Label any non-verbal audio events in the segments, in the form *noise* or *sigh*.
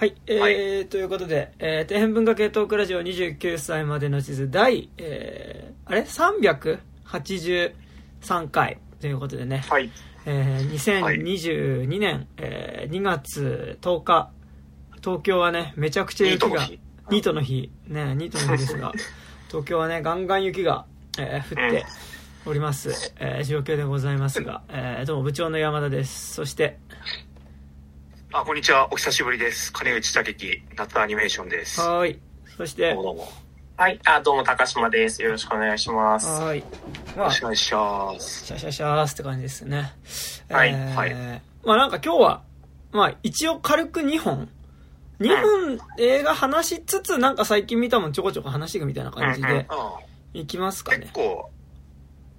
はい、えーはい。ということで、えー、底辺文化系トークラジオ29歳までの地図第、えー、あれ ?383 回ということでね、はい。えー、2022年、えー、2月10日、東京はね、めちゃくちゃ雪が、ニニートの日、ね、ニートの日ですが、*laughs* 東京はね、ガンガン雪が、えー降っております、えー状況でございますが、えー、どうも部長の山田です。そして、あ、こんにちは。お久しぶりです。金内武樹、夏アニメーションです。はーい。そして、はどうもどうも。よはい。あ、どうも、高島です。よろしくお願いします。ーい。まあ、シろしくお願いします。ャシャシャーすって感じですね。はいえーはいまあなんか今日は、まあ一応軽く2本、2本映画話しつつ、なんか最近見たもんちょこちょこ話していくみたいな感じで、あいきますかね。結構、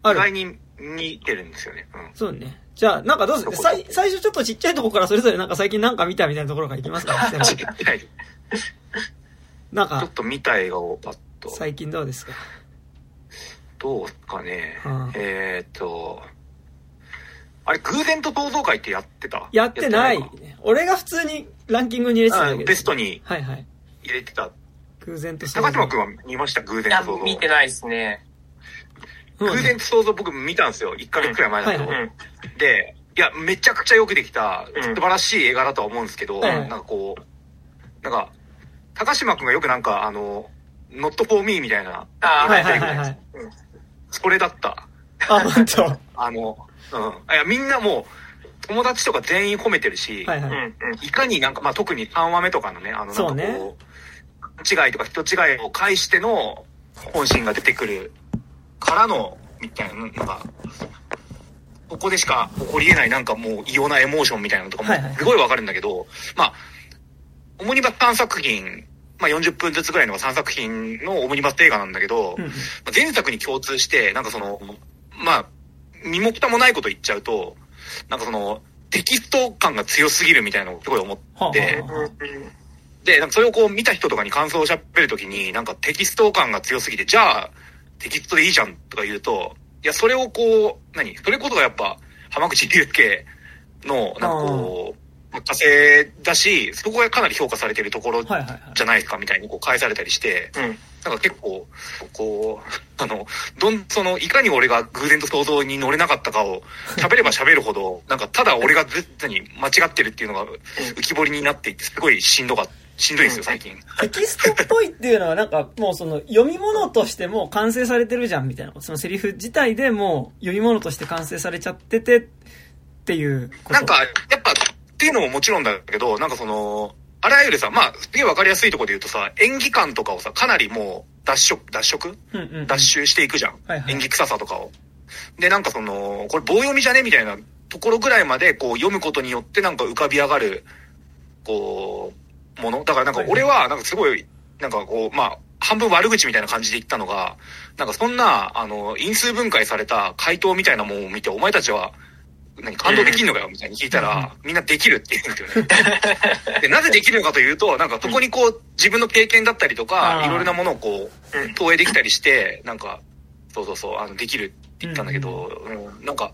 ある。意外に似てるんですよね。うん。そうね。じゃあ、なんかどうする？最最初ちょっとちっちゃいとこからそれぞれなんか最近なんか見たみたいなところからいきますか？全部はい。ちなんかょっ、と見た映画をパッと。最近どうですか？どうかね。うん。えーっと、あれ、偶然と創造会ってやってた？やってない。俺が普通にランキングに入れてただベストに。はいはい。入れてた。偶然と高島くんは見ました？偶然と創造。見てないですね。うん偶然と創造僕見たんですよ。1ヶ月くらい前だけど。で、いや、めちゃくちゃよくできた、うん素晴らしい映画だとは思うんですけど、はいなんかこう、なんか、高島くんがよくなんか、あの、not for me みたいな、あはいはいはいはい。それだった。あ、本当？は *laughs* あの、うん。いや、みんなもう、友達とか全員褒めてるし、いかになんか、まあ、特に3話目とかのね、あの、なんかこう、違いとか人違いを介しての本心が出てくるからの、みたいな、なんか、ここでしか起こり得ないなんかもう異様なエモーションみたいなのとかもはいはいすごいわかるんだけど、まあ、オムニバス3作品、まあ40分ずつぐらいの3作品のオムニバス映画なんだけど、うんうん。前作に共通して、なんかその、まあ、身も蓋もないこと言っちゃうと、なんかその、テキスト感が強すぎるみたいなのをすごい思って、はあはあはあ。で、なんかそれをこう見た人とかに感想を喋るときに、なんかテキスト感が強すぎて、じゃあ、テキストでいいじゃんとか言うと、いや、それをこう、何？それこそがやっぱ、浜口竜介の、なんかこう、火星だし、そこがかなり評価されてるところはいはいはい。じゃないですかみたいにこう返されたりして、うん。なんか結構、こう、あの、どん、その、いかに俺が偶然と想像に乗れなかったかを、喋れば喋るほど、なんかただ俺がずに間違ってるっていうのが浮き彫りになっていって、すごいしんどかしんどいんですよ、最近。テキストっぽいっていうのはなんかもうその読み物としてもう完成されてるじゃんみたいなそのセリフ自体でもう読み物として完成されちゃっててっていうこと。なんか、やっぱ、っていうのももちろんだけど、なんかその、あらゆるさ、まあ、すげえわかりやすいところで言うとさ、演技感とかをさ、かなりもう、脱色、脱色？うんうんうん。脱臭していくじゃん。はいはい。演技臭さとかを。で、なんかその、これ棒読みじゃね？みたいなところぐらいまで、こう、読むことによってなんか浮かび上がる、こう、もの？だからなんか俺は、なんかすごい、なんかこう、まあ、半分悪口みたいな感じで言ったのが、なんかそんな、あの、因数分解された回答みたいなものを見て、お前たちは、何、感動できんのかよみたいに聞いたら、みんなできるって言うんですよね。*laughs* で、なぜできるのかというと、なんかそこにこう、自分の経験だったりとあか、ー。いろいろなものをこう、うん。投影できたりして、なんか、そうそうそう、あの、できるって言ったんだけど、うんなんか、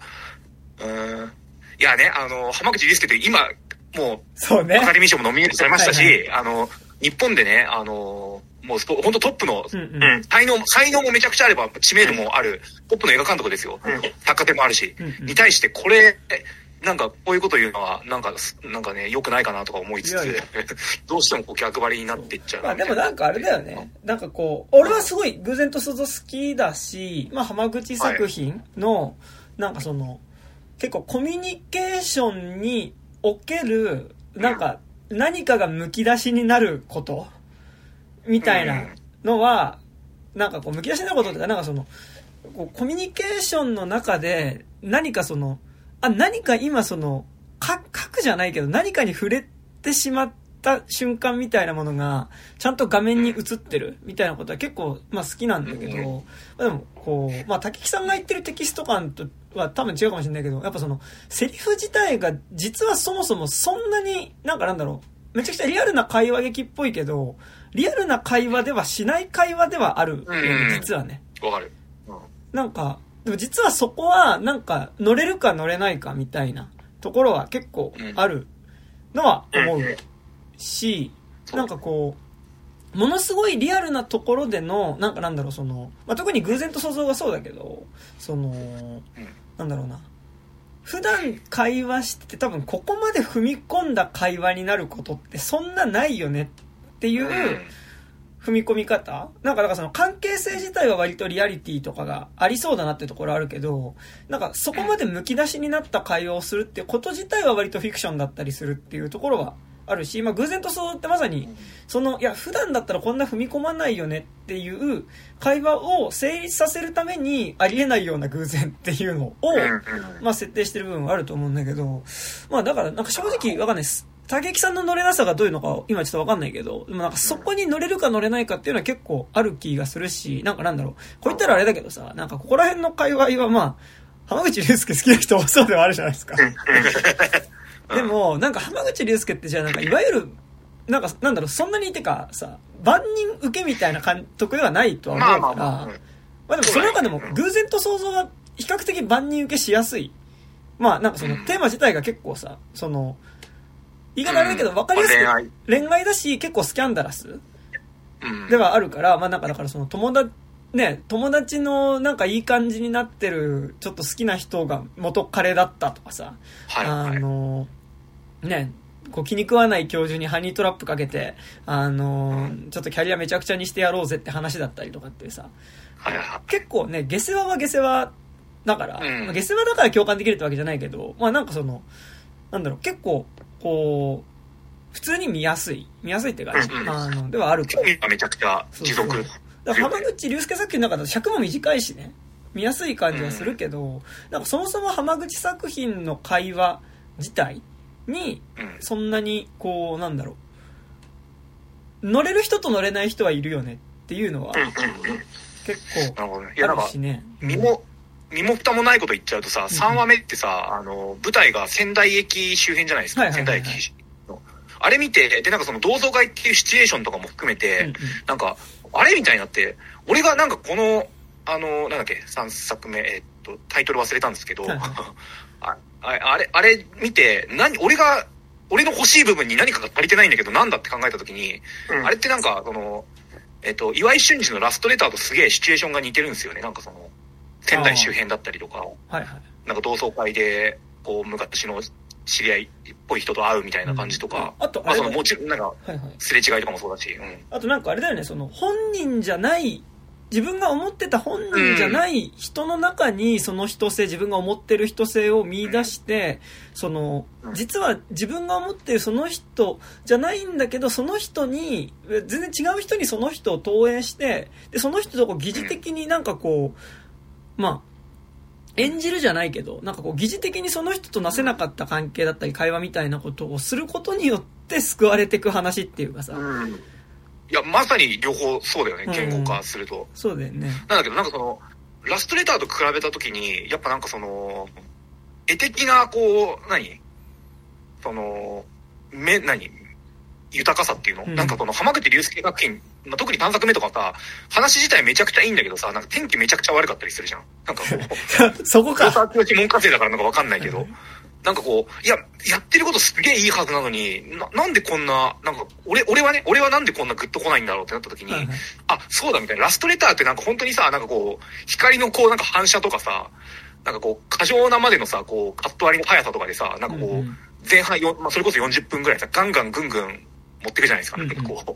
うーん、いやね、あの、浜口竜介って今、もう、そうねアカデミー賞もノミネートされましたし、はいあの、日本でね、あの、もうスポ、本当トップの、うんうんうん。才能、才能もめちゃくちゃあれば、知名度もある、トップの映画監督ですよ。うん作家でもあるし、うんうんに対してこれ、なんか、こういうこと言うのは、なんか、なんかね、良くないかなとか思いつつ、いやいや *laughs* どうしてもこう逆張りになっていっちゃうまあ。でもなんかあれだよね。なんかこう、俺はすごい偶然と想像好きだし、まあ浜口作品の、なんかその、結構コミュニケーションにおける、なんか何かがむき出しになること？みたいなのは、なんかこうむき出しになることってなんかその、こうコミュニケーションの中で何かその、あ、何か今その、か、書くじゃないけど何かに触れてしまった瞬間みたいなものが、ちゃんと画面に映ってるみたいなことは結構、まあ好きなんだけど、でも、こう、まあ滝木さんが言ってるテキスト感とは多分違うかもしれないけど、やっぱその、セリフ自体が実はそもそもそんなに、なんかなんだろう、めちゃくちゃリアルな会話劇っぽいけど、リアルな会話ではしない会話ではある実はね。わかる。なんか、でも実はそこは、なんか、乗れるか乗れないかみたいなところは結構あるのは思うし、なんかこう、ものすごいリアルなところでの、なんかなんだろう、その、まあ、特に偶然と想像がそうだけど、その、なんだろうな。普段会話してて多分ここまで踏み込んだ会話になることってそんなないよねっていううん踏み込み方？なんかだからその関係性自体は割とリアリティとかがありそうだなってところあるけど、なんかそこまで剥き出しになった会話をするってこと自体は割とフィクションだったりするっていうところはあるし、まあ偶然とそうってまさに、その、いや普段だったらこんな踏み込まないよねっていう会話を成立させるためにありえないような偶然っていうのを、まあ設定してる部分はあると思うんだけど、まあだからなんか正直わかんないです。竹木さんの乗れなさがどういうのか今ちょっとわかんないけど、でもなんかそこに乗れるか乗れないかっていうのは結構ある気がするし、なんかなんだろう、こう言ったらあれだけどさ、なんかここら辺の界隈はまあ、浜口竜介好きな人多そうではあるじゃないですか。でも、なんか浜口竜介ってじゃあなんかいわゆる、なんかなんだろう、そんなにってかさ、万人受けみたいな監督ではないとは思うから、まあまあでもその中でも偶然と想像が比較的万人受けしやすい。まあなんかそのうん。テーマ自体が結構さ、その、言い方あれだけど分かりやすまあく、恋愛だし結構スキャンダラスうん。ではあるから、まあなんかだからその友達、ね、友達のなんかいい感じになってる、ちょっと好きな人が元彼だったとかさ、あはいはい。の、ね、こう気に食わない教授にハニートラップかけて、あの、ちょっとキャリアめちゃくちゃにしてやろうぜって話だったりとかってさ、結構ね、下世話は下世話だから、下世話だから共感できるってわけじゃないけど、まあなんかその、なんだろう、結構、こう、普通に見やすい。見やすいっていうか、うんうん。あの、ではあるか興ら。味がめちゃくちゃ持続。そうそうだから浜口竜介作品の中だと尺も短いしね、見やすい感じはするけど、なんかそもそも浜口作品の会話自体に、うんそんなに、こう、なんだろう、乗れる人と乗れない人はいるよねっていうのは。結構あるし、ね。身も、身も蓋もないこと言っちゃうとさ、3話目ってさ、あの、舞台が仙台駅周辺じゃないですか。仙台駅の。あれ見て、で、なんかその同窓会っていうシチュエーションとかも含めて、なんか、あれみたいになって、俺がなんかこの、あの、なんだっけ、3作目、えっと、タイトル忘れたんですけど、*laughs* あああれ、あれ見て、何、俺が、俺の欲しい部分に何かが足りてないんだけど、なんだって考えたときに、うんあれってなんか、その、えっと、岩井俊二のラストレターとすげえシチュエーションが似てるんですよね。なんかその、仙台周辺だったりとか、はいはい。なんか同窓会で、こう、昔の知り合いっぽい人と会うみたいな感じとか、あと、まあその、もちろん、なんか、はいはい。すれ違いとかもそうだし、うん。あとなんかあれだよね、その本人じゃない、自分が思ってた本人じゃない人の中にその人性、自分が思ってる人性を見出して、そのう、ん。実は自分が思ってるその人じゃないんだけど、その人に、え全然違う人にその人を投影して、で、その人とこう疑似的になんかこう、まあ、演じるじゃないけど、なんかこう疑似的にその人となせなかった関係だったり会話みたいなことをすることによって救われていく話っていうかさ、うん。いや、まさに両方そうだよね、うん言語化すると。そうだよね。なんだけど、なんかその、ラストレターと比べたときに、やっぱなんかその、絵的な、こう、何？その、め、何？豊かさっていうの、うんなんかこの浜口竜介作品、まあ、特に3作目とかさ、話自体めちゃくちゃいいんだけどさ、なんか天気めちゃくちゃ悪かったりするじゃん。なんかこう、*laughs* そこか。黒沢清門下生だからなんかわかんないけどはい、なんかこう、いや、やってることすげえいいはずなのに、な、なんでこんな、なんか、俺、俺はね、俺はなんでこんなグッと来ないんだろうってなった時に、はいはいあ、そうだみたいな。ラストレターってなんか本当にさ、なんかこう、光のこうなんか反射とかさ、なんかこう、過剰なまでのさ、こう、カット割りの速さとかでさ、なんかこう、うんうん前半よ、まあ、それこそ40分ぐらいさ、ガンガンぐんぐん持ってくじゃないですか。うんうんこう、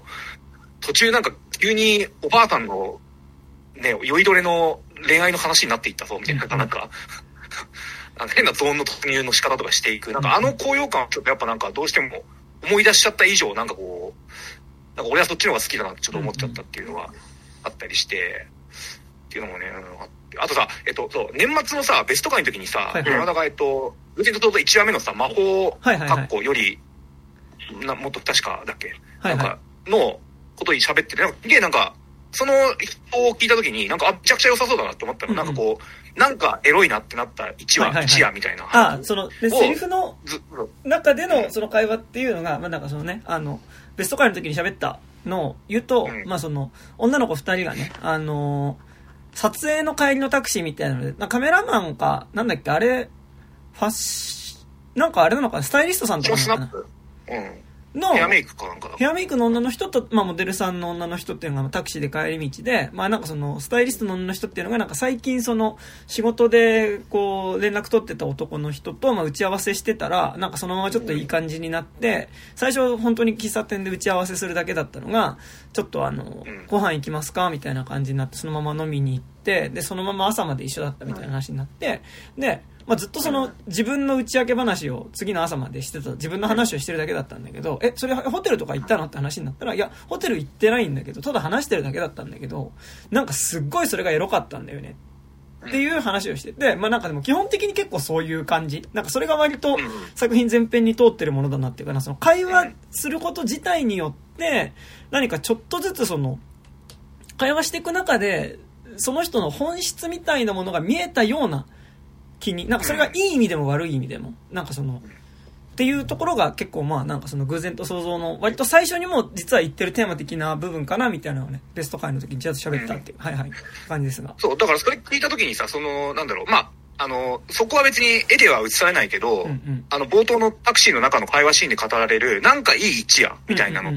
途中なんか急におばあさんの、ね、酔いどれの恋愛の話になっていったぞ、みたいな、なんか、なんか変なゾーンの突入の仕方とかしていく。なんかあの高揚感はちょっとやっぱなんかどうしても思い出しちゃった以上、なんかこう、なんか俺はそっちの方が好きだなってちょっと思っちゃったっていうのがあったりして、っていうのもね、うんあとさ、えっと、そう、年末のさ、ベスト会の時にさ、はいはい山田がえっと、ウジンと1話目のさ、魔法はいはいはい括弧より、な、もっと不確かだっけはいはいなんか、のことに喋ってて、なんか、すげえなんか、その人を聞いた時に、なんか、あめちゃくちゃ良さそうだなって思ったの。うんうんなんかこう、なんかエロいなってなった1話、はいはいはい1話みたいな。あ、その、ね、をセリフのず中でのその会話っていうのが、まあなんかそのね、あの、ベスト会の時に喋ったのを言うと、うんまあその、女の子二人がね、あのー撮影の帰りのタクシーみたいなので、カメラマンか、なんだっけ、あれ、ファッシなんかあれなのかな、スタイリストさんと超かなのかな。うん。の、ヘアメイクかなんかだ。ヘアメイクの女の人と、まあ、モデルさんの女の人っていうのがタクシーで帰り道で、まあ、なんかその、スタイリストの女の人っていうのが、なんか最近その、仕事で、こう、連絡取ってた男の人と、まあ、打ち合わせしてたら、なんかそのままちょっといい感じになって、最初本当に喫茶店で打ち合わせするだけだったのが、ちょっとあのん、ご飯行きますかみたいな感じになって、そのまま飲みに行って、で、そのまま朝まで一緒だったみたいな話になって、で、まあ、ずっとその自分の打ち明け話を次の朝までしてた自分の話をしてるだけだったんだけどえそれホテルとか行ったの？って話になったらいやホテル行ってないんだけどただ話してるだけだったんだけどなんかすっごいそれがエロかったんだよね。っていう話をしててまあなんかでも基本的に結構そういう感じ。なんかそれが割と作品全編に通ってるものだなっていうかな。その会話すること自体によって何かちょっとずつその会話していく中でその人の本質みたいなものが見えたような気になんかそれがいい意味でも悪い意味でもなんかそのっていうところが結構まあなんかその偶然と想像の割と最初にも実は言ってるテーマ的な部分かなみたいなのをねベスト回の時にちょっと喋ったっていう、はいはい感じですが。そう、だからそれ聞いた時にさ、その、なんだろう、まあ、あの、そこは別に絵では映されないけど、うんうん。あの、冒頭のタクシーの中の会話シーンで語られる、なんかいい一夜みたいなのっ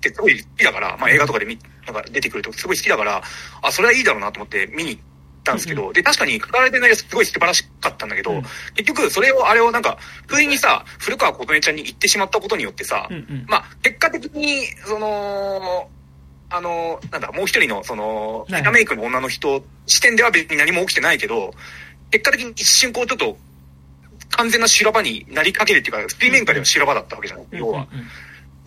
てすごい好きだから、まあ映画とかで見、なんか出てくるとすごい好きだから、あ、それはいいだろうなと思って見に行ったんですけど、で、確かに語られてる内容すごい素晴らしかったんだけど、うん。結局それを、あれをなんか、不意にさ、古川琴音ちゃんに言ってしまったことによってさ、まあ、結果的に、その、あの、なんだ、もう一人の、その、はい。ヘアメイクの女の人視点では別に何も起きてないけど、結果的に一瞬こうちょっと、完全な修羅場になりかけるっていうか、水面下での修羅場だったわけじゃない、要は。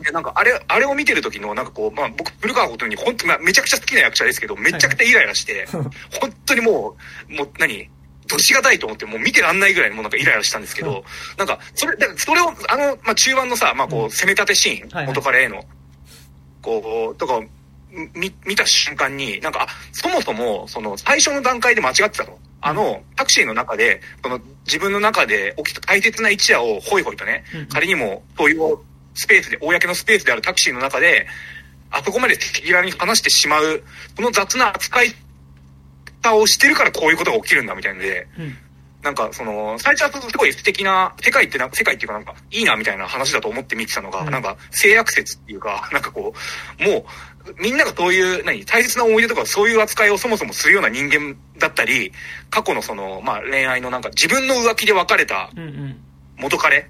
で、なんか、あれ、あれを見てる時の、なんかこう、まあ、僕、古川琴音に本当に、まあ、めちゃくちゃ好きな役者ですけど、めちゃくちゃイライラして、*laughs* 本当にもう、もう何どしがたいと思って、もう見てらんないぐらいもうなんかイライラしたんですけど、なんか、それ、だからそれを、あの、まあ、中盤のさ、まあ、こうん。う、攻め立てシーン、はいはい。元彼への、こう、とか、み、見た瞬間に、なんか、あ、そもそも、その、最初の段階で間違ってたと。あの、タクシーの中で、その、自分の中で起きた大切な一夜をホイホイとね、うん。仮にも、そういうスペースで、公のスペースであるタクシーの中で、あそこまで赤裸々に話してしまう、この雑な扱い方をしてるからこういうことが起きるんだみたいなんで、うん。なんかその、最初はすごい素敵な、世界ってな、世界っていうかなんか、いいなみたいな話だと思って見てたのが、うん。なんか、性悪説っていうか、*laughs* なんかこう、もう、みんながそういう、何、大切な思い出とかそういう扱いをそもそもするような人間だったり、過去のその、まあ恋愛のなんか、自分の浮気で別れたうんうん。元彼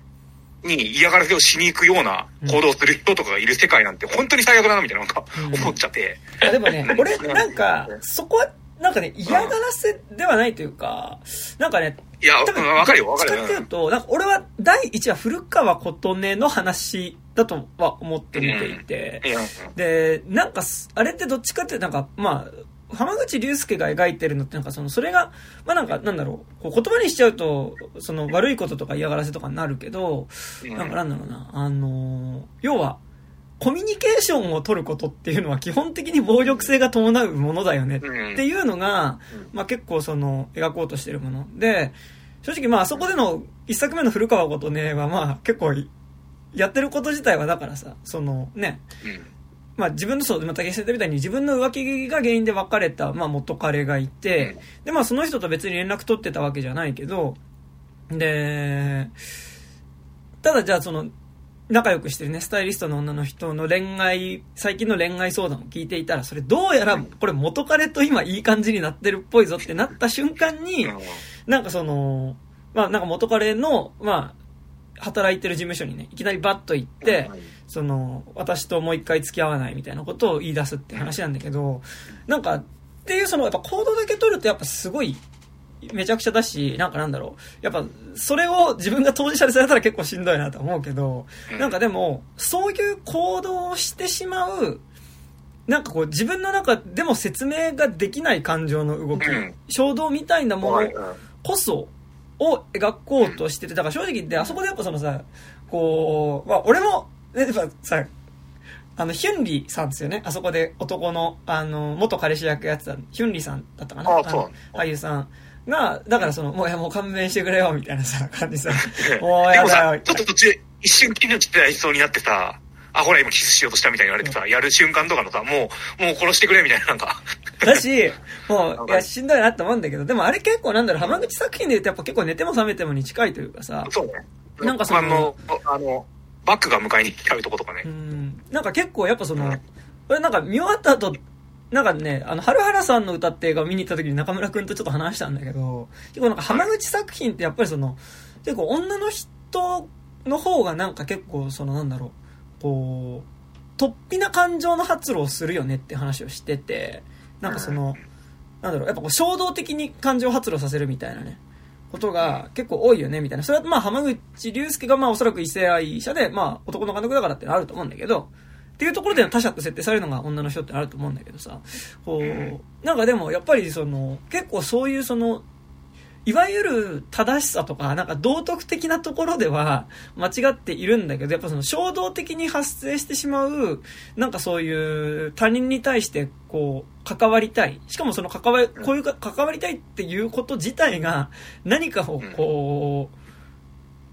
に嫌がらせをしに行くような行動をする人とかがいる世界なんて本当に最悪だなみたいななんかうん。思っちゃって。あでもね、*laughs* 俺、なんか、そこは、なんかね、嫌がらせではないというか、なんかね、いや、多分うんわかるよ、わかるどっていうよ。と、なんか俺は第一話古川琴音の話だとは思って見ていて、で、なんかす、あれってどっちかっていうと、なんか、まあ、浜口竜介が描いてるのってなんかその、それが、まあなんか、なんだろう、こう言葉にしちゃうと、その悪いこととか嫌がらせとかになるけど、うん。なんかなんだろうな、あのー要は、コミュニケーションを取ることっていうのは基本的に暴力性が伴うものだよねうん。っていうのが、まあ結構その、描こうとしてるもの。で、正直まああそこでの一作目の古川琴音はまあ結構やってること自体はだからさ、そのね、うんまあ自分のそう、また竹たみたいに自分の浮気が原因で別れた、まあ元彼がいて、でまあその人と別に連絡取ってたわけじゃないけど、で、ただじゃあその、仲良くしてるね、スタイリストの女の人の恋愛、最近の恋愛相談を聞いていたら、それどうやら、これ元彼と今いい感じになってるっぽいぞってなった瞬間に、うんなんかその、まあなんか元彼の、まあ、働いてる事務所にね、いきなりバッと行って、その、私ともう一回付き合わないみたいなことを言い出すって話なんだけど、なんか、っていうその、やっぱ行動だけ取るとやっぱすごい、めちゃくちゃだし、なんかなんだろう。やっぱ、それを自分が当事者でされたら結構しんどいなと思うけど、なんかでも、そういう行動をしてしまう、なんかこう自分の中でも説明ができない感情の動き、うん。衝動みたいなものはい。こそを描こうとしてて、だから正直言って、あそこでやっぱそのさ、こう、まあ俺も、ねやっぱさ、あの、ヒュンリさんですよね。あそこで男の、あの、元彼氏役やってた、ヒュンリさんだったかな？のあそう俳優さんが、だからその、もうもう勘弁してくれよ、みたいなさ、感じさ、で *laughs* もうやだよ、、ちょっと途中、一瞬気になりそうになってさ、あ、ほら今キスしようとしたみたいに言われてさ、やる瞬間とかのさ、もう、もう殺してくれみたいな、なんか。だし、もう、*laughs* いや、しんどいなって思うんだけど、でもあれ結構なんだろう、浜口作品で言うとやっぱ結構寝ても覚めてもに近いというかさ、そうね。なんかそのあの、あの、バックが迎えに来ちゃうとことかねう。ん。なんか結構やっぱその、俺なんか見終わった後、なんかね、あの、春原さんの歌って映画を見に行った時に中村くんとちょっと話したんだけど、結構なんか浜口作品ってやっぱりその、結構女の人の方がなんか結構そのなんだろう、こう、突飛な感情の発露をするよねって話をしてて、なんかその、なんだろう、やっぱこう衝動的に感情を発露させるみたいなね、ことが結構多いよね、みたいな。それはまあ浜口竜介がまあおそらく異性愛者で、まあ男の監督だからってのはあると思うんだけど、っていうところでの他者って設定されるのが女の人ってあると思うんだけどさ、こう、なんかでもやっぱりその、結構そういうその、いわゆる正しさとか、なんか道徳的なところでは間違っているんだけど、やっぱその衝動的に発生してしまう、なんかそういう他人に対してこう、関わりたい。しかもその関わり、こういうか関わりたいっていうこと自体が何かをこう、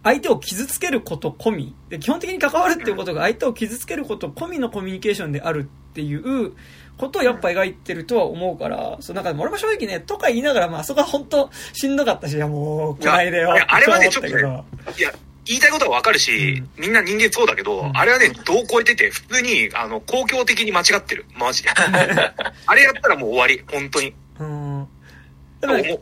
相手を傷つけること込み。で、基本的に関わるっていうことが相手を傷つけること込みのコミュニケーションであるっていうことをやっぱ描いてるとは思うから、そう、なんか俺も正直ね、とか言いながら、まあ、あそこは本当しんどかったし、いやもう、来ないでよ。いやあれはねと思ったけどいや、言いたいことはわかるし、みんな人間そうだけど、あれはね、どう超えてて、普通に、あの、公共的に間違ってる。マジで。*laughs* あれやったらもう終わり。本当に。うん。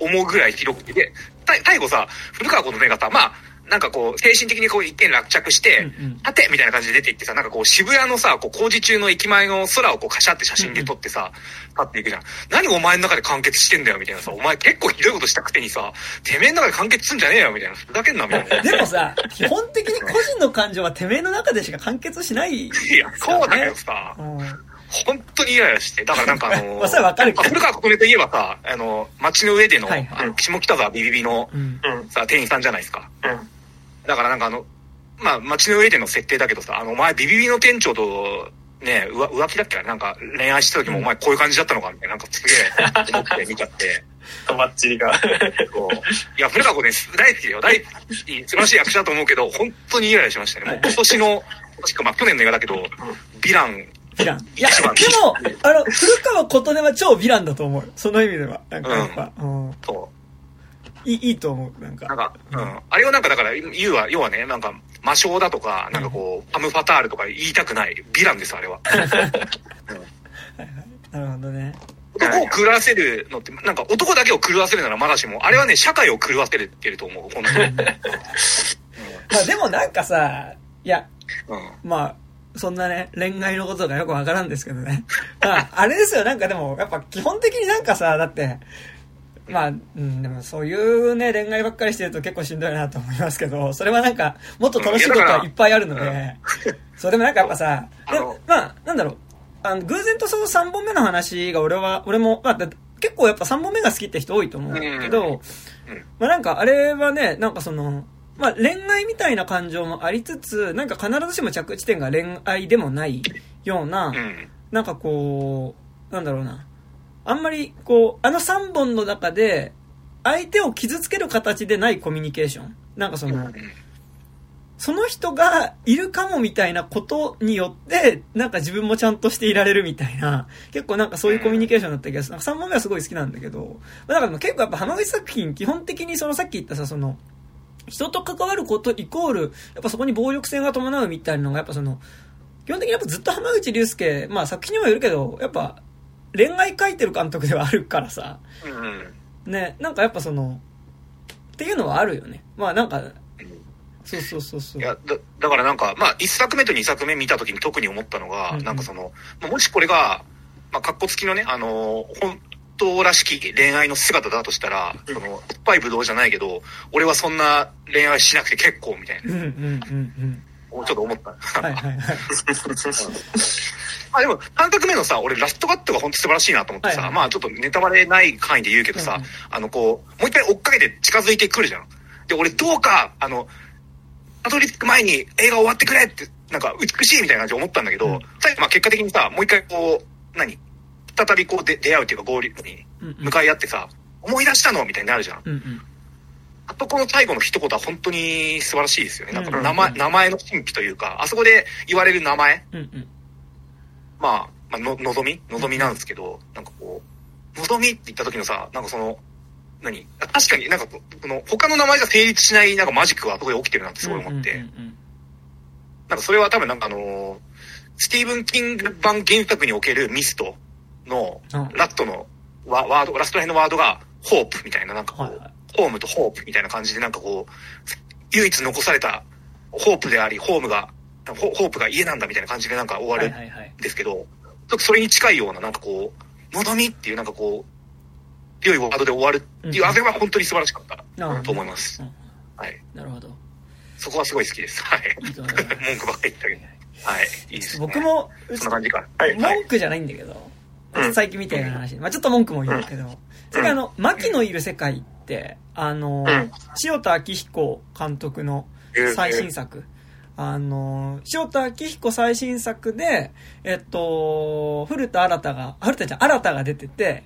思うぐらい広くて。で、た最後さ、古川琴音がさ、まあ、なんかこう、精神的にこう一点落着して、うんうんはてみたいな感じで出て行ってさ、なんかこう渋谷のさ、こう工事中の駅前の空をこうカシャって写真で撮ってさ、立っていくじゃん。何お前の中で完結してんだよみたいなさ、お前結構ひどいことしたくせにさ、てめえの中で完結すんじゃねえよみたいな。ふざけんなみたいな。*laughs* でもさ、基本的に個人の感情はてめえの中でしか完結しない、いや、そうだけどさう、ん。本当にイライラして。だからなんかあの *laughs* まあそれはわかるけど古川琴音といえばさ、あの、街の上での、はいはいあの下北沢ビビビのうん。うん。さ、店員さんじゃないですか。うん。だからなんかあの、まあ、街の上での設定だけどさ、あの、お前ビビビの店長と、ね、浮浮気だっけ？なんか恋愛した時もお前こういう感じだったのかみたいな、なんかすげえ思って見ちゃって。とばっちりが。こういや、古川琴音大好きだよ。大好き、素晴らしい役者だと思うけど、本当にイライラしましたね。もう今年の、確かまあ去年の映画だけど、ヴィラン、ヴィラン。いや、でも、あの、古川琴音は超ヴィランだと思うよ。その意味では。なんかやっぱ、うん。と、いい、いいと思う。なんか。なんか、うん。あれをなんかだから、言うは、要はね、なんか、魔性だとか、なんかこう、パムファタールとか言いたくない。ヴィランです、あれは。*laughs* なるほどね。男を狂わせるのって、なんか男だけを狂わせるならまだしも、あれはね、社会を狂わせるってると思う、本当に。*laughs* まあでもなんかさ、いや、うん。まあ、そんなね、恋愛のことがよくわからんですけどね。まあ、あれですよ、なんかでも、やっぱ基本的になんかさ、だって、まあ、うん、でもそういうね、恋愛ばっかりしてると結構しんどいなと思いますけど、それはなんか、もっと楽しいことはいっぱいあるので、そう、でもなんかやっぱさ、*laughs* でまあ、なんだろう、あの、偶然とその3本目の話が俺は、俺も、まあ、だ結構やっぱ3本目が好きって人多いと思うけど、まあなんかあれはね、なんかその、まあ恋愛みたいな感情もありつつ、なんか必ずしも着地点が恋愛でもないような、うん。なんかこう、なんだろうな。あんまりこう、あの3本の中で、相手を傷つける形でないコミュニケーション。なんかその、その人がいるかもみたいなことによって、なんか自分もちゃんとしていられるみたいな、結構なんかそういうコミュニケーションだった気がする。なんか3本目はすごい好きなんだけど、まあだから結構やっぱ浜口作品、基本的にそのさっき言ったさ、その、人と関わることイコール、やっぱそこに暴力性が伴うみたいなのが、やっぱその、基本的にやっぱずっと浜口竜介、まあ作品にもよるけど、やっぱ恋愛描いてる監督ではあるからさ、うん。ね、なんかやっぱその、っていうのはあるよね。まあなんか、そうそうそうそう。いや、だ、だからなんか、まあ、一作目と二作目見た時に特に思ったのが、うんうんなんかその、まあもしこれが、まあ、格好付きのね、あの、本当らしき恋愛の姿だとしたら、その、酸っぱいブドウじゃないけど、俺はそんな恋愛しなくて結構みたいうんうんうんうん。な、ちょっと思った。はいはいはい。*laughs* まあでも、3作目のさ、俺ラストカットが本当素晴らしいなと思ってさ、はいはいまあちょっとネタバレない範囲で言うけどさ、うんうんあのこう、もう一回追っかけて近づいてくるじゃん。で、俺どうか、あの、たどり着く前に映画終わってくれって、なんか美しいみたいな感じで思ったんだけど、うん最後まあ結果的にさ、もう一回こう、何？再びこうで出会うっていうか合流にうんうん向かい合ってさ、思い出したのみたいになるじゃん。うんうん。あそこの最後の一言は本当に素晴らしいですよね。かうんうんうん名前、名前の神秘というか、あそこで言われる名前、うんうん。まあ、まあ、の、のぞみ？のぞみなんですけど、なんかこう、のぞみって言った時のさ、なんかその、何？あ確かになんかこの、他の名前じゃ成立しないなんかマジックがあそこで起きてるなってすごい思って、なんかそれは多分なんかあのースティーブン・キング版原作におけるミストのうんラットのワワード、ラスト編のワードがホープみたいな、なんかこう、はいはいホームとホープみたいな感じでなんかこう、唯一残されたホープであり、ホームが、ホホープが家なんだみたいな感じでなんか終わはいるはいはいんですけど、ちょっとそれに近いようななんかこう、のどみっていうなんかこう、強いワードで終わるっていう、うんあれは本当に素晴らしかったと思います。うんはい。なるほどそこはすごい好きです。はい。いい *laughs* 文句ばっかり言ったけど。はい。いいですね。僕、もそんな感じか。はい。はい。文句じゃないんだけど、うん最近みたいな話、まあちょっと文句も言うけど、それからあの、牧のいる世界って、あの、うん塩田明彦監督の最新作。あの、塩田明彦最新作で、えっと、古田新太が、古田ちゃん、新太が出てて、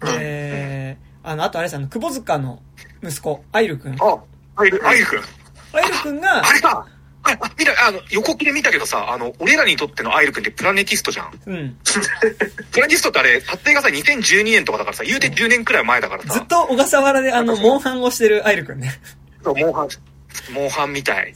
で、あの、あとあれですあの、窪塚の息子、アイルくん。あ、アイル、アイル君。アイルくんがあ、れか。あ、あ見た、あの、横切れ見たけどさ、あの、俺らにとってのアイル君ってプラネティストじゃん。うん、*laughs* プラネティストってあれ、撮影がさ、2012年とかだからさ、言うて10年くらい前だからさ。ずっと小笠原であの、モンハンをしてるアイルくんね。そうモンハン、モンハンみたい。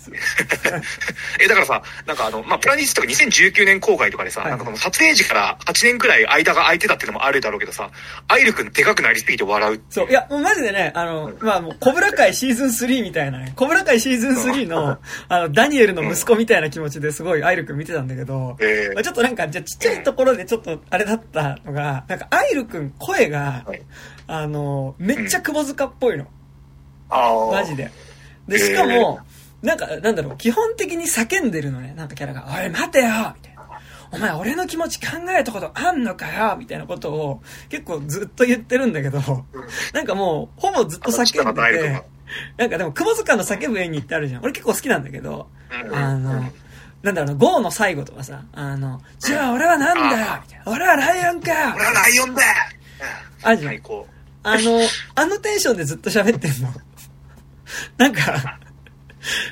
え、だからさ、なんかあの、まあ、プラネティストが2019年公開とかでさ、はいなんかこの撮影時から8年くらい間が空いてたっていうのもあるだろうけどさ、アイル君でかくなりすぎて笑う。そう。いや、もうマジでね、あの、まあもう、コブラ界シーズン3みたいなね、コブラ界シーズン3の、あの、ダニエルの息子みたいな気持ちですごいアイル君見てたんだけど、えーまあちょっとなんか、じゃあちっちゃいところでちょっとあれだったのが、なんかアイル君声がはい、あの、めっちゃ窪塚っぽいの。ああ。マジで。で、しかも、なんか、なんだろう、基本的に叫んでるのね、なんかキャラが、おい、待てよ！みたいな。お前、俺の気持ち考えたことあんのかよ！みたいなことを、結構ずっと言ってるんだけど、なんかもう、ほぼずっと叫んでて。力、なんかでも、窪塚の叫ぶ演技ってあるじゃん。俺結構好きなんだけど、うん。あの、なんだろうな、ゴーの最後とかさ、あの、じゃあ俺はなんだよ！みたいな。俺はライオンか！よ俺はライオンだあるじゃん。あの、あのテンションでずっと喋ってんの。*laughs* なんか、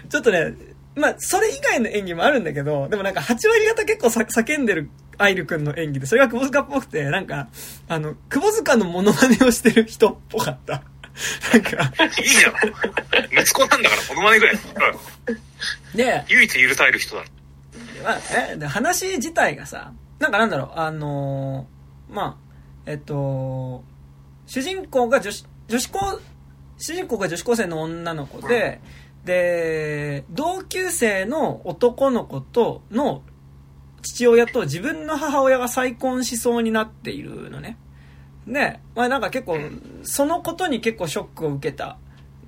ちょっとね、まあ、それ以外の演技もあるんだけど、でもなんか8割方結構さ叫んでるアイルくんの演技で、それが窪塚っぽくて、なんか、あの、窪塚のモノマネをしてる人っぽかった。*laughs* なんか、いいじゃん。息子なんだから、モノマネぐらい。うんで、唯一許される人だ。まあ、え、で話自体がさ、なんかなんだろう、あのーまあ、えっと、主人公が女子、女子高、主人公が女子高生の女の子で、で、同級生の男の子との父親と自分の母親が再婚しそうになっているのね。で、まあなんか結構、そのことに結構ショックを受けた、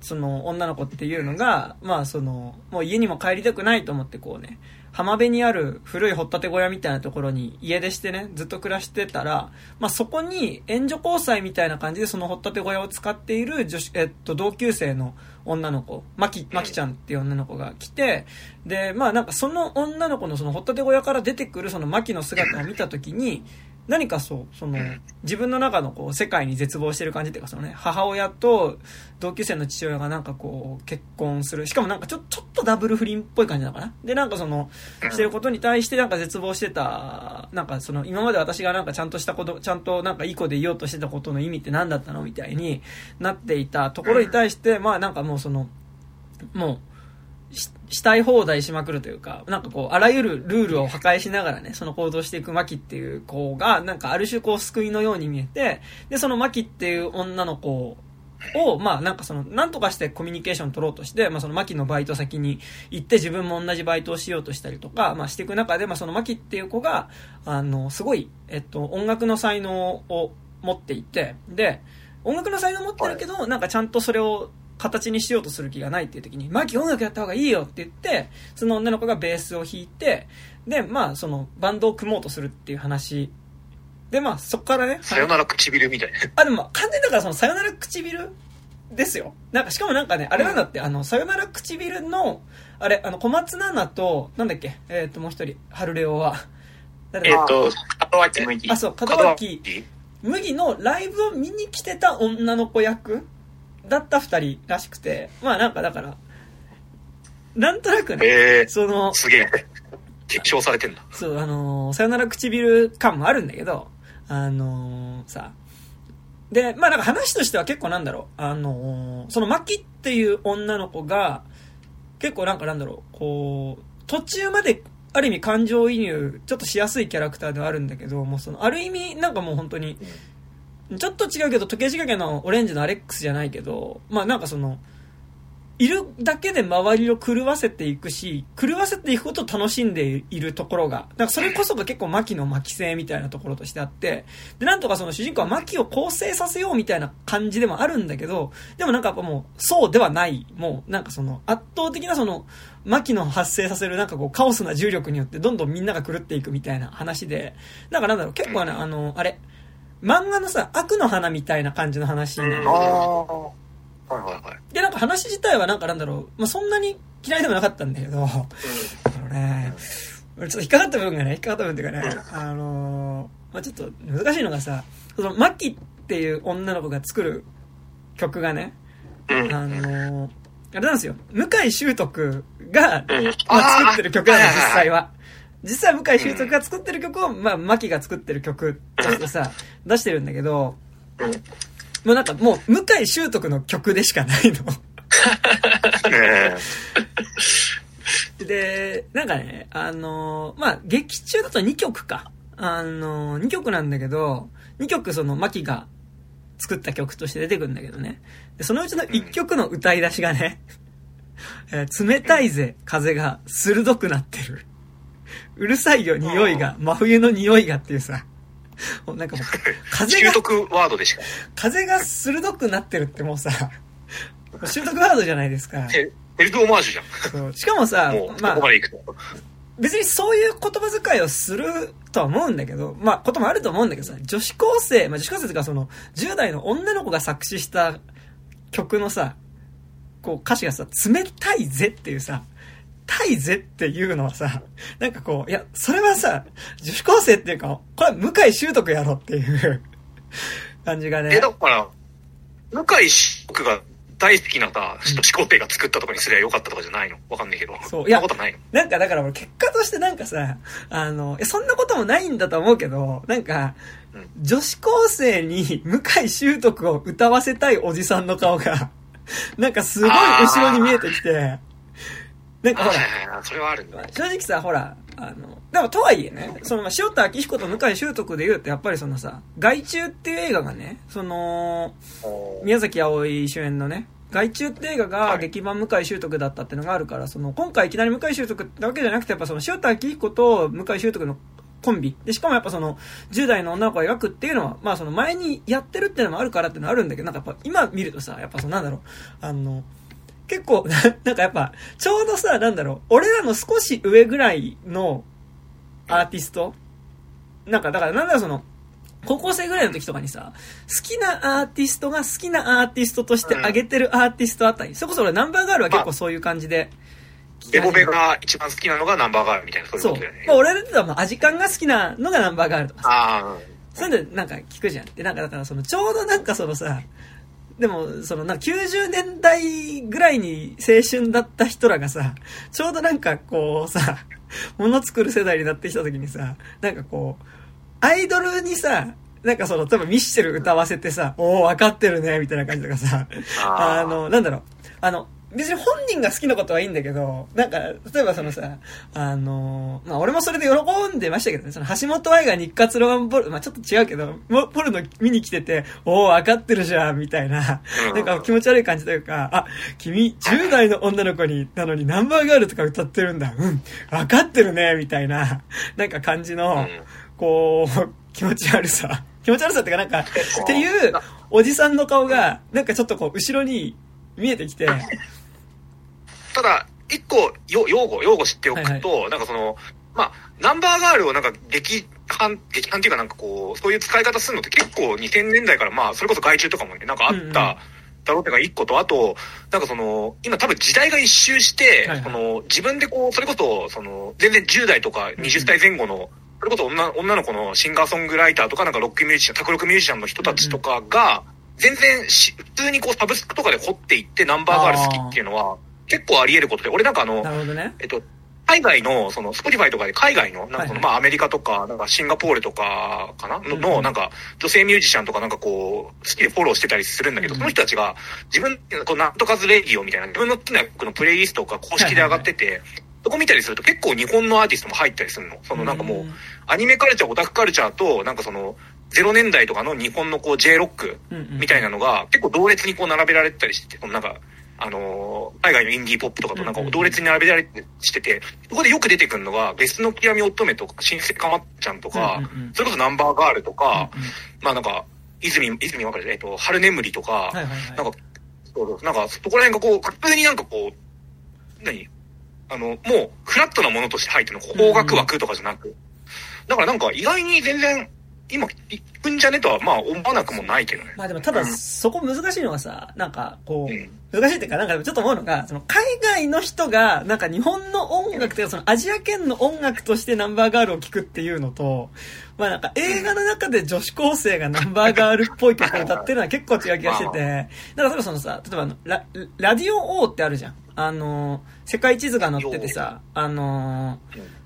その女の子っていうのが、まあその、もう家にも帰りたくないと思ってこうね、浜辺にある古い掘ったて小屋みたいなところに家出してね、ずっと暮らしてたら、まあそこに援助交際みたいな感じでその掘ったて小屋を使っている女子、えっと、同級生の女の子、まき、まきちゃんっていう女の子が来て、で、まあなんかその女の子のその掘ったて小屋から出てくるそのまきの姿を見たときに、何かそう、その、自分の中のこう、世界に絶望してる感じっていうか、そのね、母親と同級生の父親がなんかこう、結婚する。しかもなんかちょ、ちょっとダブル不倫っぽい感じなのかな？で、なんかその、してることに対してなんか絶望してた、なんかその、今まで私がなんかちゃんとしたこと、ちゃんとなんかいい子でいようとしてたことの意味って何だったの？みたいになっていたところに対して、まあなんかもうその、もう、ししたい放題しまくるというか、なんかこう、あらゆるルールを破壊しながらね、その行動していくマキっていう子が、なんかある種こう救いのように見えて、で、そのマキっていう女の子を、まあなんかその、なんとかしてコミュニケーション取ろうとして、まあそのマキのバイト先に行って自分も同じバイトをしようとしたりとか、まあしていく中で、まあそのマキっていう子が、あの、すごい、えっと、音楽の才能を持っていて、で、音楽の才能持ってるけど、なんかちゃんとそれを形にしようとする気がないっていう時に、マキ音楽やった方がいいよって言って、その女の子がベースを弾いて、で、まあそのバンドを組もうとするっていう話。で、まあそこからね、さよなら唇みたいな。あ、でも完全にだからそのさよなら唇ですよ。なんかしかもなんかね、あれなんだって、あの、さよなら唇の、あれ、あの、小松菜奈と、なんだっけ、えっ、ともう一人、春レオは。誰だえっ、と、門脇麦。あ、そう、門門脇麦のライブを見に来てた女の子役だった二人らしくて、まあなんかだから、なんとなくね、えー、その、すげえ。結晶されてんだ。そう、あのーさよなら唇感もあるんだけど、あのーさ、で、まあなんか話としては結構なんだろう、あのーそのマキっていう女の子が、結構なんかなんだろう、こう、途中まである意味感情移入、ちょっとしやすいキャラクターではあるんだけど、もうその、ある意味、なんかもう本当に、ちょっと違うけど、時計仕掛けのオレンジのアレックスじゃないけど、まあなんかその、いるだけで周りを狂わせていくし、狂わせていくことを楽しんでいるところが、だかそれこそが結構牧の牧性みたいなところとしてあって、で、なんとかその主人公は牧を構成させようみたいな感じでもあるんだけど、でもなんかもう、そうではない、もうなんかその圧倒的なその、牧の発生させるなんかこうカオスな重力によってどんどんみんなが狂っていくみたいな話で、なんかなんだろう、結構ね、あの、あれ、漫画のさ、悪の花みたいな感じの話なんだけどああ。はいはいはい。で、なんか話自体はなんかなんだろう、まあ、そんなに嫌いでもなかったんだけど、あのね、俺ちょっと引っかかった部分がね、引っかかった部分っていうかね、あのーまあ、ちょっと難しいのがさ、その、マキっていう女の子が作る曲がね、うん。あのーあれなんですよ、向井秀徳が、うん。まあ、作ってる曲なの、あー実際は。実際は向井秀徳が作ってる曲を、まあ、マキが作ってる曲としてさ、出してるんだけど、うん。もうなんかもう、向井秀徳の曲でしかないの。ねで、なんかね、あのーまあ、劇中だと2曲か。あのー、2曲なんだけど、2曲その、マキが作った曲として出てくるんだけどね。で、そのうちの1曲の歌い出しがね、えー冷たいぜ、風が鋭くなってる。うるさいよ、匂いが、真冬の匂いがっていうさ、*laughs* なんかもう、風が習、得ワードでしか。風が鋭くなってるってもうさ、*laughs* 習得ワードじゃないですか。テテルトオマージュじゃそうしかもさん。もまあこま、で行くと。別にそういう言葉遣いをするとは思うんだけど、まあ、こともあると思うんだけどさ、女子高生、まあ、女子高生とかその、10代の女の子が作詞した曲のさ、こう歌詞がさ、冷たいぜっていうさ、たいぜっていうのはさ、なんかこう、いや、それはさ、女子高生っていうか、これは向井秀徳やろっていう *laughs* 感じがね。え、。だから、向井志徳が大好きなさ、女子高生が作ったとかにすりゃよかったとかじゃないの？わかんないけど。そう。そんなことないの？なんかだから俺結果としてなんかさ、あの、いやそんなこともないんだと思うけど、なんかうん、女子高生に向井秀徳を歌わせたいおじさんの顔が、なんかすごい後ろに見えてきて、なんかほら、それはあるんだ。正直さ、ほら、あの、でもとはいえね、その、まあ塩田明彦と向井秀徳で言うと、やっぱりそのさ、外中っていう映画がね、その、宮崎あおい主演のね、外中って映画がはい。劇版向井秀徳だったっていうのがあるから、その、今回いきなり向井秀徳ってわけじゃなくて、やっぱその、塩田明彦と向井秀徳のコンビ。で、しかもやっぱその、10代の女の子を描くっていうのは、まあその前にやってるっていうのもあるからっていうのはあるんだけど、なんかやっぱ今見るとさ、やっぱそのなんだろう、あの、結構、な *laughs* なんかやっぱ、ちょうどさ、なんだろう、俺らの少し上ぐらいのアーティストなんか、だからなんだろう、その、高校生ぐらいの時とかにさ、好きなアーティストが好きなアーティストとして挙げてるアーティストあたり、それこそ俺ナンバーガールは結構そういう感じで聞きベボベ。が一番好きなのがナンバーガールみたいな、そういうことだよね。。まあ俺らはまあアジカンが好きなのがナンバーガールとかさああ、そういうのなんか聞くじゃん。で、なんかだからそのちょうどなんかそのさ、でも、そのなんか90年代ぐらいに青春だった人らがさ、ちょうどなんかこうさ、もの作る世代になってきた時にさ、なんかこう、アイドルにさ、なんかその、例えばミッシェル歌わせてさ、おお分かってるね、みたいな感じとかさ、あの、なんだろう、あの、別に本人が好きなことはいいんだけど、なんか、例えばそのさ、あの、まあ、俺もそれで喜んでましたけどね、その橋本愛が日活ロマンポル、まあ、ちょっと違うけど、もポルノ見に来てて、おお分かってるじゃん、みたいな、うん。なんか気持ち悪い感じというか、あ、君、10代の女の子に、なのにナンバーガールとか歌ってるんだ、うん、分かってるね、みたいな、なんか感じの、うん。こう、気持ち悪さ。気持ち悪さっていうかなんか、っていうおじさんの顔が、なんかちょっとこう、後ろに見えてきて、ただ、一個、よ用語、用語知っておくと、なんかその、まあ、ナンバーガールをなんか劇版、劇版っていうかなんかこう、そういう使い方するのって結構2000年代からまあ、それこそ外注とかもね、なんかあった、うんうん。だろうっていうのが一個と、あと、なんかその、今多分時代が一周して、はいはい。その、自分でこう、それこそ、その、全然10代とか20代前後の、それこそ女女の子のシンガーソングライターとか、なんかロックミュージシャン、卓録ミュージシャンの人たちとかが、全然し、普通にこう、サブスクとかで掘っていってナンバーガール好きっていうのは、結構あり得ることで、俺なんかあの、なるほどね。えっと、海外の、その、 Spotify とかで海外の、なんかその、まあ、アメリカとか、なんかシンガポールとか、かな？の、なんか、女性ミュージシャンとかなんかこう、好きでフォローしてたりするんだけど、うん。その人たちが、自分、こう、なんとかズレディオみたいな、自分の好きな曲のプレイリストが公式で上がってて、そこ見たりすると結構日本のアーティストも入ったりするの。そのなんかもう、アニメカルチャー、オタクカルチャーと、なんかその、0年代とかの日本のこう J ロックみたいなのが結構同列にこう並べられてたりしてて、そのなんか、あのー海外のインディーポップとかとなんか同列に並べられてしてて、そこでよく出てくるのが、ベスの極み乙女とか、新生かまっちゃんとか、それこそナンバーガールとか、まあなんか、泉、泉分かる？えっと、春眠りとか、なんか、そうなんか、そこら辺がこう、普通になんかこう、何？あの、もう、フラットなものとして入ってるの、邦楽枠とかじゃなく。だからなんか、意外に全然、今、行くんじゃねとは、まあ、思わなくもないけどね。まあでもただうんそこ難しいのはさ、なんかこう難しいっていうかなんかちょっと思うのが、その海外の人がなんか日本の音楽というかそのアジア圏の音楽としてナンバーガールを聴くっていうのと、まあなんか映画の中で女子高生がナンバーガールっぽい曲を歌ってるのは結構違う気がしてて、*laughs* だからそのさ、例えばあのラ、ラディオ O ってあるじゃん。あの、世界地図が載っててさ、あの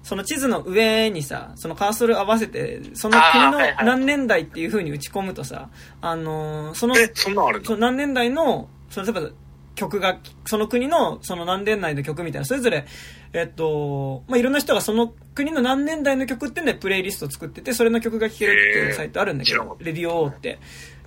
その地図の上にさ、そのカーソル合わせて、その国の何年代っていう風に打ち込むとさ、あのーその、え、その？何年代の、その例えば曲が、その国のその何年代の曲みたいな、それぞれ、えっと、まあ、いろんな人がその国の何年代の曲っていうのでプレイリストを作ってて、それの曲が聴けるっていうサイトあるんだけどレディオ O って。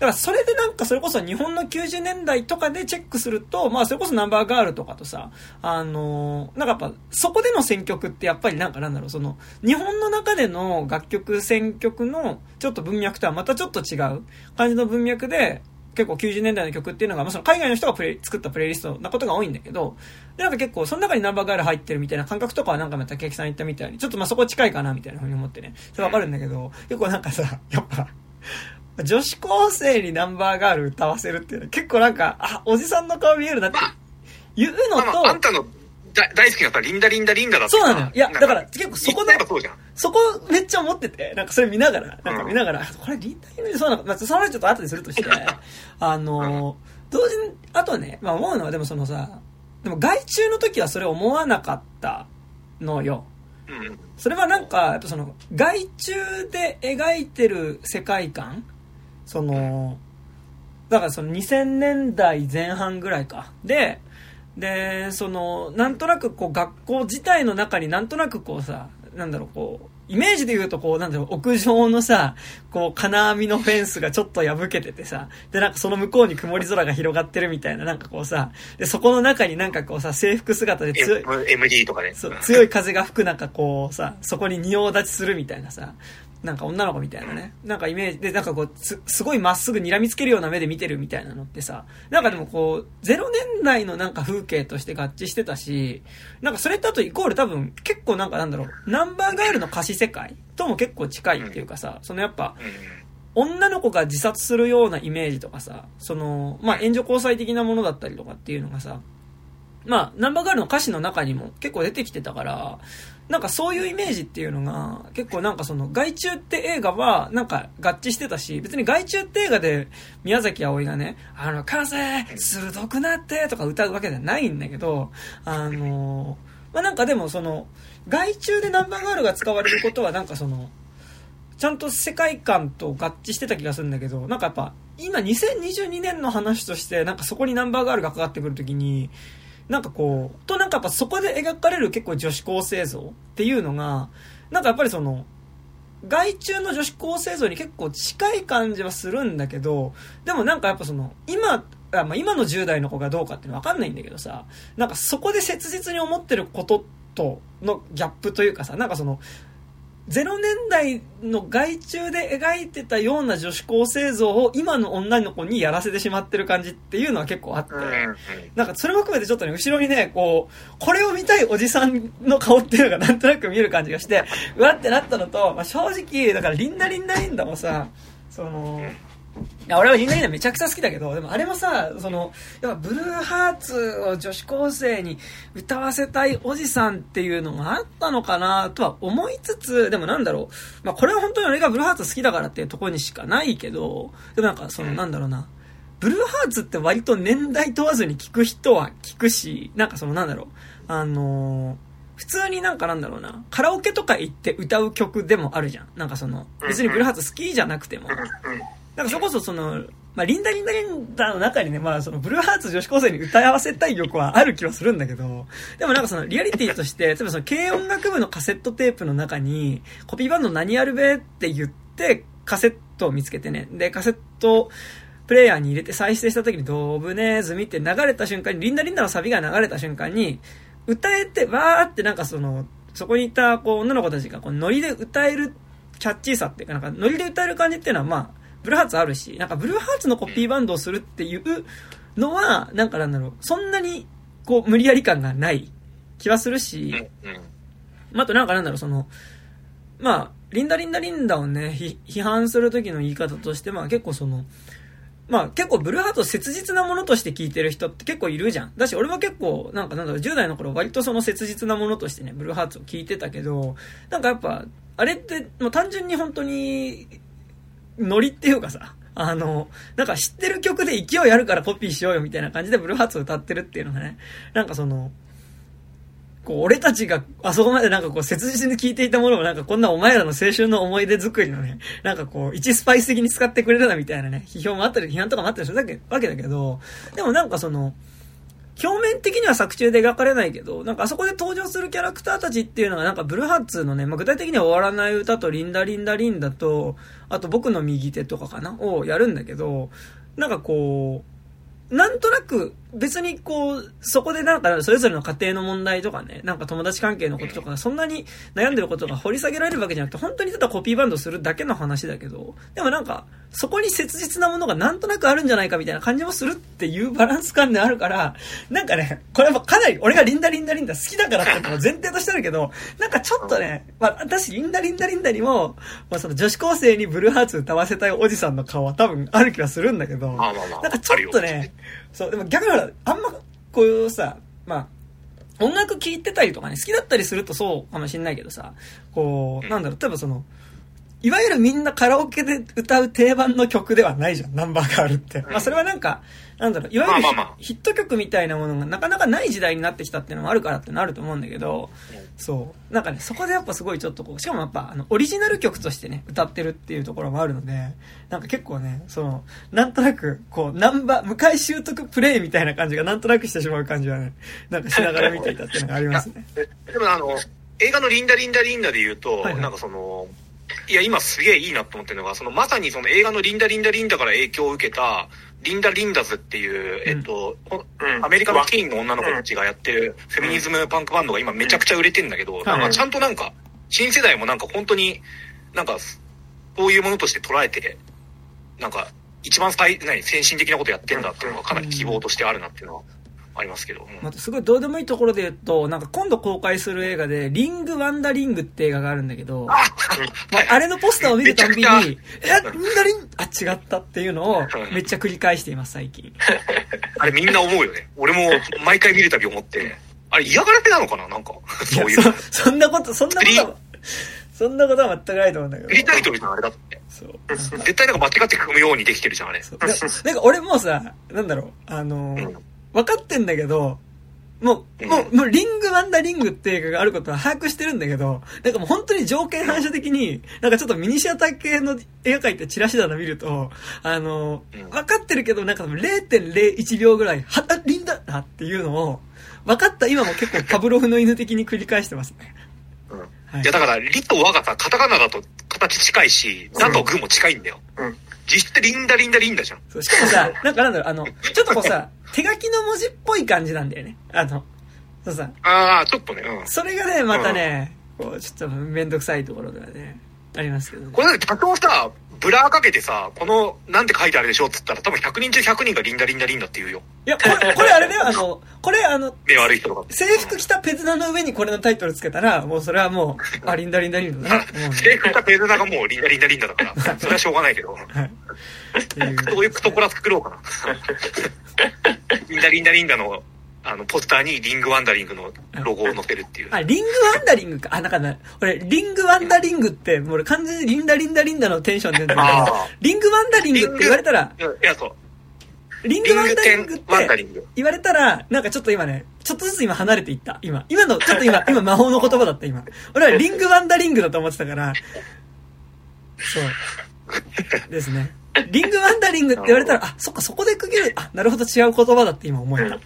だからそれでなんかそれこそ日本の90年代とかでチェックすると、まあそれこそナンバーガールとかとさ、あのーなんかやっぱそこでの選曲ってやっぱりなんかなんだろう、その日本の中での楽曲選曲のちょっと文脈とはまたちょっと違う感じの文脈で、結構90年代の曲っていうのが、まあ、その海外の人がプレ作ったプレイリストなことが多いんだけど、で、なんか結構、その中にナンバーガール入ってるみたいな感覚とかはなんかまた、ケーキさん言ったみたいに、ちょっとまあそこ近いかなみたいなふうに思ってね、それわかるんだけど、結構なんかさ、やっぱ、女子高生にナンバーガール歌わせるっていうのは結構なんか、あ、おじさんの顔見えるなって言うのまあまあ、あんと、たのだ大好きなさ、リンダリンダリンダだってさそうなのよいやんだから結構そこの言っちゃえばそうじゃん。そこめっちゃ思ってて、なんかそれ見ながら、なんか見ながら、これリンダイムそうなのか、まあ、その話ちょっと後でするとして、あの、同時に、あとね、まあ思うのはでもそのさ、でも外注の時はそれ思わなかったのよ。うん。それはなんか、やっぱその、外注で描いてる世界観その、だからその2000年代前半ぐらいか。で、で、その、なんとなくこう学校自体の中になんとなくこうさ、なんだろうこう、イメージで言うとこう、なんだろう、屋上のさ、こう、金網のフェンスがちょっと破けててさ、で、なんかその向こうに曇り空が広がってるみたいな、なんかこうさ、で、そこの中になんかこうさ、制服姿で強い、MD とかね。そう強い風が吹く中こうさそこに仁王立ちするみたいなさなんか女の子みたいなねなんかイメージでなんかこうすすごいまっすぐ睨みつけるような目で見てるみたいなのってさなんかでもこう0年代のなんか風景として合致してたしなんかそれとあとイコール多分結構なんかなんだろうナンバーガールの歌詞世界とも結構近いっていうかさそのやっぱ。女の子が自殺するようなイメージとかさ、その、まあ、援助交際的なものだったりとかっていうのがさ、まあ、ナンバーガールの歌詞の中にも結構出てきてたから、なんかそういうイメージっていうのが、結構なんかその、外中って映画はなんか合致してたし、別に外中って映画で宮崎葵がね、あの、風鋭くなってとか歌うわけじゃないんだけど、あの、まあなんかでもその、外中でナンバーガールが使われることはなんかその、ちゃんと世界観と合致してた気がするんだけど、なんかやっぱ、今2022年の話として、なんかそこにナンバーガールがかかってくるときに、なんかこう、となんかやっぱそこで描かれる結構女子高生像っていうのが、なんかやっぱりその、外中の女子高生像に結構近い感じはするんだけど、でもなんかやっぱその、今、あまあ、今の10代の子がどうかっていうのは分かんないんだけどさ、なんかそこで切実に思ってることとのギャップというかさ、なんかその、0年代の外中で描いてたような女子高生像を今の女の子にやらせてしまってる感じっていうのは結構あって。なんかそれも含めてちょっとね、後ろにね、こう、これを見たいおじさんの顔っていうのがなんとなく見える感じがして、うわってなったのと、まあ、正直、だからリンダリンダリンダもさ、その、いや俺はリンダリンダめちゃくちゃ好きだけど、でもあれもさ、その、やっぱブルーハーツを女子高生に歌わせたいおじさんっていうのがあったのかなとは思いつつ、でもなんだろう、まあこれは本当に俺がブルーハーツ好きだからっていうところにしかないけど、でもなんかそのなんだろうな、ブルーハーツって割と年代問わずに聞く人は聞くし、なんかそのなんだろう、あのー普通になんかなんだろうな、カラオケとか行って歌う曲でもあるじゃん。なんかその、別にブルーハーツ好きじゃなくても。なんかそこそその、まあ、リンダリンダリンダの中にね、まあ、その、ブルーハーツ女子高生に歌い合わせたい曲はある気はするんだけど、でもなんかその、リアリティとして、例えばその、軽音楽部のカセットテープの中に、コピーバンド何やるべって言って、カセットを見つけてね、で、カセット、プレイヤーに入れて再生した時にドブネーズ見て流れた瞬間に、リンダリンダのサビが流れた瞬間に、歌えて、わーってなんかその、そこにいたこう女の子たちがこうノリで歌えるキャッチーさっていうか、なんかノリで歌える感じっていうのはまあ、ブルーハーツあるし、なんかブルーハーツのコピーバンドをするっていうのは、なんかなんだろう、そんなにこう無理やり感がない気はするし、あ、あとなんかなんだろう、その、まあ、リンダリンダリンダをね、ひ批判する時の言い方として、まあ結構その、まあ結構ブルーハーツを切実なものとして聞いてる人って結構いるじゃん。だし俺も結構、なんかなんだろう、10代の頃割とその切実なものとしてね、ブルーハーツを聞いてたけど、なんかやっぱ、あれって、もう単純に本当に、ノリっていうかさ、あの、なんか知ってる曲で勢いあるからコピーしようよみたいな感じでブルーハーツ歌ってるっていうのがね、なんかその、こう、俺たちがあそこまでなんかこう、切実に聞いていたものをなんかこんなお前らの青春の思い出作りのね、なんかこう、一スパイス的に使ってくれるなみたいなね、批評もあったり、批判とかもあったりするわけだけど、でもなんかその、表面的には作中で描かれないけど、なんかあそこで登場するキャラクターたちっていうのがなんかブルーハーツのね、まあ、具体的には終わらない歌とリンダリンダリンダと、あと僕の右手とかかなをやるんだけど、なんかこう、なんとなく別にこう、そこでなんかそれぞれの家庭の問題とかね、なんか友達関係のこととか、そんなに悩んでることが掘り下げられるわけじゃなくて、本当にただコピーバンドするだけの話だけど、でもなんか、そこに切実なものがなんとなくあるんじゃないかみたいな感じもするっていうバランス感であるから、なんかね、これはかなり俺がリンダリンダリンダ好きだからってのも前提としてあるけど、なんかちょっとね、まあ私リンダリンダリンダにも、まあその女子高生にブルーハーツ歌わせたいおじさんの顔は多分ある気はするんだけど、なんかちょっとね、そう、でも逆にほら、あんま、こういうさ、まあ、音楽聴いてたりとかね、好きだったりするとそうかもしんないけどさ、こう、なんだろう、例えばその、いわゆるみんなカラオケで歌う定番の曲ではないじゃん、ナンバーガールって。まあそれはなんか、なんだろう、いわゆるヒ,、ット曲みたいなものがなかなかない時代になってきたっていうのもあるからってなると思うんだけど、そう。なんかね、そこでやっぱすごいちょっとこう、しかもやっぱ、あの、オリジナル曲としてね、歌ってるっていうところもあるので、なんか結構ね、その、なんとなく、こう、ナンバー、向井習得プレイみたいな感じがなんとなくしてしまう感じはね、なんかしながら見ていたっていうのがありますね。*laughs* でもあの、映画のリンダリンダリンダで言うと、はいはいなんかその、いや、今すげえいいなと思ってるのが、そのまさにその映画のリンダリンダリンダから影響を受けた、リンダ・リンダズっていう、えっと、ほうん。アメリカのティーンの女の子たちがやってるフェミニズムパンクバンドが今めちゃくちゃ売れてんだけど、なんかちゃんとなんか、新世代もなんか本当に、なんか、そういうものとして捉えて、なんか、一番最、何、先進的なことやってんだっていうのがかなり希望としてあるなっていうのはありますけど。うんまたすごいどうでもいいところで言うと、なんか今度公開する映画で、リング・ワンダリングって映画があるんだけど、あまあ、あれのポスターを見るたんびに、え、リンダリンあ、違ったっていうのをめっちゃ繰り返しています、最近。あれみんな思うよね。俺も毎回見るたび思って、あれ嫌がらせなのかな？なんか、そういう。そそんなこと、そんなことは、そんなことは全くないと思うんだけど。フリータイトルじゃん、あれだって。そう。絶対なんか間違って組むようにできてるじゃん、あれ。ななんか俺もうさ、なんだろう、あのーうん分かってんだけど、もう、もう、もう、リング・ワンダ・リングって映画があることは把握してるんだけど、なんかもう本当に条件反射的に、なんかちょっとミニシアター系の映画館行ってチラシ棚見ると、あの分かってるけど、なんか0.01秒ぐらい、は、あリンダだっていうのを、分かった今も結構 *laughs* パブロフの犬的に繰り返してますね。うん。はい。いや、だから、リとワがさ、カタカナだと形近いし、ザとグも近いんだよ。うん実質リンダリンダリンダじゃん。そうしかもさ、*laughs* なんかなんだろう、あの、ちょっとこうさ、手書きの文字っぽい感じなんだよね。あの、そうさ、ああ、ちょっとね、うん。それがね、またね、こう、ちょっとめんどくさいところではね、ありますけどね。これだって多少さ、ブラーかけてさ、この、なんて書いてあるでしょっつったら、多分100人中100人がリンダリンダリンダって言うよ。いや、これ、これあれだよ、あの、これあの、目悪い人とか。制服着たペズナの上にこれのタイトルつけたら、もうそれはもう、あ、リンダリンダリンダだな。*laughs* 制服したペルナがもうリンダリンダリンダだから、それはしょうがないけど、はい。っていう *laughs* どういうクトコラ作ろうかな。*laughs* リンダリンダリンダの、あの、ポスターにリングワンダリングのロゴを載せるっていう。あ、リングワンダリングか。あ、なんかね、俺、リングワンダリングって、もう俺完全にリンダリンダリンダのテンションで出てるけどリングワンダリングって言われたら、いや、そう。リンググワンダリングって。言われたら、なんかちょっと今ね、ちょっとずつ今離れていった。今。今の、ちょっと今、*laughs* 今魔法の言葉だった今。俺はリングワンダリングだと思ってたから、そう。ですね。リングワンダリングって言われたら、あ、そっか、そこで区切る。あ、なるほど、違う言葉だって今思えた。はい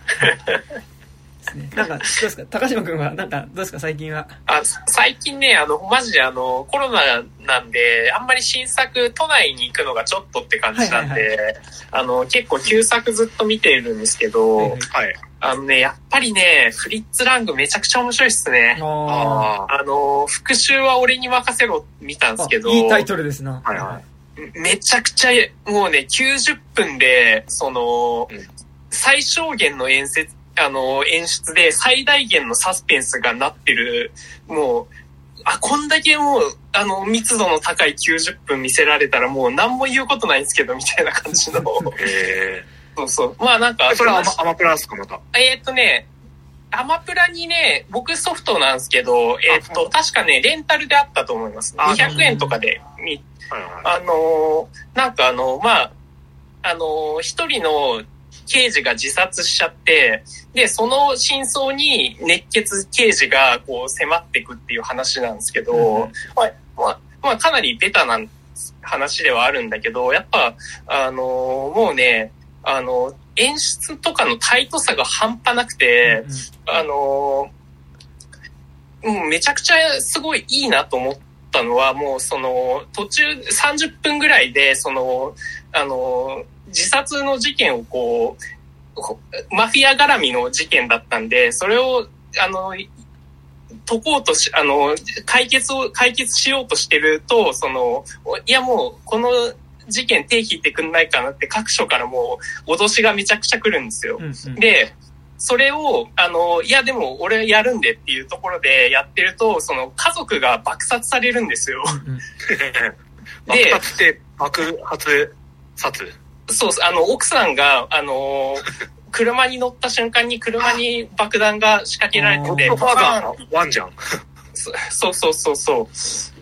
ですね。なんか、どうですか？高島くんは、なんか、どうですか？最近は。あ最近ね、あの、マジであの、コロナなんで、あんまり新作、都内に行くのがちょっとって感じなんで、はいあの、結構旧作ずっと見ているんですけど、はいはいはい。あのね、やっぱりね、フリッツラングめちゃくちゃ面白いっすね。ああの、復讐は俺に任せろ見たんですけど、あいいタイトルですな。はいはめちゃくちゃ、もうね、90分で、その、うん最小限の演説、あの、演出で最大限のサスペンスがなってる、もう、あ、こんだけもう、あの、密度の高い90分見せられたらもう何も言うことないんですけど、みたいな感じの。えそうそう。まあなんかえ。、それはアマプラですか、また？えーっとね、アマプラにね、僕ソフトなんですけど、えーっと、確かね、レンタルであったと思います。あ200円とかで見。あのーなんかあの、まあ、あのー一人の刑事が自殺しちゃって、で、その真相に熱血刑事がこう迫っていくっていう話なんですけど、うんまあ、まあ、まあ、かなりベタな話ではあるんだけど、やっぱ、あのーもうね、あの演出とかのタイトさが半端なくて、あのーうん、めちゃくちゃすごいいいなと思ったのは、もうその、途中30分ぐらいで、その、あのー自殺の事件をこう、こマフィア絡みの事件だったんで、それを、あの、解こうとし、あの、解決を、解決しようとしてると、その、いやもう、この事件手引いてくんないかなって各所からもう、脅しがめちゃくちゃ来るんですよ。うんうんで、それを、あの、いやでも俺やるんでっていうところでやってると、その家族が爆殺されるんですよ。*laughs* 爆発って、爆発殺？そう、あの、奥さんが、あの、*laughs* 車に乗った瞬間に車に爆弾が仕掛けられてて、ワンじゃん。そそうそうそうそ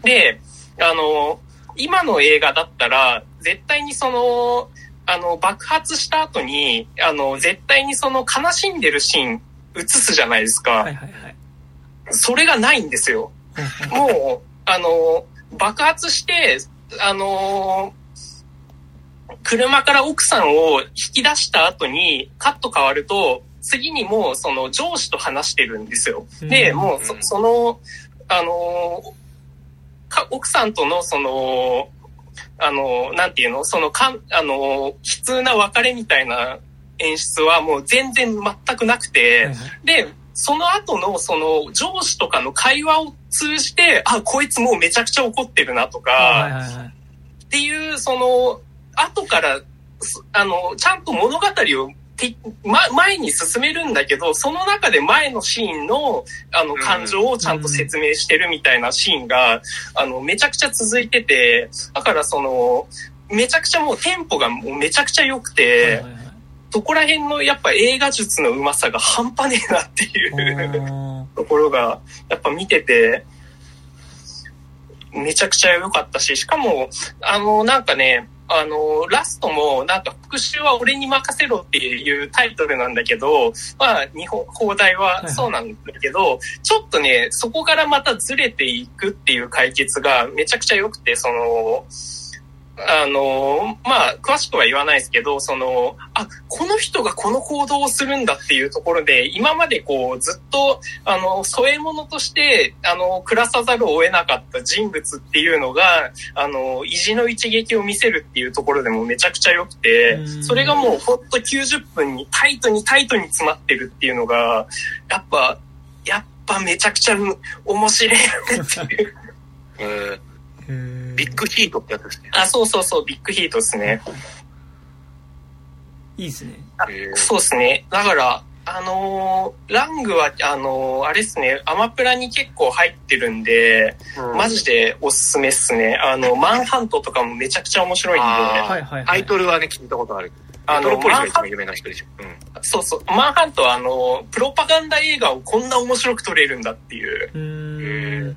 う。で、あの、今の映画だったら、絶対にその、あの、爆発した後に、あの、絶対にその悲しんでるシーン映すじゃないですか。はいはいはい。それがないんですよ。もう、あの、爆発して、あの、車から奥さんを引き出した後にカット変わると、次にもうその上司と話してるんですよ。で、うんもうそその、あの、か奥さんとのその、あの、なんていうの？そのかん、あの、悲痛な別れみたいな演出はもう全然全くなくて、で、その後のその上司とかの会話を通じて、あ、こいつもうめちゃくちゃ怒ってるなとか。っていう、その、後から、すあの、ちゃんと物語をて、ま、前に進めるんだけど、その中で前のシーンの、あの、うん感情をちゃんと説明してるみたいなシーンが、あの、めちゃくちゃ続いてて、だからその、めちゃくちゃもうテンポがもうめちゃくちゃ良くはいて、そこら辺のやっぱ映画術のうまさが半端ねえなっていう。ところが、やっぱ見てて、めちゃくちゃ良かったし、しかも、あの、なんかね、あの、ラストも、なんか、復讐は俺に任せろっていうタイトルなんだけど、まあ、日本、放題はそうなんだけど、ちょっとね、そこからまたずれていくっていう解決がめちゃくちゃ良くて、その、あの、まあ、詳しくは言わないですけど、その、あ、この人がこの行動をするんだっていうところで、今までこう、ずっと、あの、添え物として、あの、暮らさざるを得なかった人物っていうのが、あの、意地の一撃を見せるっていうところでもめちゃくちゃ良くてう、んそれがもうほんと90分にタイトにタイトに詰まってるっていうのが、やっぱ、やっぱめちゃくちゃ面白いっていう。*laughs* ビッグヒートってやつですね。あ、そうそうそう、ビッグヒートですね。いいですね。えーそうですね。だから、あのーラングは、あのーあれですね、アマプラに結構入ってるんで、うんマジでおすすめっすね。あの、マンハントとかもめちゃくちゃ面白いんで、あはいはいはい。タイトルはね、聞いたことある。あのポリスが一番有名な人でしょ。うん。そうそう、マンハントはあの、プロパガンダ映画をこんな面白く撮れるんだっていう、う。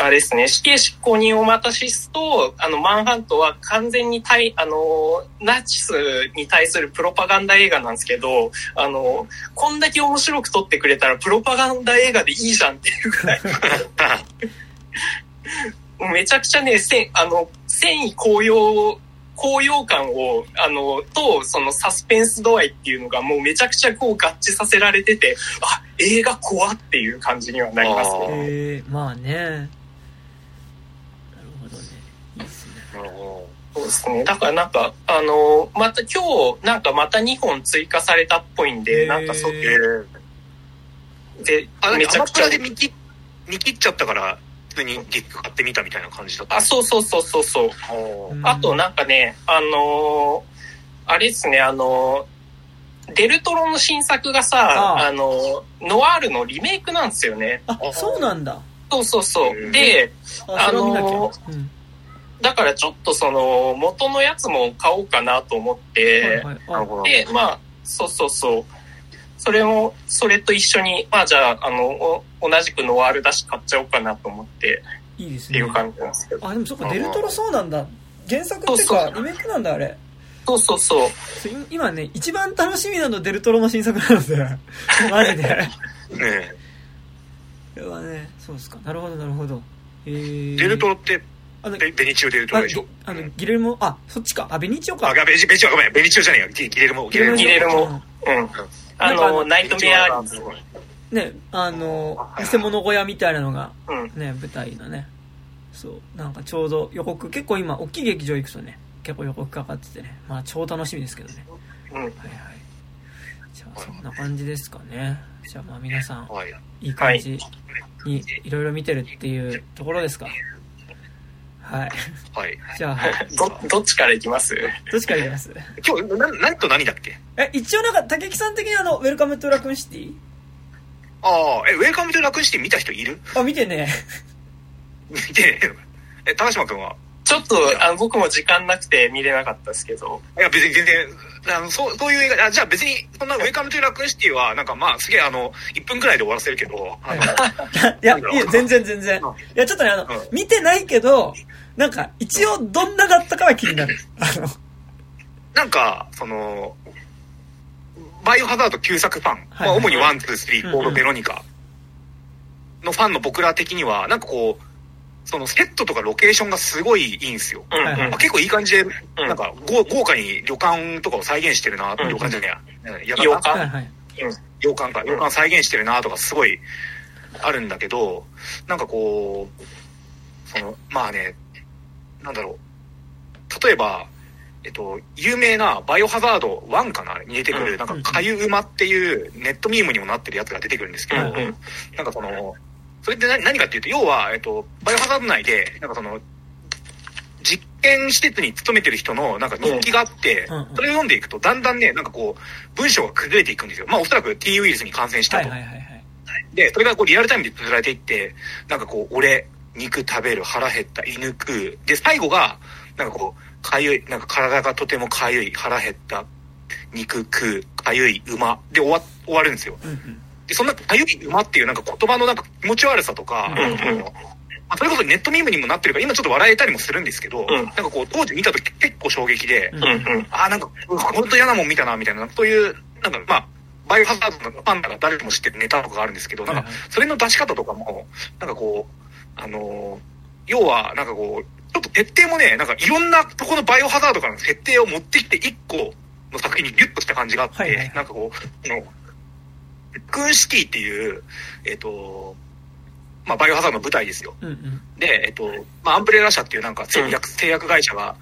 あれですね、死刑執行人をまたしすと、あの、マンハントは完全に対、あの、ナチスに対するプロパガンダ映画なんですけど、あの、こんだけ面白く撮ってくれたらプロパガンダ映画でいいじゃんっていうぐらい、*laughs* めちゃくちゃね、せんあの、戦意高揚、高揚感を、あの、と、そのサスペンス度合いっていうのがもうめちゃくちゃこう合致させられてて、あ、映画怖っていう感じにはなりますね。えー、まあね。なるほどね。いいっすね。なるほそうですね。だからなんか、あの、また今日、なんかまた2本追加されたっぽいんで、なんかそど。えー、であ、、めちゃくちゃアマプラ、で見切見切っちゃったから、普通にディック買ってみたみたいな感じだった？あ、そうそうそうそうそう。あとなんかね、あのーあれですね、あのーデルトロの新作がさ、あああのーノワールのリメイクなんですよね。あ、そうなんだ。そうそうそうう。んで、あ、のうん。だからちょっとその、元のやつも買おうかなと思って、はいはい。あなるほど。で、まあ、そうそうそう。それも、それと一緒に、まあじゃあ、あの、お同じくノワールだし買っちゃおうかなと思って、いいですねっていう。感じなんですけど。あ、でもそっか、デルトロそうなんだ。原作っていうか、リメイクなんだ、あれ。そうそうそう。今ね、一番楽しみなのデルトロの新作なんですよ。*laughs* マジで。ねこれはね、そうですか。なるほど、なるほど。えー、デルトロって、あの、ベベニチオデルトあロでしょ？あの、ギレルモ、あ、そっちか。あ、ベニチオか。あ、ベニチベニチオごめん、ベニチオじゃねえよ。ギギレルモ、ギレルモ。ギレルモうんうん。あのの、ナイトメア、ね、あの、見世物小屋みたいなのが、うん。ね、舞台のね。そう。なんかちょうど予告、結構今、大きい劇場行くとね、結構予告かかっててね。まあ、超楽しみですけどね。うん。はいはい。じゃあ、そんな感じですかね。じゃあ、まあ皆さん、はい。いい感じにいろいろ見てるっていうところですか？はい。はい。じゃあ、ど、どっちから行きます？どっちからいきます？今日、な、何と何だっけ？え、一応なんか、竹木さん的にあの、ウェルカムトゥラクーンシティああ、え、ウェルカムトゥラクーンシティ見た人いる？あ、見てね。見て、え、高島くんは？ちょっと、あの、僕も時間なくて見れなかったですけど。いや、別に全然、あの、そう、そういう映画、あじゃあ別に、そんな、ウェルカムトゥラクーンシティは、なんかまあ、すげえ、あの、1分くらいで終わらせるけど、*laughs* いや、いや、全然全然。いや、ちょっとね、あの、うん見てないけど、なんか、一応どんなだったかは気になる。*laughs* なんか、その、バイオハザード旧作ファン、はいまあ、主にワン、ツー、スリー、フォーうんベロニカのファンの僕ら的には、なんかこう、そのセットとかロケーションがすごいいいんですよ。うんはいはいあ結構いい感じで、なんか豪豪華に旅館とかを再現してるな、うん旅館じゃねえや。洋館。はいはい。洋館か、洋館再現してるなとかすごいあるんだけど、なんかこう、その、まあね、なんだろう。例えば、えっと、有名なバイオハザード1かな？に出てくる、うん。なんか、かゆ馬っていうネットミームにもなってるやつが出てくるんですけど、うんうん。なんかその、それって何何かっていうと、要は、えっと、バイオハザード内で、なんかその、実験施設に勤めてる人のなんか日記があって、うんうんそれを読んでいくと、だんだんね、なんかこう、文章が崩れていくんですよ。まあおそらく T ウイルスに感染したと。はいはいはいはい。で、それがこうリアルタイムで綴られていって、なんかこう、俺、肉食べる、腹減った、犬食う。で、最後が、なんかこう、かゆい、なんか体がとてもかゆい、腹減った、肉食う、かゆい、馬。で終わ、終わるんですよ。うんうん。で、そんな、かゆい馬っていうなんか言葉のなんか気持ち悪さとか、うんうん。あのまあ、それこそネットミームにもなってるから、今ちょっと笑えたりもするんですけど、ん。なんかこう、当時見た時結構衝撃で、うん。うんうん。ああ、なんか、本当嫌なもん見たな、みたいな、そういう、なんかまあ、バイオハザードのファンなら誰でも知ってるネタとかがあるんですけど、なんかそれの出し方とかも、なんかこう、あのー要は、なんかこう、ちょっと設定もね、なんかいろんなとこのバイオハザードからの設定を持ってきて、一個の作品にギュッとした感じがあって、はいはいなんかこう、クーンシティっていう、えっ、と、まあ、バイオハザードの舞台ですよ。うんうん。で、えっと、まあ、アンブレラ社っていうなんか製薬、製薬会社が、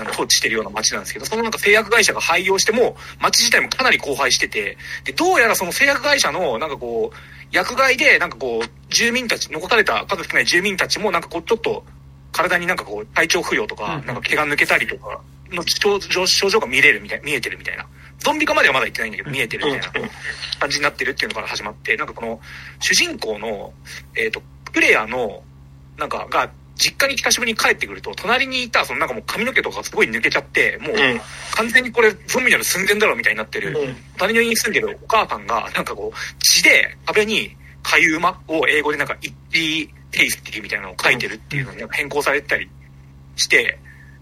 あの、統治してるような街なんですけど、そのなんか製薬会社が廃業しても、街自体もかなり荒廃してて、で、どうやらその製薬会社の、なんかこう、薬害で、なんかこう、住民たち、残された数少ない住民たちも、なんかこう、ちょっと、体になんかこう、体調不良とか、うんなんか毛が抜けたりとか、の症状症状が見れるみたい、見えてるみたいな。ゾンビ化まではまだ言ってないんだけど、見えてるみたいな感じになってるっていうのから始まって、なんかこの、主人公の、えっ、と、プレイヤーの、なんか、が、実家に久しぶりに帰ってくると、隣にいた、そのなんかもう髪の毛とかがすごい抜けちゃって、もう、うん。完全にこれ、ゾンビになる寸前だろみたいになってる、うん。隣の家に住んでるお母さんが、なんかこう、血で壁に、かゆ馬を英語でなんか、イッティテイスティみたいなのを書いてるっていうのに変更されてたりして、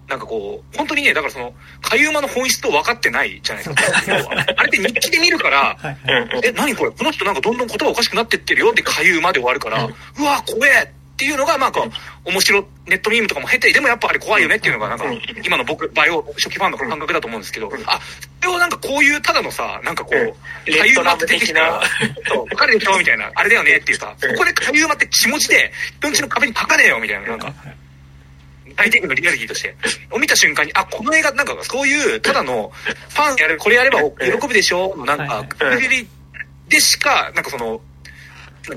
なんかこう、本当にね、だからその、かゆ馬の本質と分かってないじゃないですか。あれって日記で見るから、*laughs* はいはい。うんうん。え、何これ？この人なんかどんどん言葉おかしくなってってるよってかゆ馬で終わるから、うわ、怖えっていうのが、なんか、面白、ネットミームとかも経て、でもやっぱあれ怖いよねっていうのが、なんか、今の僕、バイオ初期ファンの感覚だと思うんですけど、あ、それをなんかこういう、ただのさ、なんかこう、レッドラム的な、そう、わかるでしょ？みたいな、あれだよねっていうさ、そこでかゆまって血文字で、人んちの壁に書かねえよみたいな、なんか、大体のリアリティとして。を見た瞬間に、あ、この映画、なんかそういう、ただの、ファンやる、これやれば喜ぶでしょ？のなんか、くびりでしか、なんかその、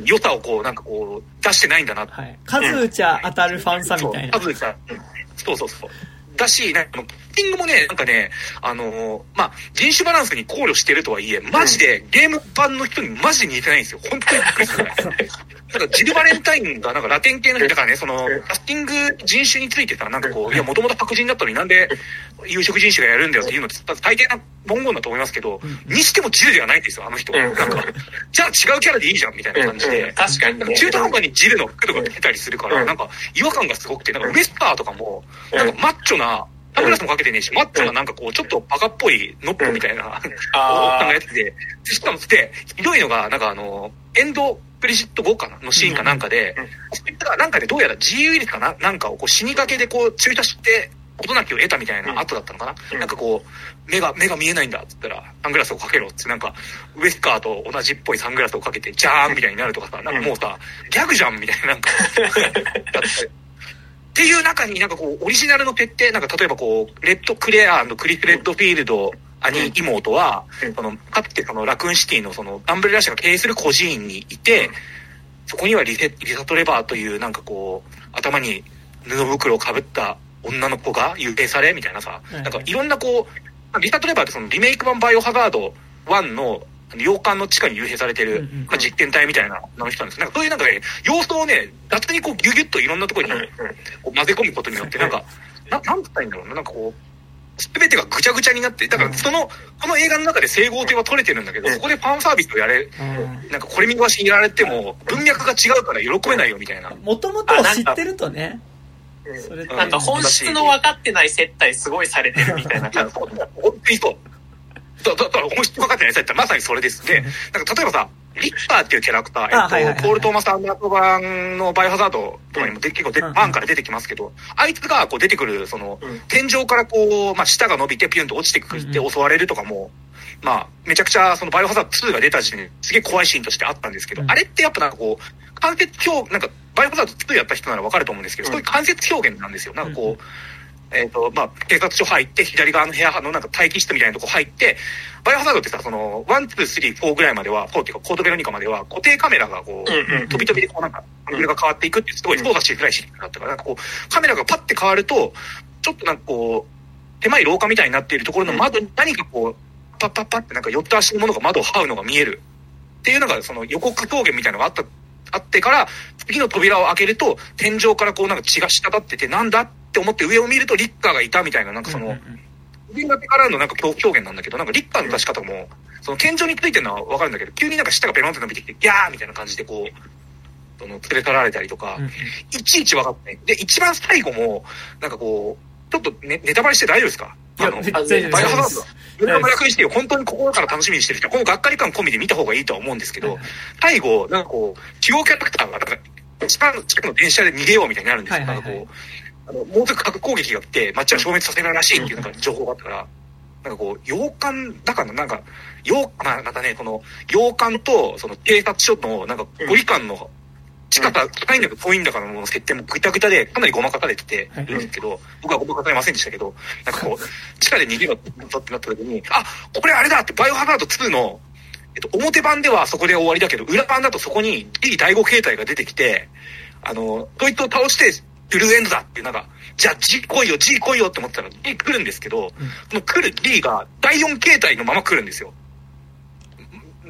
良さをこう、なんかこう、出してないんだな。はい。数打ちゃ当たるファンさみたいな。数打ちゃ、そうそうそう。だし、なんか、ピッティングもね、なんかね、あのー、まあ、人種バランスに考慮してるとはいえ、マジで、ゲーム版の人にマジで似てないんですよ。本当にびっくりするぐらい。なんかジル・バレンタインがなんかラテン系の人だからね、その、キャスティング人種についてさ、なんかこう、いや、もともと白人だったのになんで有色人種がやるんだよっていうのって、大抵な文言だと思いますけど、にしてもジルではないんですよ、あの人。なんか、じゃあ違うキャラでいいじゃん、みたいな感じで。確かに、中途半端にジルの服とか着てたりするから、なんか違和感がすごくて、なんかウエスターとかも、なんかマッチョな、サングラスもかけてねえし、マッチョななんかこう、ちょっとバカっぽいノッポみたいな、おっさん *laughs* がやってて、しかもで、ひどいのが、なんかあの、エンドプリジット5かなのシーンかなんかで、なんかでどうやら自由入れかななんかをこう死にかけでこう注射して、事なきを得たみたいな後だったのかな、なんかこう、目が、目が見えないんだっつったら、サングラスをかけろっつって、なんか、ウエスカーと同じっぽいサングラスをかけて、ジャーンみたいになるとかさ、なんかもうさ、ギャグじゃんみたいな、なんか、っていう中になんかこう、オリジナルの設定、なんか例えばこう、レッドクレアクリス・レッドフィールド、兄妹は、その、かつてそのラクーンシティのその、アンブレラ社が経営する孤児院にいて、そこにはリセリサ・トレバーというなんかこう、頭に布袋をかぶった女の子が幽閉され、みたいなさ、なんかいろんなこう、リサ・トレバーってそのリメイク版バイオハザード1の洋館の地下に幽閉されてる、まあ、実験体みたいなの人なんです。なんかそういうなんかね、様子をね、雑にこうギュギュッといろんなところにこう混ぜ込むことによって、なんか、ななんつったらいいんだろうな、なんかこう、すべてがぐちゃぐちゃになって、だからその、この映画の中で整合性は取れてるんだけど、そこでファンサービスをやれ、なんかこれ見逃しにやられても、文脈が違うから喜べないよみたいな。もともと知ってるとね。それなんか本質の分かってない接待すごいされてるみたいな感じ。*laughs* 本当にそう。だだから本質分かってない接待。まさにそれです。で、なんか例えばさ、リッパーっていうキャラクター、えっと、ポール・トーマス・アンダート版のバイオハザードとかにもで結構で、ファンから出てきますけど、あいつがこう出てくる、その、天井からこう、まあ、舌が伸びてピュンと落ちてくって襲われるとかも、まあ、めちゃくちゃそのバイオハザード2が出た時点ですげえ怖いシーンとしてあったんですけど、あれってやっぱなんかこう、間接表、なんか、バイオハザード2やった人ならわかると思うんですけど、そういう間接表現なんですよ。なんかこう、えっ、ー、と、まあ、警察署入って、左側の部屋のなんか待機室みたいなとこ入って、バイオハザードってさ、その、1、2、3、4ぐらいまでは、4っていうか、コードベロニカまでは、固定カメラがこう、飛び飛びでこうなんか、アングルが変わっていくって、すごい操作しづらいシーンだったから、なんかこう、カメラがパッて変わると、ちょっとなんかこう、狭い廊下みたいになっているところの窓に何かこう、パッパッパってなんか寄った足のものが窓を這うのが見える。っていうのが、その予告表現みたいなのがあった、あってから、次の扉を開けると、天井からこうなんか血が滴ってて、なんだって思って上を見るとリッカーがいたみたいな、なんかその、上になってからのなんか表現なんだけど、なんかリッカーの出し方も、その天井についてるのはわかるんだけど、急になんか舌がベロンって伸びてきて、ギャーみたいな感じでこう、その、連れ去られたりとか、いちいち分かってない。で、一番最後も、なんかこう、ちょっとネネタバレして大丈夫ですか？あの、バイオハザードは。ネタバレ役にしてよ。本当に心から楽しみにしてる人、このがっかり感込みで見た方がいいとは思うんですけど、最後、なんかこう、主要キャラクターが、近くの電車で逃げようみたいになるんですよ。なんかこう、あの、もうすぐ核攻撃が来て、街は消滅させるらしいっていうなんか情報があったから、なんかこう、洋館、だからなんか、洋、まあ、またね、この、洋館と、その警察署の、なんか、距離感の、近さ、近いんだけど遠いんだからの設定もぐたぐたで、かなりごまかされててるんですけど、僕はごまかされませんでしたけど、なんかこう、地下で逃げろってなった時に、あ、これあれだって、バイオハザード2の、えっと、表版ではそこで終わりだけど、裏版だとそこに D 第5形態が出てきて、あの、そいつを倒して、ブルーエンドだっていう、なんか、じゃあ G 来いよ、G 来いよって思ったら D 来るんですけど、その来る D が第4形態のまま来るんですよ。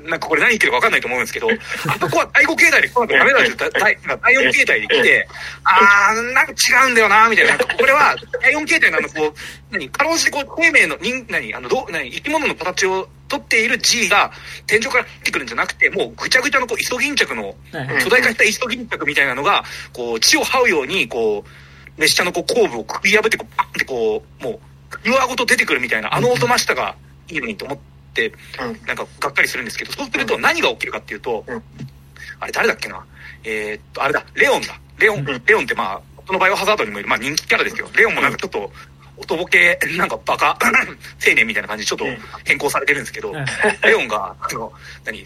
なんかこれ何言ってるか分かんないと思うんですけど、*laughs* あそこは第5形態で来なきゃダメだって第第4形態で来て、*laughs* あー、なんか違うんだよな、みたいな。なんかこれは第4形態なの、こう、何、かろうじてこう、生命の人、何、あの、ど、何、生き物の形を取っている G が天井から降ってくるんじゃなくて、もうぐちゃぐちゃのこう、イソギンチャクの、巨大化したイソギンチャクみたいなのが、こう、血を這うように、こう、列車のこう、後部をくり破って、こう、パンってこう、もう、岩ごと出てくるみたいな、あのおとましさがいいのにと思って、なんかがっかりするんですけど、そうすると何が起きるかっていうと、あれ誰だっけなえー、っと、あれだ、レオンだ。レオン、うん。レオンってまあ、このバイオハザードにもいる、まあ人気キャラですよ。レオンもなんかちょっと、おとぼけ、*laughs* なんかバカ、*laughs* 青年みたいな感じでちょっと変更されてるんですけど、はいレオンが、あの、何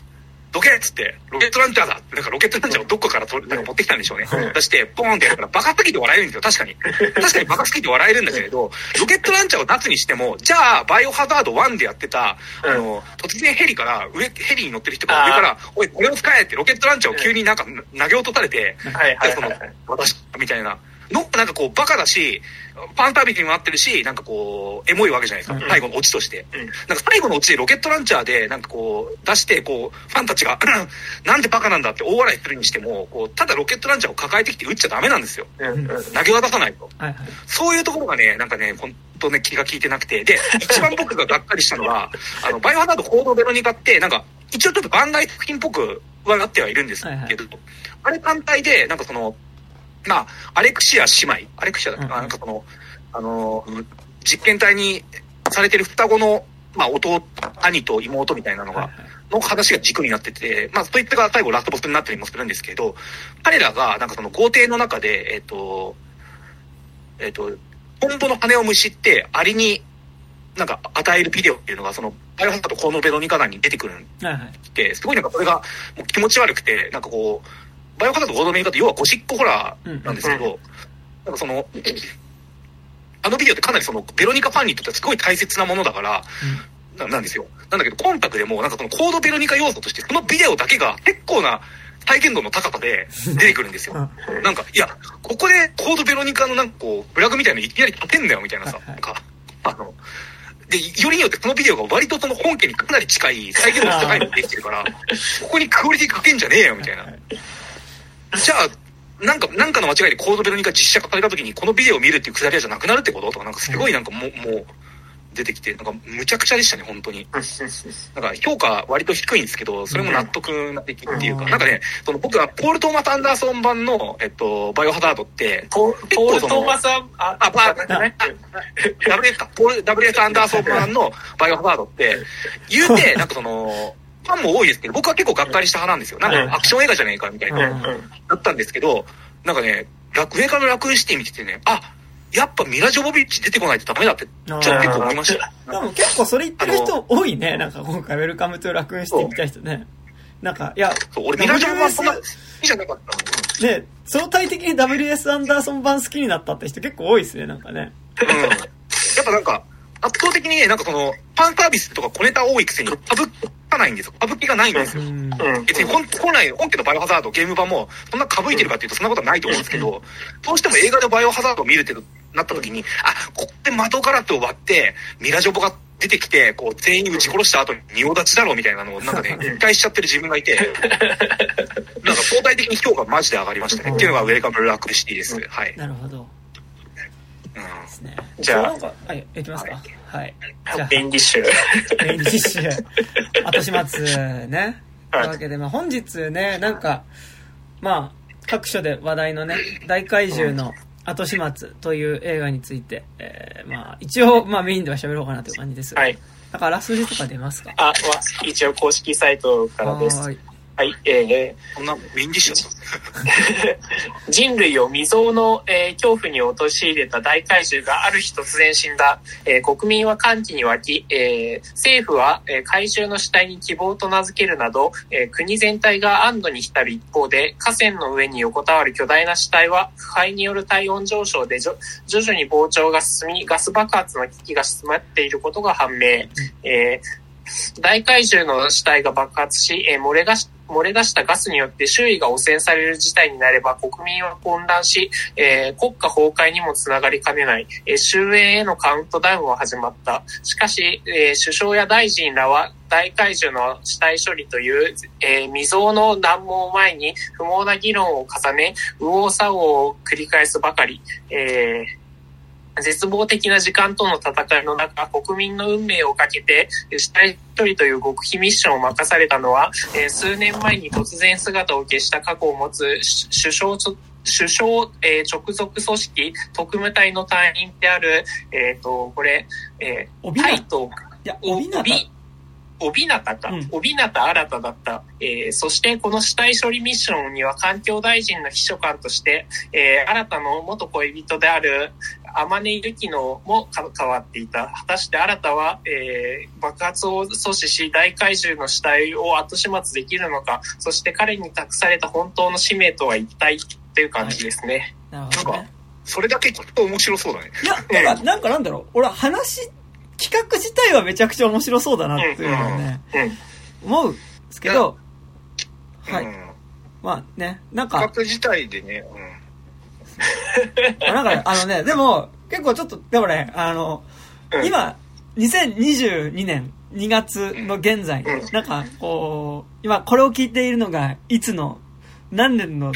どけっつって、ロケットランチャーだってなんかロケットランチャーをどっかから取るなんか持ってきたんでしょうね。うん出して、ポーンってやるから、バカすぎて笑えるんですよ、確かに。*laughs* 確かにバカすぎて笑えるんだけれど、ロケットランチャーを脱にしても、じゃあ、バイオハザード1でやってた、あの、突然ヘリから、上、ヘリに乗ってる人が上から、おい、これを使えってロケットランチャーを急になんか投げ落とされて、はいはいそのはいはい。、私、みたいな。の、なんかこう、バカだし、ファンタービスにもなってるし、なんかこう、エモいわけじゃないですか。うん最後のオチとして。うんなんか最後のオチでロケットランチャーで、なんかこう、出して、こう、ファンたちが、*clears throat* なんでバカなんだって大笑いするにしても、こう、ただロケットランチャーを抱えてきて撃っちゃダメなんですよ。うんうん投げ渡さないと。はいはい。そういうところがね、なんかね、本当ね、気が利いてなくて。で、一番僕ががっかりしたのは、*laughs* あの、バイオハザードコードベロニカって、なんか、一応ちょっと番外作品っぽくはなってはいるんですけど、あれ単体で、なんかその、まあ、アレクシア姉妹、アレクシアだっけ？な、うんなんかその、あの、実験体にされてる双子の、まあ、弟、兄と妹みたいなのが、はいはい。の話が軸になってて、まあ、そいつが最後ラストボスになったりもするんですけど、彼らが、なんかその豪邸の中で、えっ、と、えっ、と、トンボの羽をむしって、アリに、なんか与えるビデオっていうのが、その、バイオハザードコーノベロニカ団に出てくるんはいはい。で、すごいなんかそれがもう気持ち悪くて、なんかこう、バイオハザードコーノベロニカって要はゴシックホラーなんですけど、なんかその、あのビデオってかなりその、ベロニカファンにとってはすごい大切なものだから、ななんですよ。なんだけど、コンタクでも、なんかそのコードベロニカ要素として、そのビデオだけが結構な体験度の高さで *laughs* 出てくるんですよ。うんなんか、いや、ここでコードベロニカのなんかこう、ブラグみたいなのいきなり立てんだよ、みたいなさ、なんか、あの、で、よりによってそのビデオが割とその本家にかなり近い、再現度の高いのができてるから、*laughs* ここにクオリティかけんじゃねえよ、みたいな。じゃあ、なんか、なんかの間違いでコードベロニカ実写化された時にこのビデオを見るっていうくだりじゃなくなるってこととか、なんかすごいなんかもう、もう、出てきて、なんかむちゃくちゃでしたね、本当に。なんか評価割と低いんですけど、それも納得な出来っていうか、うん。なんかね、その僕はポール・トーマス・アンダーソン版の、えっと、バイオハザードって、ポポール・トーマスは、あ、あパーだね。WS か、ポール、WS アンダーソン版のバイオハザードって、言うて、なんかその、ファンも多いですけど、僕は結構がっかりした派なんですよ。なんかアクション映画じゃねえか、みたいうんな、うん。だったんですけど、なんかね、楽上からの楽園シティ見ててね、あ、やっぱミラ・ジョボビッチ出てこないとダメだって、ちょっと結構思いました。でも結構それ言ってる人多いね。なんか今回、ウェルカムトゥラクーンシティ見た人ね。なんか、いや、俺ミラ・ジョボはそんな好きじゃなかった。ね、相対的に WS アンダーソン版好きになったって人結構多いですね、なんかね。うん。やっぱなんか、圧倒的にね、なんかその、ファンサービスとか小ネタ多いくせに、歌舞かないんですよ。歌舞伎がないんですよ。うん。うん。別に本本来、本家のバイオハザードゲーム版も、そんな歌舞いてるかっていうとそんなことはないと思うんですけど、どうしても映画でバイオハザードを見るってなった時に、あ、ここで窓ガラスを割って、ミラジョボが出てきて、こう、全員撃ち殺した後に仁王立ちだろうみたいなのを、なんかね、一回しちゃってる自分がいて、*laughs* なんか相対的に評価マジで上がりましたね。っていうのがウェルカムラックシティです。はい。なるほど。うんですね。じゃあはい、いきますか。はい。じゃあ、メインディッシュ。メインディッシュ、後始末ね。とはいいうわけで、まあ本日ね、なんか、まあ、各所で話題のね、大怪獣の後始末という映画について、えー、まあ、一応、まあメインでは喋ろうかなという感じです。はい。だから、あらすじとか出ますか？あ、まあ、一応公式サイトからです。はーい。はい。えこんなメインディッシュだー人類を未曾有の、えー恐怖に陥れた大怪獣がある日突然死んだ。えー国民は歓喜に沸き、えー政府は、えー怪獣の死体に希望と名付けるなど、えー国全体が安堵に浸る一方で、河川の上に横たわる巨大な死体は、腐敗による体温上昇で徐々に膨張が進み、ガス爆発の危機が迫っていることが判明。えー大怪獣の死体が爆発し、えー漏れ出し漏れ出したガスによって周囲が汚染される事態になれば国民は混乱し、えー国家崩壊にもつながりかねない、えー終焉へのカウントダウンは始まった。しかし、えー首相や大臣らは大怪獣の死体処理という、え未曾有の難問を前に不毛な議論を重ね、右往左往を繰り返すばかり。えー絶望的な時間との戦いの中、国民の運命をかけて、死体処理という極秘ミッションを任されたのは、えー数年前に突然姿を消した過去を持つし首相つ首相、えー直属組織特務隊の隊員である、えっ、と、これ、えー、タイと、や、帯な帯、帯名か。うん、帯名新ただった。えーそしてこの死体処理ミッションには環境大臣の秘書官として、えー新たの元恋人である天音ゆきのもか変わっていた。果たして新たは、えー爆発を阻止し大怪獣の死体を後始末できるのか、そして彼に託された本当の使命とは一体っていう感じですね。なるほどね。それだけ聞くと面白そうだね。いや、なんか、なんかなんだろう。俺は話、企画自体はめちゃくちゃ面白そうだなっていうのはね、うん。思うんですけど、はい。うん。まあね、なんか、企画自体でね、あなんかね、あのね、でも、結構ちょっと、でもね、あの、うん今、2022年2月の現在うん、なんか、こう、今これを聞いているのが、いつの、何年の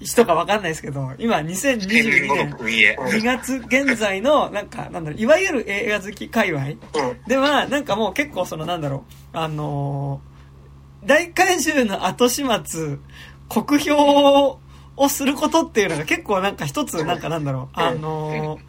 人かわかんないですけど、今、うん。天2022然語の年組へ。2月現在の、なんか、なんだろう、いわゆる映画好き界隈うん。では、なんかもう結構その、なんだろう、あのー大怪獣の後始末、酷評をすることっていうのが結構なんか一つ、なんかなんだろう、*laughs* あのー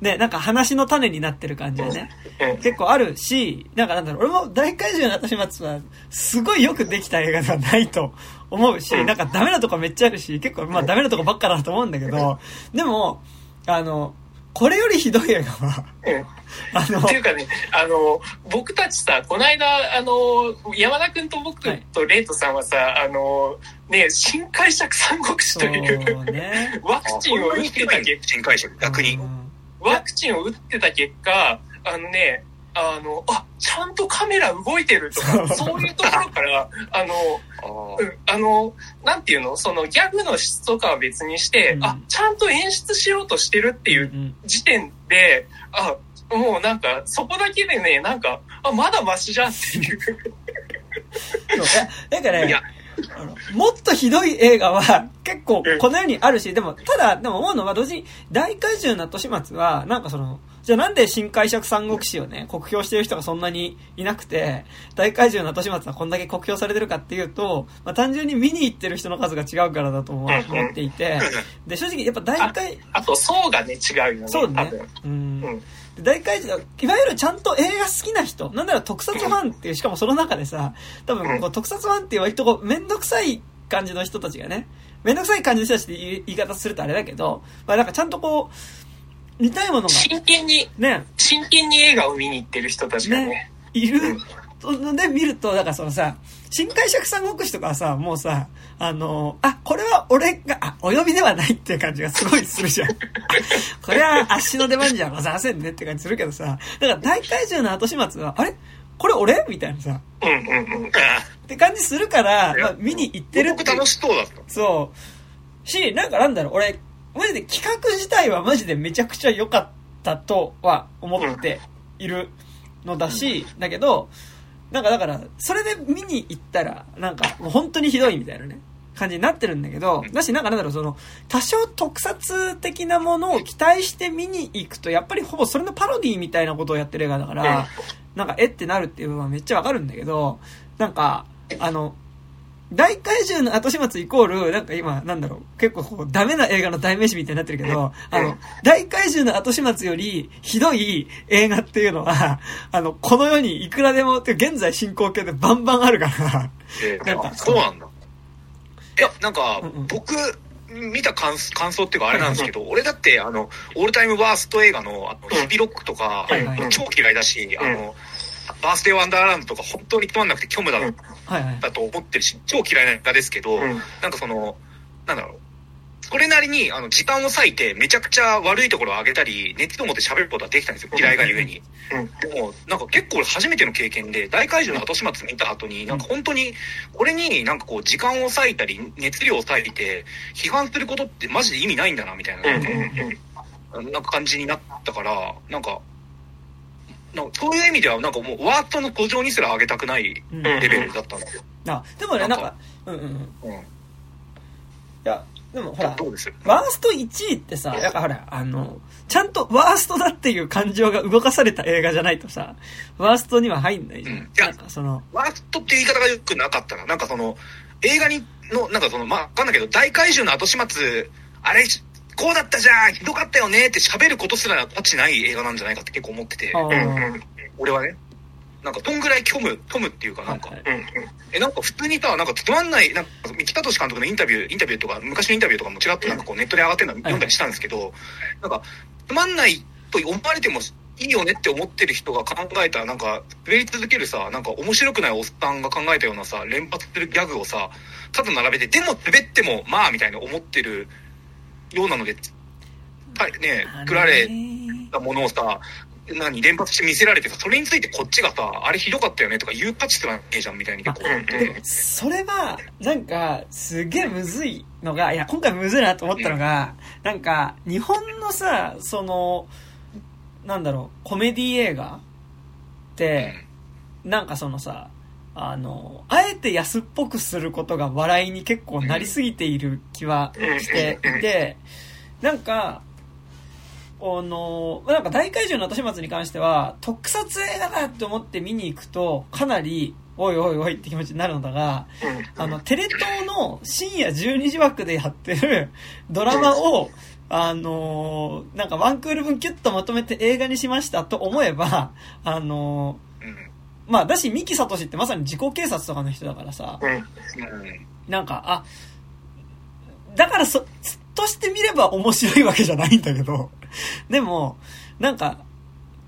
ね、なんか話の種になってる感じでね、うん。結構あるし、なんかなんだろう、俺も大怪獣の後始末は、すごいよくできた映画ではないと思うし、うん。なんかダメなとこめっちゃあるし、結構まあダメなとこばっかだと思うんだけど、でも、あの、これよりひどい映画は、うん。あのって、いうかね、あの、僕たちさ、この間、あの、山田くんと僕はい。とレイトさんはさ、あの、ね、新解釈三国志という、ね。*laughs* ワクチンを打ってた結新解釈、逆にう。ん。ワクチンを打ってた結果、あのね、あの、あ、ちゃんとカメラ動いてるとか、そう。いうところから、あの、あうんあの、なんていうの？そのギャグの質とかは別にして、うん。あ、ちゃんと演出しようとしてるっていううん時点で、あ、もうなんか、そこだけでね、なんか、あ、まだマシじゃんっていう。そう。いやだからねもっとひどい映画は結構この世にあるし、でも、ただ、でも思うのは同時に、大怪獣の後始末は、なんかその、じゃあなんで新解釈三国志をね、酷評してる人がそんなにいなくて、大怪獣の後始末はこんだけ酷評されてるかっていうと、まあ単純に見に行ってる人の数が違うからだと思思っていて、で、正直やっぱ大怪、あと、層がね、違うよね。そうね。うんうん。で大怪獣、いわゆるちゃんと映画好きな人、なんなら特撮ファンっていう、しかもその中でさ、多分こう特撮ファンっていう割とこう、めんどくさい感じの人たちがね、めんどくさい感じの人たちって言い言い方するとあれだけど、まあなんかちゃんとこう、似たいものが、真剣に、ね、真剣に映画を見に行ってる人たちがね。ね、いるので見ると、だからそのさ、新解釈三国志とかはさ、もうさ、あの、あ、これは俺が、あ、お呼びではないっていう感じがすごいするじゃん。あ *laughs* これは足の出番じゃございませんねって感じするけどさ、だから大怪獣の後始末は、あれ？これ俺？みたいなさ、うんうんうん。って感じするから、まあ、見に行ってるって僕楽しそうだった。そう。し、なんかなんだろう、俺、マジで企画自体はマジでめちゃくちゃ良かったとは思っているのだし、だけど、なんかだから、それで見に行ったら、なんかもう本当にひどいみたいなね、感じになってるんだけど、だしなんかなんだろう、その、多少特撮的なものを期待して見に行くと、やっぱりほぼそれのパロディみたいなことをやってる映画だから、なんか、えってなるっていう部分はめっちゃわかるんだけど、なんか、あの、大怪獣の後始末イコール、なんか今、なんだろう、結構こう、ダメな映画の代名詞みたいになってるけど、あの、大怪獣の後始末よりひどい映画っていうのは、*laughs* あの、この世にいくらでも、って現在進行形でバンバンあるから、え *laughs* なんかあそうなんだ。いや、なんかうんうん、僕、見た感感想っていうかあれなんですけど、俺だって、あの、オールタイムワースト映画の、あのうん。ヒビロックとかはいはい、超嫌いだし、あの、バースデーワンダーランドとか本当につまんなくて虚無だっはいはい。たと思ってるし、超嫌いな映画ですけど、うんなんかその、なんだろう。それなりに、あの、時間を割いて、めちゃくちゃ悪いところを上げたり、熱を持って喋ることはできたんですよ。嫌いがゆえに。うんでも、なんか結構初めての経験で、大怪獣の後始末見た後に、なんか本当に、これになんかこう、時間を割いたり、熱量を割いて、批判することってマジで意味ないんだな、みたいな。なんか感じになったから、なんかそういう意味では、なんかもう、ワーストの途上にすら上げたくないうんレベルだったんですよ。あ、でもね、ななんんかか、うんうんうん。いうん。や、でもほら、ワースト1位ってさ、やっぱほら、あの、ちゃんとワーストだっていう感情が動かされた映画じゃないとさ、ワーストには入んないじゃん。うんいやその、ワーストって言い方が良くなかったな。なんかその、映画に、の、なんかその、まあ、わかんないけど、大怪獣の後始末、あれ、こうだったじゃんひどかったよねって喋ることすら価値ない映画なんじゃないかって結構思ってて、俺はね。なんか、どんぐらい虚無、虚無っていうか、なんか。え、なんか普通にさ、なんかつまんない、なんか、三木聡監督のインタビュー、インタビューとか、昔のインタビューとかもちらっとなんかこうネットで上がってるの読んだりしたんですけど、なんか、つまんないと思われてもいいよねって思ってる人が考えた、なんか、滑り続けるさ、なんか面白くないおっさんが考えたようなさ、連発するギャグをさ、数並べて、でも滑っても、まあ、みたいな思ってるようなの？で、たね、作られたものをさ、何、連発して見せられてさ、それについてこっちがさ、あれひどかったよねとか言う価値すらねえじゃんみたいに。結構それは、なんか、すげえむずいのが、いや、今回むずいなと思ったのが、なんか、日本のさ、その、なんだろう、コメディ映画って、なんかそのさ、あの、あえて安っぽくすることが笑いに結構なりすぎている気はしていて、なんか、あの、なんか大怪獣の後始末に関しては、特撮映画だって思って見に行くと、かなり、おいおいおいって気持ちになるのだが、うんあの、テレ東の深夜12時枠でやってる *laughs* ドラマを、あのーなんかワンクール分キュッとまとめて映画にしましたと思えば、あのまあ、だし、三木聡ってまさに自己警察とかの人だからさ。なんか、あ、だからそ、として見れば面白いわけじゃないんだけど、でも、なんか、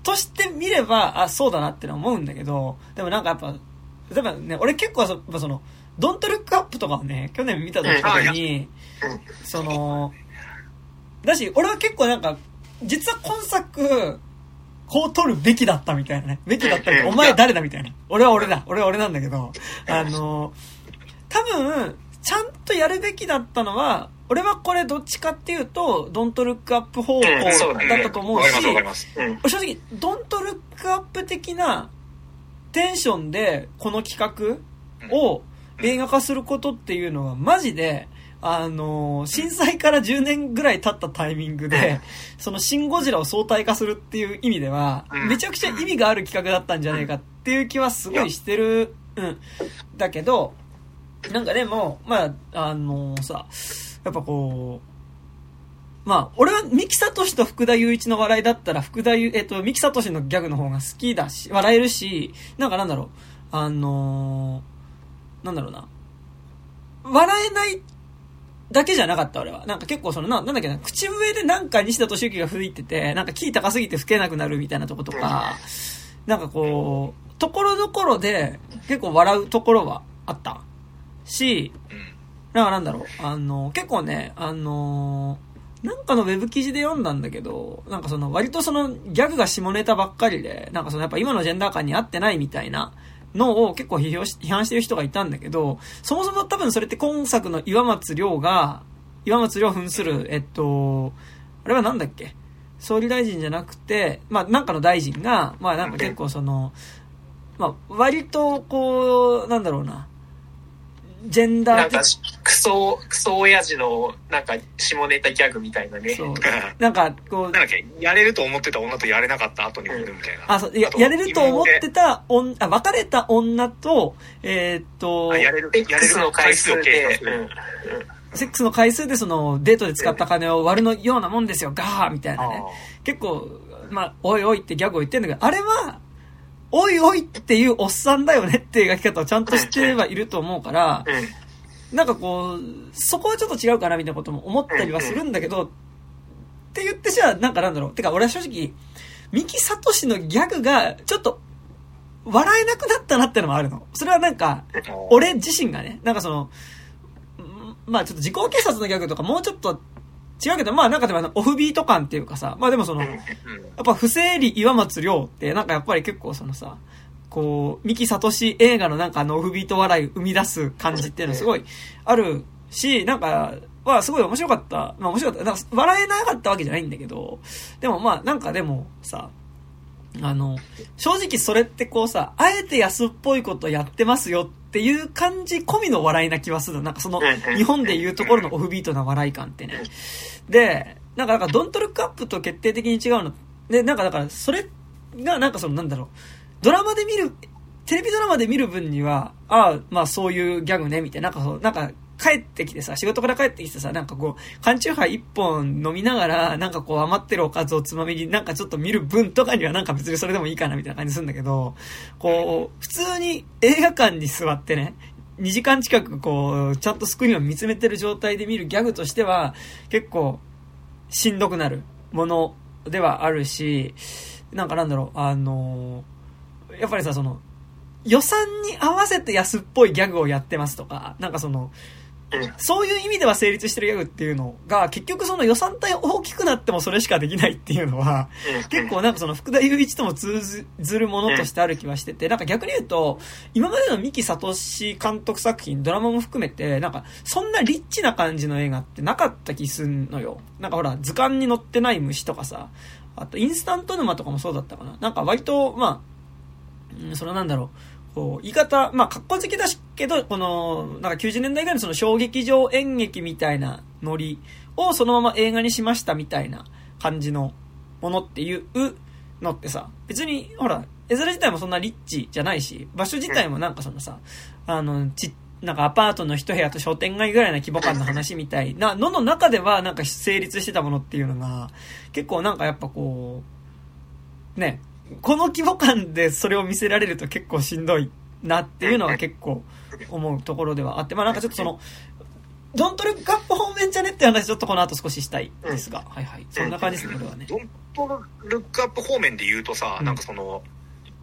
として見れば、あ、そうだなってのは思うんだけど、でもなんかやっぱ、例えばね、俺結構そその、ドントルックアップとかをね、去年見た時に、その、だし、俺は結構なんか、実は今作、こう撮るべきだったみたいなね。べきだったみたいな。お前誰だみたいな。俺は俺だ。俺は俺なんだけど、あの、多分、ちゃんとやるべきだったのは、俺はこれどっちかっていうと、ドントルックアップ方向だったと思うし。正直、ドントルックアップ的なテンションでこの企画を映画化することっていうのはマジで、あのー震災から10年ぐらい経ったタイミングで、そのシン・ゴジラを相対化するっていう意味ではう、ん。めちゃくちゃ意味がある企画だったんじゃないかっていう気はすごいしてる。うん。だけど、なんかでも、まあ、あのーさ、やっぱこう、まあ、俺は三木聡と福田雄一の笑いだったら、福田雄、えっと、三木聡のギャグの方が好きだし、笑えるし、なんかなんだろう、あのーなんだろうな、笑えないだけじゃなかった俺は。なんか結構その、ななんだっけな、口笛でなんか西田敏行が吹いてて、なんかキー高すぎて吹けなくなるみたいなとことか、なんかこう、ところどころで結構笑うところはあった。し、うん。なんかなんだろう、あの、結構ね、あのなんかのウェブ記事で読んだんだけど、なんかその割とそのギャグが下ネタばっかりで、なんかそのやっぱ今のジェンダー感に合ってないみたいなのを結構批評し批判してる人がいたんだけど、そもそも多分それって今作の岩松亮が、岩松亮扮する、えっと、あれはなんだっけ？総理大臣じゃなくて、まあなんかの大臣が、まあなんか結構その、まあ割とこう、なんだろうな、ジェンダー的なんか、クソ、クソ親父の、なんか、下ネタギャグみたいなね。そう。なんか、こうなん、だっけ、やれると思ってた女とやれなかった後に産むみたいな。あ、そう、やとやれると思ってた女、あ、別れた女と、えーっとあ、やれる、やれ X のる回回数数を計算で、する。セックスの回数でその、デートで使った金を割るのようなもんですよ、ガーみたいなね。結構、まあ、おいおいってギャグを言ってんだけど、あれは、おいおいっていうおっさんだよねっていう描き方をちゃんとしてはいると思うから。なんかこう、そこはちょっと違うかなみたいなことも思ったりはするんだけど、って言ってじゃあ、なんかなんだろう。てか俺は正直、三木聡のギャグが、ちょっと、笑えなくなったなってのもあるの。それはなんか、俺自身がね、なんかその、んまあちょっと自己警察のギャグとかもうちょっと違うけど、まあなんかでもあのオフビート感っていうかさ、まあでもその、やうんっぱ不正理岩松亮ってなんかやっぱり結構そのさ、こう、三木聡映画のなんかあのオフビート笑い生み出す感じっていうのすごいあるし、なんか、はすごい面白かった。まあ面白かった。なんか笑えなかったわけじゃないんだけど、でもまあなんかでもさ、あの、正直それってこうさ、あえて安っぽいことやってますよっていう感じ込みの笑いな気はする。なんかその日本で言うところのオフビートな笑い感ってね。で、なんか、なんか、ドントルックアップと決定的に違うの。で、なんかだから、それが、なんかその、なんだろう、ドラマで見る、テレビドラマで見る分には、ああ、まあそういうギャグね、みたいな、なんかそう、なんか、帰ってきてさ、仕事から帰ってきてさ、なんかこう、缶チューハイ一本飲みながら、なんかこう余ってるおかずをつまみになんかちょっと見る分とかにはなんか別にそれでもいいかなみたいな感じするんだけど、こう、普通に映画館に座ってね、2時間近くこう、ちゃんとスクリーンを見つめてる状態で見るギャグとしては、結構、しんどくなるものではあるし、なんかなんだろう、あのやっぱりさ、その、予算に合わせて安っぽいギャグをやってますとか、なんかその、そういう意味では成立してるギャグっていうのが、結局その予算帯大きくなってもそれしかできないっていうのは、結構なんかその福田雄一とも通ずるものとしてある気はしてて、なんか逆に言うと、今までの三木聡監督作品、ドラマも含めて、なんかそんなリッチな感じの映画ってなかった気すんのよ。なんかほら、図鑑に載ってない虫とかさ、あとインスタント沼とかもそうだったかな。なんか割と、まあ、うん、それなんだろう。こう、言い方、まあ、格好好きだしけど、この、なんか90年代ぐらいのその小劇場演劇みたいなノリをそのまま映画にしましたみたいな感じのものっていうのってさ、別に、ほら、絵面自体もそんなリッチじゃないし、場所自体もなんかそのさ、あの、ち、なんかアパートの一部屋と商店街ぐらいの規模感の話みたいなのの中ではなんか成立してたものっていうのが、結構なんかやっぱこう、ね、この規模感でそれを見せられると結構しんどいなっていうのは結構思うところではあって、まあなんかちょっとその、ドントルックアップ方面じゃねって話ちょっとこの後少ししたいですが、はいはい。そんな感じですね、これはね。ドントルックアップ方面で言うとさ、なんかその、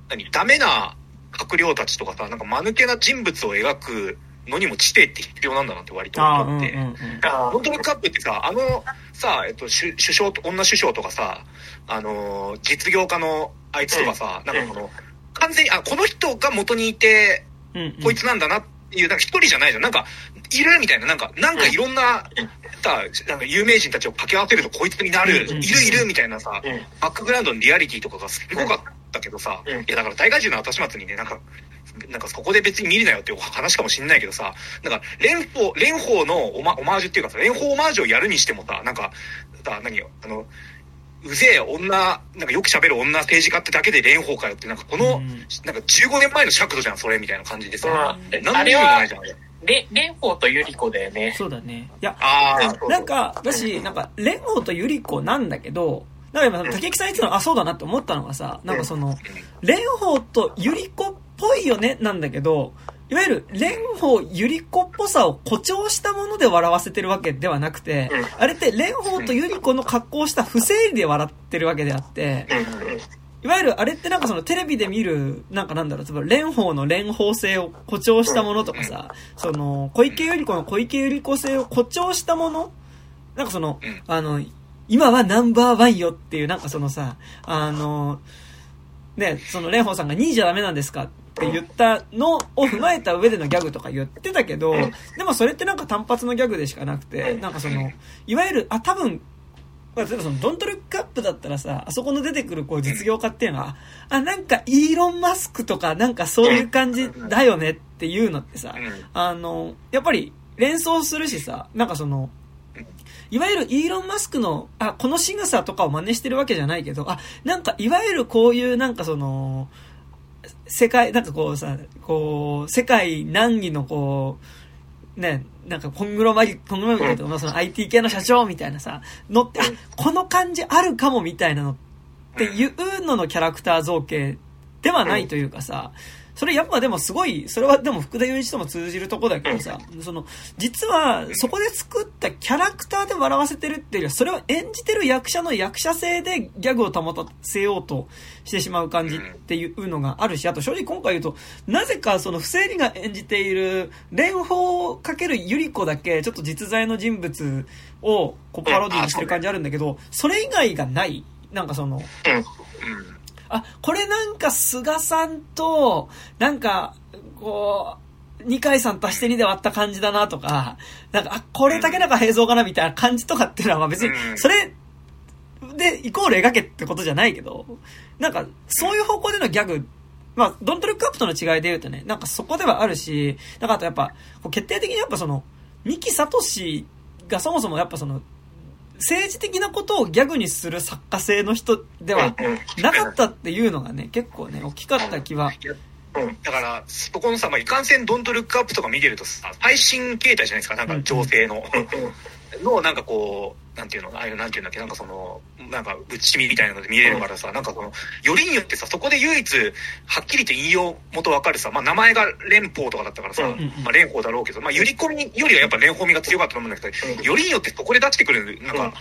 何、ダメな閣僚たちとかさ、なんか間抜けな人物を描くのにも知性って必要なんだなって割と思って。ドントルックアップってさ、あの、さ、えっと、首相、女首相とかさ、あの、実業家のあいつとかさ、なんかこの、完全に、あ、この人が元にいて、こいつなんだなっていう、なんか一人じゃないじゃん。なんか、いるみたいな、なんか、なんかいろんな、さ、なんか有名人たちを掛け合わせるとこいつになる、いるいるみたいなさ、バックグラウンドのリアリティとかがすごかったけどさ、いやだから大怪獣の後始末にね、なんか、なんかそこで別に見るなよっていう話かもしんないけどさ、なんか、蓮舫、蓮舫のオマオマージュっていうかさ、蓮舫オマージュをやるにしてもさ、なんか、さ、何よ、あの、うぜえ女、なんかよく喋る女政治家ってだけで蓮舫かよって、なんかこの、うん、なんか15年前の尺度じゃん、それみたいな感じでさ。うん、何の意味もないじゃん、あれ。れ、蓮舫と百合子だよね。そうだね。いや、あなんか、私、なんか、蓮舫と百合子なんだけど、なんか今、竹木さん言ってたの、あ、そうだなって思ったのがさ、なんかその、蓮舫と百合子っぽいよね、なんだけど、いわゆる、蓮舫ゆり子っぽさを誇張したもので笑わせてるわけではなくて、あれって蓮舫とゆり子の格好をした不正理で笑ってるわけであって、いわゆるあれってなんかそのテレビで見る、なんかなんだろう、つまり蓮舫の蓮舫性を誇張したものとかさ、その、小池百合子の小池百合子性を誇張したものなんかその、あの、今はナンバーワンよっていう、なんかそのさ、あの、ね、その蓮舫さんが2位じゃダメなんですかって言ったのを踏まえた上でのギャグとか言ってたけど、でもそれってなんか単発のギャグでしかなくて、なんかその、いわゆる、あ、多分、例えばその、ドントルックアップだったらさ、あそこの出てくるこう実業家っていうのは、あ、なんかイーロン・マスクとかなんかそういう感じだよねっていうのってさ、あの、やっぱり連想するしさ、なんかその、いわゆるイーロン・マスクの、あ、この仕草とかを真似してるわけじゃないけど、あ、なんかいわゆるこういうなんかその、世界、なんかこうさ、こう、世界難儀のこう、ね、なんかコングロマリ、コングロマリとか、その IT 系の社長みたいなさ、のって、あ、この感じあるかもみたいなのっていうののキャラクター造形ではないというかさ、それやっぱでもすごい、それはでも福田雄一とも通じるとこだけどさ、その、実はそこで作ったキャラクターで笑わせてるっていうよりは、それを演じてる役者の役者性でギャグを保たせようとしてしまう感じっていうのがあるし、あと正直今回言うと、なぜかその不正理が演じている蓮舫かけるゆり子だけ、ちょっと実在の人物をこうパロディにしてる感じあるんだけど、それ以外がない。なんかその、あ、これなんか菅さんと、なんか、こう、二階さん足して2で割った感じだなとか、なんか、あ、これ竹中平蔵かなみたいな感じとかっていうのは、まあ別に、それ、で、イコール描けってことじゃないけど、なんか、そういう方向でのギャグ、まあ、ドントルックアップとの違いで言うとね、なんかそこではあるし、だからあとやっぱ、こう決定的にやっぱその、三木聡がそもそもやっぱその、政治的なことをギャグにする作家性の人ではなかったっていうのがね、結構ね、大きかった気は。うん。だから、そこのさ、まあ、いかんせんドントルックアップとか見てるとさ、最新形態じゃないですか、なんか情勢の。の、なんかこう、なんていうの、ああいう、なんていうんだっけ、なんかその、なんか、ぶちみみたいなので見れるからさ、なんかその、よりによってさ、そこで唯一、はっきりと引用元わかるさ、まあ、名前が蓮舫とかだったからさ、まあ、蓮舫だろうけど、まあ、ゆり込みよりはやっぱ蓮舫味が強かったと思うんだけど、うん。よりによってそこで出してくる、なんか、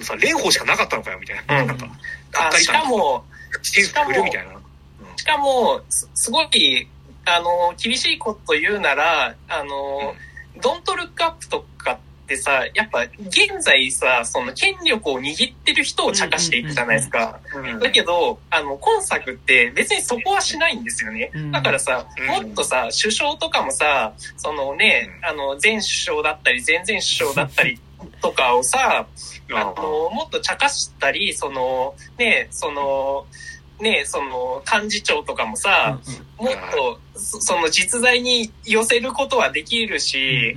さ、蓮舫しかなかったのかよ、みたいな。うん。なんか、がっあしかり感かも、みたいな。しかも、すすごい、あの、厳しいこと言うなら、あの、ドントルックアップとかってさ、やっぱ現在さ、その権力を握ってる人を茶化していくじゃないですか。うん。だけど、あの、今作って別にそこはしないんですよね。うん。だからさ、うん。もっとさ、首相とかもさ、そのね、あの、前首相だったり、前々首相だったりとかをさ、*laughs* あの、もっと茶化したり、その、ね、その、ね、その、幹事長とかもさ、もっと、そその実在に寄せることはできるし、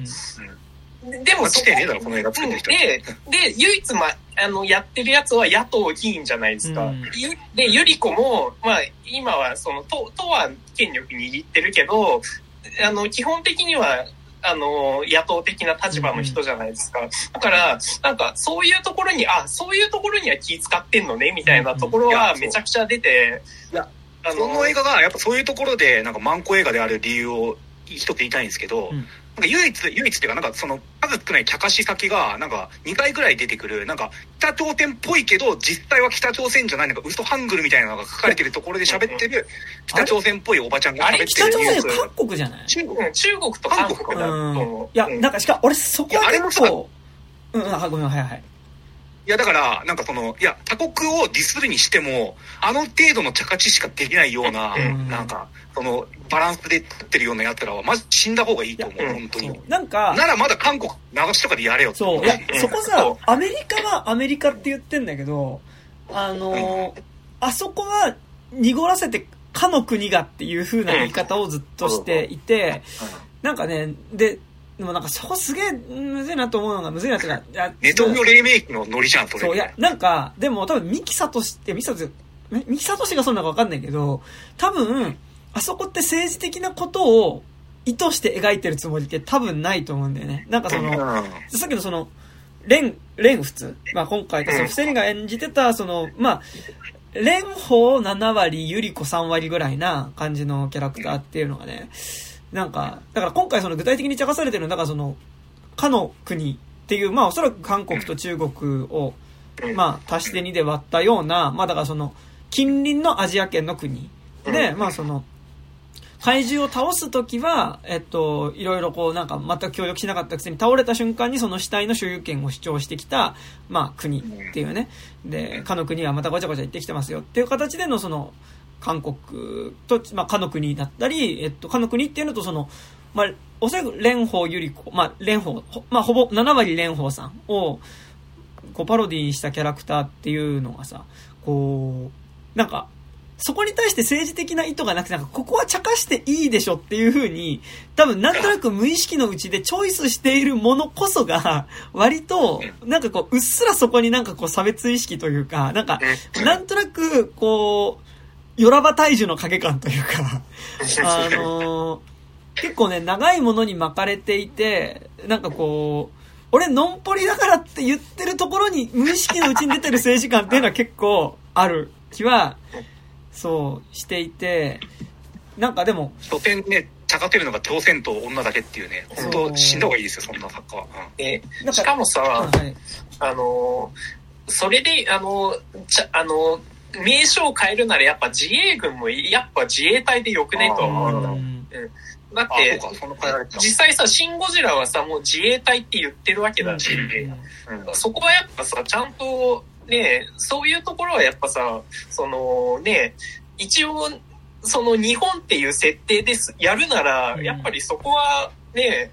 あ、もそこねえだろ、この映画作ってる人。で、で、唯一、ま、あの、やってるやつは野党議員じゃないですか。うんゆで、ゆり子も、まあ、今は、その、党、党は権力握ってるけど、あの、基本的には、あの、野党的な立場の人じゃないですか。だから、なんか、そういうところに、あ、そういうところには気使ってんのね、みたいなところはめちゃくちゃ出て、あその映画がやっぱそういうところでなんかマンコ映画である理由を一つ言いたいんですけど、うんなんか唯一唯一っていうかなんかその数少ない茶化し先がなんか2回ぐらい出てくるなんか北朝鮮っぽいけど実際は北朝鮮じゃないなんか嘘ハングルみたいなのが書かれてるところで喋ってる。北朝鮮っぽいおばちゃんが喋ってる。北朝鮮韓国じゃない？中国うん中国と韓国だと。いや、うん。なんかしか、俺そこはいやあれも結構、うん、うん、あ、ごめん、はいはい。いやだからなんかそのいや他国をディスるにしてもあの程度の茶化ししかできないような、*laughs* うん。なんかそのバランスで立ってるようなやつらはマジ死んだ方がいいと思ういや本当に。なんか、ならまだ韓国流しとかでやれよそう、いやうん、そこさ、アメリカはアメリカって言ってんだけど、あのーあそこは濁らせて、かの国がっていう風な言い方をずっとしていて、なんかね、で、でもなんかそこすげえむずいなと思うのがむずいなっていうか、*laughs* いやネトウヨ黎明期のノリじゃんそれ。そう、いや、なんか、でも多分、三木聡って、三木聡、え三木聡がそうなのかわかんないけど、多分、あそこって政治的なことを意図して描いてるつもりって多分ないと思うんだよね。なんかその、さっきのその、蓮、蓮仏まあ今回、その、うん。布施が演じてた、その、まあ、蓮舫7割、ゆり子3割ぐらいな感じのキャラクターっていうのがね、なんか、だから今回その具体的に茶化されてるのは、だからその、かの国っていう、まあおそらく韓国と中国を、まあ足して2で割ったような、まあだからその、近隣のアジア圏の国で、まあその、怪獣を倒すときは、えっと、いろいろこう、なんか全く協力しなかったくせに倒れた瞬間にその死体の所有権を主張してきた、まあ国っていうね。で、かの国はまたごちゃごちゃ言ってきてますよっていう形でのその、韓国と、まあ、かの国だったり、えっと、かの国っていうのとその、まあ、おそらく蓮舫ゆり子、まあ、蓮舫、ほまあ、ほぼ7割蓮舫さんを、こう、パロディしたキャラクターっていうのがさ、こう、なんか、そこに対して政治的な意図がなくて、なんか、ここは茶化していいでしょっていう風に、多分、なんとなく無意識のうちでチョイスしているものこそが、割と、なんかこう、うっすらそこになんかこう、差別意識というか、なんか、なんとなく、こう、よらば大樹の影感というか、*laughs* あのー結構ね、長いものに巻かれていて、なんかこう、俺、のんぽりだからって言ってるところに、無意識のうちに出てる政治観っていうのは結構ある気は、そう、していて、なんかでも、所詮ね茶化てるのが朝鮮と女だけっていうね本当死んだ方がいいですよそんな作家は、でなんしかもさ、はい、あのー、それで、あのー、ちゃ、あのー、名称を変えるならやっぱ自衛軍もやっぱ自衛隊でよくねとは思うの。うん。だっあて実際さ、シン・ゴジラはさ、もう自衛隊って言ってるわけだし、うん。そこはやっぱさ、ちゃんと、ね、そういうところはやっぱさ、そのね、一応、その日本っていう設定です、やるなら、うん。やっぱりそこはね、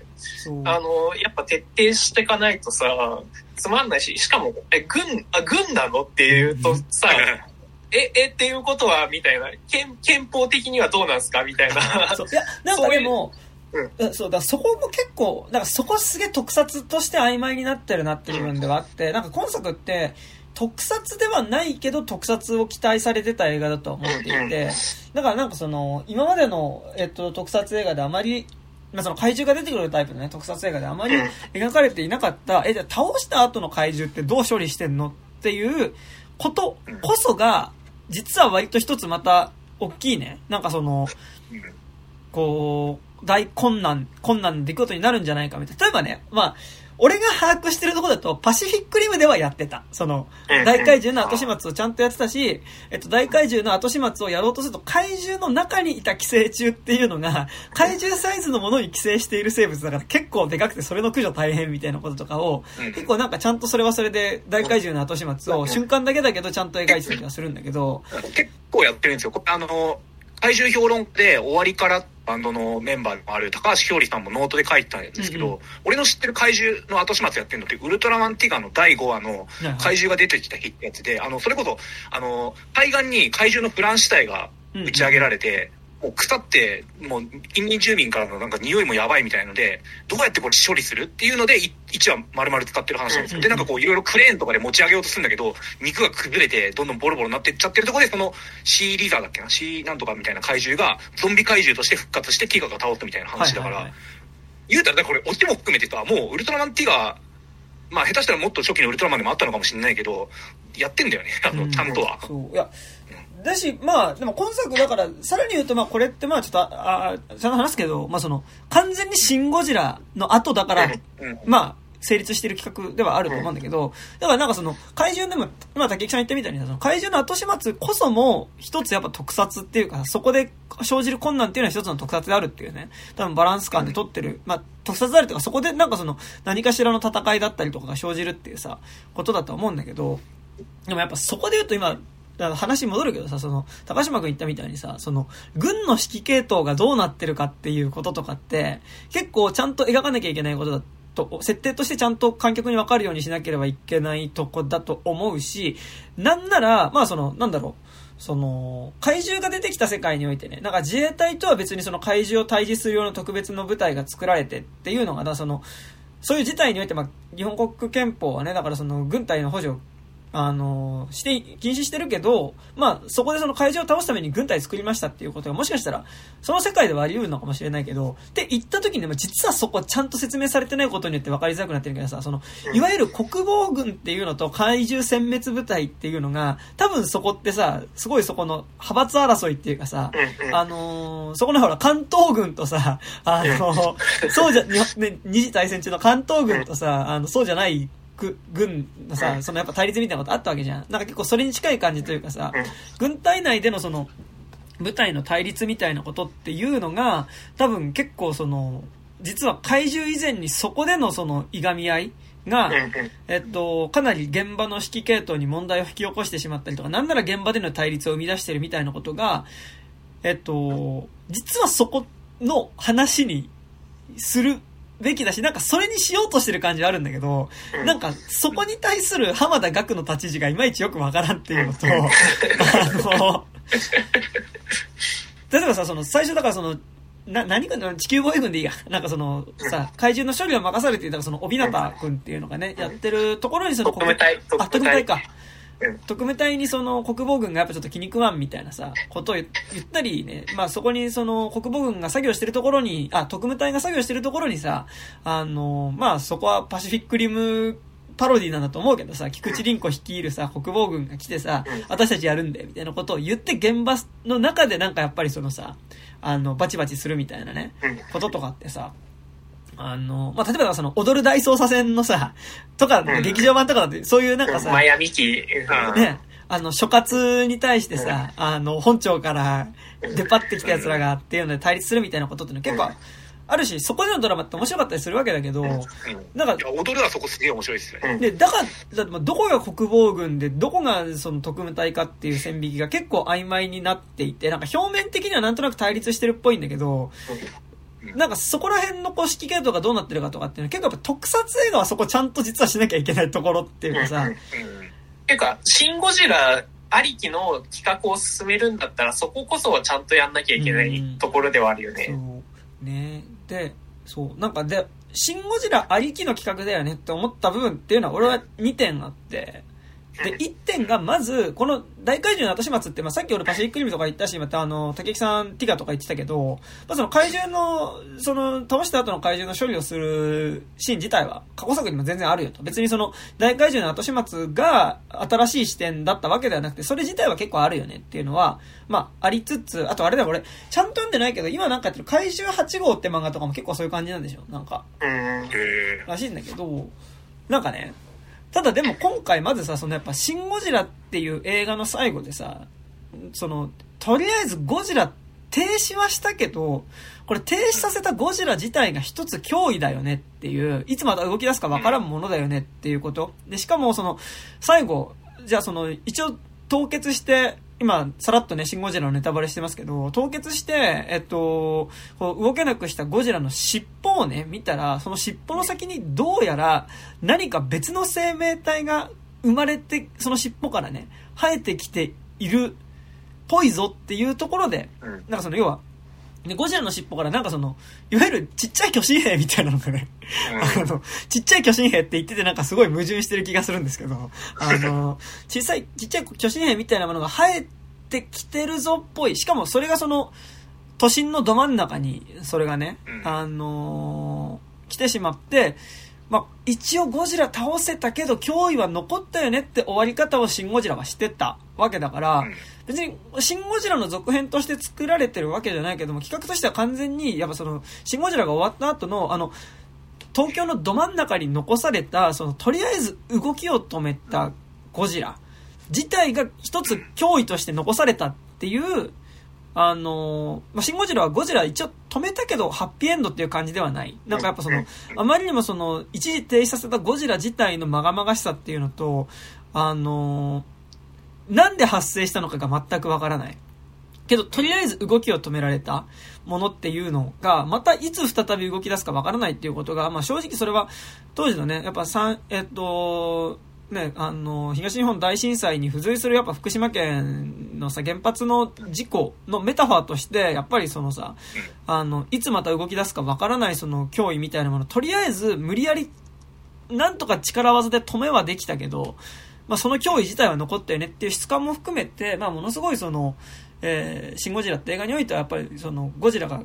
あの、やっぱ徹底していかないとさ、つまんないし、しかも、え、軍、あ、軍なのっていうとさ、え、え、っていうことは、みたいな、憲、憲法的にはどうなんすか？みたいな。*laughs* そう。いや、なんかでも、そうん。そう、だそこも結構、なんかそこすげえ特撮として曖昧になってるなっていう部分ではあって、なんか今作って、特撮ではないけど特撮を期待されてた映画だとは思っていて、だからなんかその、今までの、えっと、特撮映画であまり、まあ、その怪獣が出てくるタイプのね、特撮映画であまり描かれていなかった、え、じゃあ倒した後の怪獣ってどう処理してんの？っていうことこそが、実は割と一つまた、大きいね。なんかその、こう、大困難、困難な出来事になるんじゃないかみたいな。例えばね、まあ、俺が把握してるところだと、パシフィックリムではやってた。その、大怪獣の後始末をちゃんとやってたし、えっと、大怪獣の後始末をやろうとすると、怪獣の中にいた寄生虫っていうのが、怪獣サイズのものに寄生している生物だから結構でかくて、それの駆除大変みたいなこととかを、結構なんかちゃんとそれはそれで、大怪獣の後始末を瞬間だけだけど、ちゃんと描いてたりはするんだけど、結構やってるんですよ。こあの、怪獣評論で終わりからバンドのメンバーでもある高橋ひょうりさんもノートで書いてたんですけど、うんうん。俺の知ってる怪獣の後始末やってるのって、ウルトラマンティガの第5話の怪獣が出てきた日ってやつで、あの、それこそ、あの、海岸に怪獣の腐乱死体が打ち上げられて、もう腐って、もう近隣住民からのなんか匂いもやばいみたいので、どうやってこれ処理するっていうので、い1話丸々使ってる話なんですよ。で、なんかこういろいろクレーンとかで持ち上げようとするんだけど、肉が崩れてどんどんボロボロになっていっちゃってるところで、そのシーリザーだっけな、シーなんとかみたいな怪獣が、ゾンビ怪獣として復活してティガが倒ったみたいな話だから、はいはいはい言うたら、これ、オチも含めてさ、もうウルトラマンティガまあ下手したらもっと初期のウルトラマンでもあったのかもしれないけど、やってんだよね、あの、ちゃんとは。そう。いや、だし、まあ、でも今作だから、さらに言うと、まあこれってまあちょっと、ああ、ちゃんと話すけど、まあその、完全にシン・ゴジラの後だから、うんまあ、成立してる企画ではあると思うんだけど、だからなんかその、怪獣でも、今竹木さん言ったみたいにさ、その怪獣の後始末こそも、一つやっぱ特撮っていうか、そこで生じる困難っていうのは一つの特撮であるっていうね、多分バランス感で撮ってる、まあ、特撮であるとか、そこでなんかその、何かしらの戦いだったりとかが生じるっていうさ、ことだと思うんだけど、でもやっぱそこで言うと今、あの話戻るけどさ、その、高島君言ったみたいにさ、その、軍の指揮系統がどうなってるかっていうこととかって、結構ちゃんと描かなきゃいけないことだと、設定としてちゃんと観客に分かるようにしなければいけないとこだと思うし、なんなら、まあその、なんだろう、その、怪獣が出てきた世界においてね、なんか自衛隊とは別にその怪獣を退治するような特別の部隊が作られてっていうのがな、その、そういう事態において、まあ、日本国憲法はね、だからその軍隊の補助をあの、して、禁止してるけど、まあ、そこでその怪獣を倒すために軍隊作りましたっていうことがもしかしたら、その世界ではあり得るのかもしれないけど、って言った時にも実はそこちゃんと説明されてないことによって分かりづらくなってるけどさ、その、いわゆる国防軍っていうのと怪獣殲滅部隊っていうのが、多分そこってさ、すごいそこの派閥争いっていうかさ、あのーそこのほら、関東軍とさ、あのそうじゃ、にね、二次大戦中の関東軍とさ、あの、そうじゃないぐ軍のさ、そのやっぱ対立みたいなことあったわけじゃん。なんか結構それに近い感じというかさ、軍隊内でのその、部隊の対立みたいなことっていうのが、多分結構その、実は怪獣以前にそこでのその、いがみ合いが、えっと、かなり現場の指揮系統に問題を引き起こしてしまったりとか、なんなら現場での対立を生み出してるみたいなことが、えっと、実はそこの話にするべきだし、なんかそれにしようとしてる感じはあるんだけど、うん。なんかそこに対する浜田岳の立ち位置がいまいちよくわからんっていうのと、あの、例えばさ、その最初だからその、な、何かの地球防衛軍でいいや。なんかその、さ、怪獣の処理を任されていたその、帯名君っていうのがね、やってるところにその、特務隊。あ、特務隊か。うん。特務隊にその国防軍がやっぱちょっと気に食わんみたいなさ、ことを言言ったりね、まあそこにその国防軍が作業してるところに、あ、特務隊が作業してるところにさ、あの、まあそこはパシフィックリムパロディなんだと思うけどさ、菊池凛子率いるさ、国防軍が来てさうん、私たちやるんで、みたいなことを言って現場の中でなんかやっぱりそのさ、あの、バチバチするみたいなね、うん。こととかってさ、あの、まあ、例えばその、踊る大捜査線のさ、とか、うん。劇場版とかだって、そういうなんかさ、マヤミキ、うん。ね、あの、諸葛に対してさ、あの、本庁から出張ってきた奴らがっていうので対立するみたいなことっての結構あるし、そこでのドラマって面白かったりするわけだけど、うん。なんか踊るはそこすげえ面白いですよね。うん。で、だから、だどこが国防軍で、どこがその特務隊かっていう線引きが結構曖昧になっていて、なんか表面的にはなんとなく対立してるっぽいんだけど、なんかそこら辺のこう指揮系統がどうなってるかとかっていうのは結構やっぱ特撮映画はそこちゃんと実はしなきゃいけないところっていうかさ、うんっていうか、シン・ゴジラありきの企画を進めるんだったら、そここそはちゃんとやんなきゃいけないところではあるよね。そう。ねで、そう。なんかで、シン・ゴジラありきの企画だよねって思った部分っていうのは俺は2点あって、で、1点がまず、この大怪獣の後始末って、まあ、さっき俺パシフィックリムとか言ったし、またあの、竹木さんティガとか言ってたけど、まあ、その怪獣の、その、倒した後の怪獣の処理をするシーン自体は過去作にも全然あるよと。別にその、大怪獣の後始末が新しい視点だったわけではなくて、それ自体は結構あるよねっていうのは、まあ、ありつつ、あとあれだよ、俺、ちゃんと読んでないけど、今なんかやってる怪獣8号って漫画とかも結構そういう感じなんでしょ？なんか。らしいんだけど、なんかね、ただでも今回まずさ、そのやっぱシン・ゴジラっていう映画の最後でさ、その、とりあえずゴジラ停止はしたけど、これ停止させたゴジラ自体が一つ脅威だよねっていう、いつまた動き出すかわからんものだよねっていうこと。で、しかもその、最後、じゃあその、一応凍結して、今、さらっとね、シン・ゴジラのネタバレしてますけど、凍結して、えっと、こう動けなくしたゴジラの尻尾をね、見たら、その尻尾の先にどうやら何か別の生命体が生まれて、その尻尾からね、生えてきている、ぽいぞっていうところで、うん。なんかその、要は、で、ゴジラの尻尾からなんかその、いわゆるちっちゃい巨神兵みたいなのがね、あの、ちっちゃい巨神兵って言っててなんかすごい矛盾してる気がするんですけど、あの、*laughs* 小さい、ちっちゃい巨神兵みたいなものが生えてきてるぞっぽい。しかもそれがその、都心のど真ん中に、それがね、うん。あのー来てしまって、まあ、一応ゴジラ倒せたけど脅威は残ったよねって終わり方をシン・ゴジラはしてたわけだから、うん別に、シン・ゴジラの続編として作られてるわけじゃないけども、企画としては完全に、やっぱその、シン・ゴジラが終わった後の、あの、東京のど真ん中に残された、その、とりあえず動きを止めたゴジラ自体が一つ脅威として残されたっていう、あのまあ、シン・ゴジラはゴジラ一応止めたけど、ハッピーエンドっていう感じではない。なんかやっぱその、あまりにもその、一時停止させたゴジラ自体のまがまがしさっていうのと、あのなんで発生したのかが全くわからない。けど、とりあえず動きを止められたものっていうのが、またいつ再び動き出すかわからないっていうことが、まあ正直それは、当時のね、やっぱ三、えっと、ね、あの、東日本大震災に付随するやっぱ福島県のさ、原発の事故のメタファーとして、やっぱりそのさ、あの、いつまた動き出すかわからないその脅威みたいなもの、とりあえず無理やり、なんとか力技で止めはできたけど、まあその脅威自体は残ったよねっていう質感も含めて、まあものすごいその、えーシン・ゴジラって映画においてはやっぱりそのゴジラが、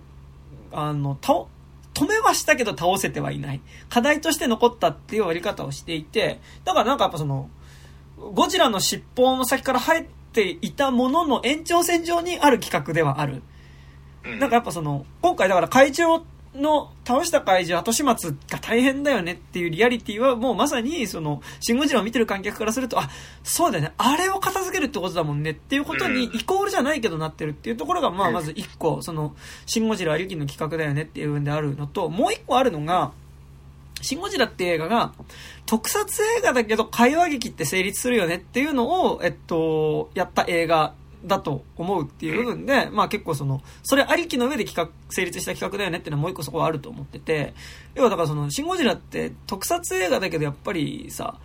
あの、倒、止めはしたけど倒せてはいない。課題として残ったっていう割り方をしていて、だからなんかやっぱその、ゴジラの尻尾の先から生えていたものの延長線上にある企画ではある。うんなんかやっぱその、今回だから怪獣の、倒した怪獣後始末が大変だよねっていうリアリティはもうまさにその、シン・ゴジラを見てる観客からすると、あ、そうだよね、あれを片付けるってことだもんね。っていうことにうんイコールじゃないけどなってるっていうところが、まあまず一個、その、シン・ゴジラありきの企画だよねっていう部分であるのと、もう一個あるのが、シン・ゴジラって映画が、特撮映画だけど会話劇って成立するよねっていうのを、えっと、やった映画だと思うっていう部分で、まあ結構その、それありきの上で企画、成立した企画だよねっていうのはもう一個そこはあると思ってて、要はだからその、シン・ゴジラって特撮映画だけどやっぱりさ、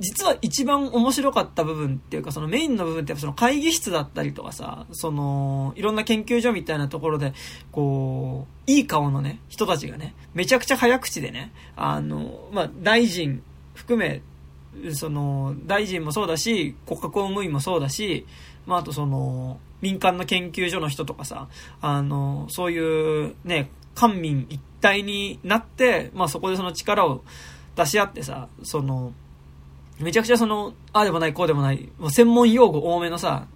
実は一番面白かった部分っていうか、そのメインの部分ってやっぱその会議室だったりとかさ、その、いろんな研究所みたいなところで、こう、いい顔のね、人たちがね、めちゃくちゃ早口でね、あの、まあ、大臣含め、その、大臣もそうだし、国家公務員もそうだし、まあ、あとその、民間の研究所の人とかさ、あの、そういうね、官民一体になって、まあ、そこでその力を出し合ってさ、その、めちゃくちゃその、ああでもない、こうでもない、もう専門用語多めのさ、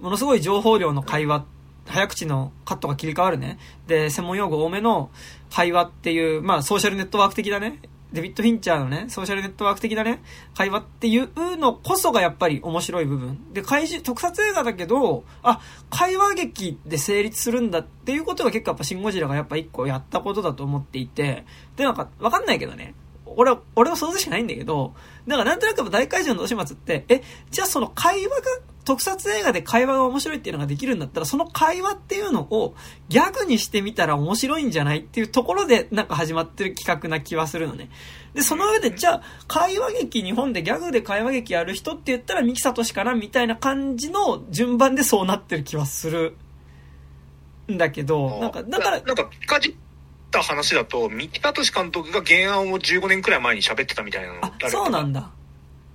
ものすごい情報量の会話、早口のカットが切り替わるね。で、専門用語多めの会話っていう、まあ、ソーシャルネットワーク的だね。デビッド・フィンチャーのね、ソーシャルネットワーク的なね、会話っていうのこそがやっぱり面白い部分。で、怪獣、特撮映画だけど、あ、会話劇で成立するんだっていうことが結構やっぱシン・ゴジラがやっぱ一個やったことだと思っていて、で、なんか、わかんないけどね、俺は、俺は想像しかないんだけど、なんかなんとなく大怪獣の始末って、え、じゃあその会話が、特撮映画で会話が面白いっていうのができるんだったら、その会話っていうのをギャグにしてみたら面白いんじゃないっていうところでなんか始まってる企画な気はするのね。で、その上で、じゃあ、会話劇、日本でギャグで会話劇やる人って言ったら三木聡かなみたいな感じの順番でそうなってる気はするんだけど、なんか、だから、なんか、ピカジった話だと、三木聡監督が原案を15年くらい前に喋ってたみたいなのあ、そうなんだ。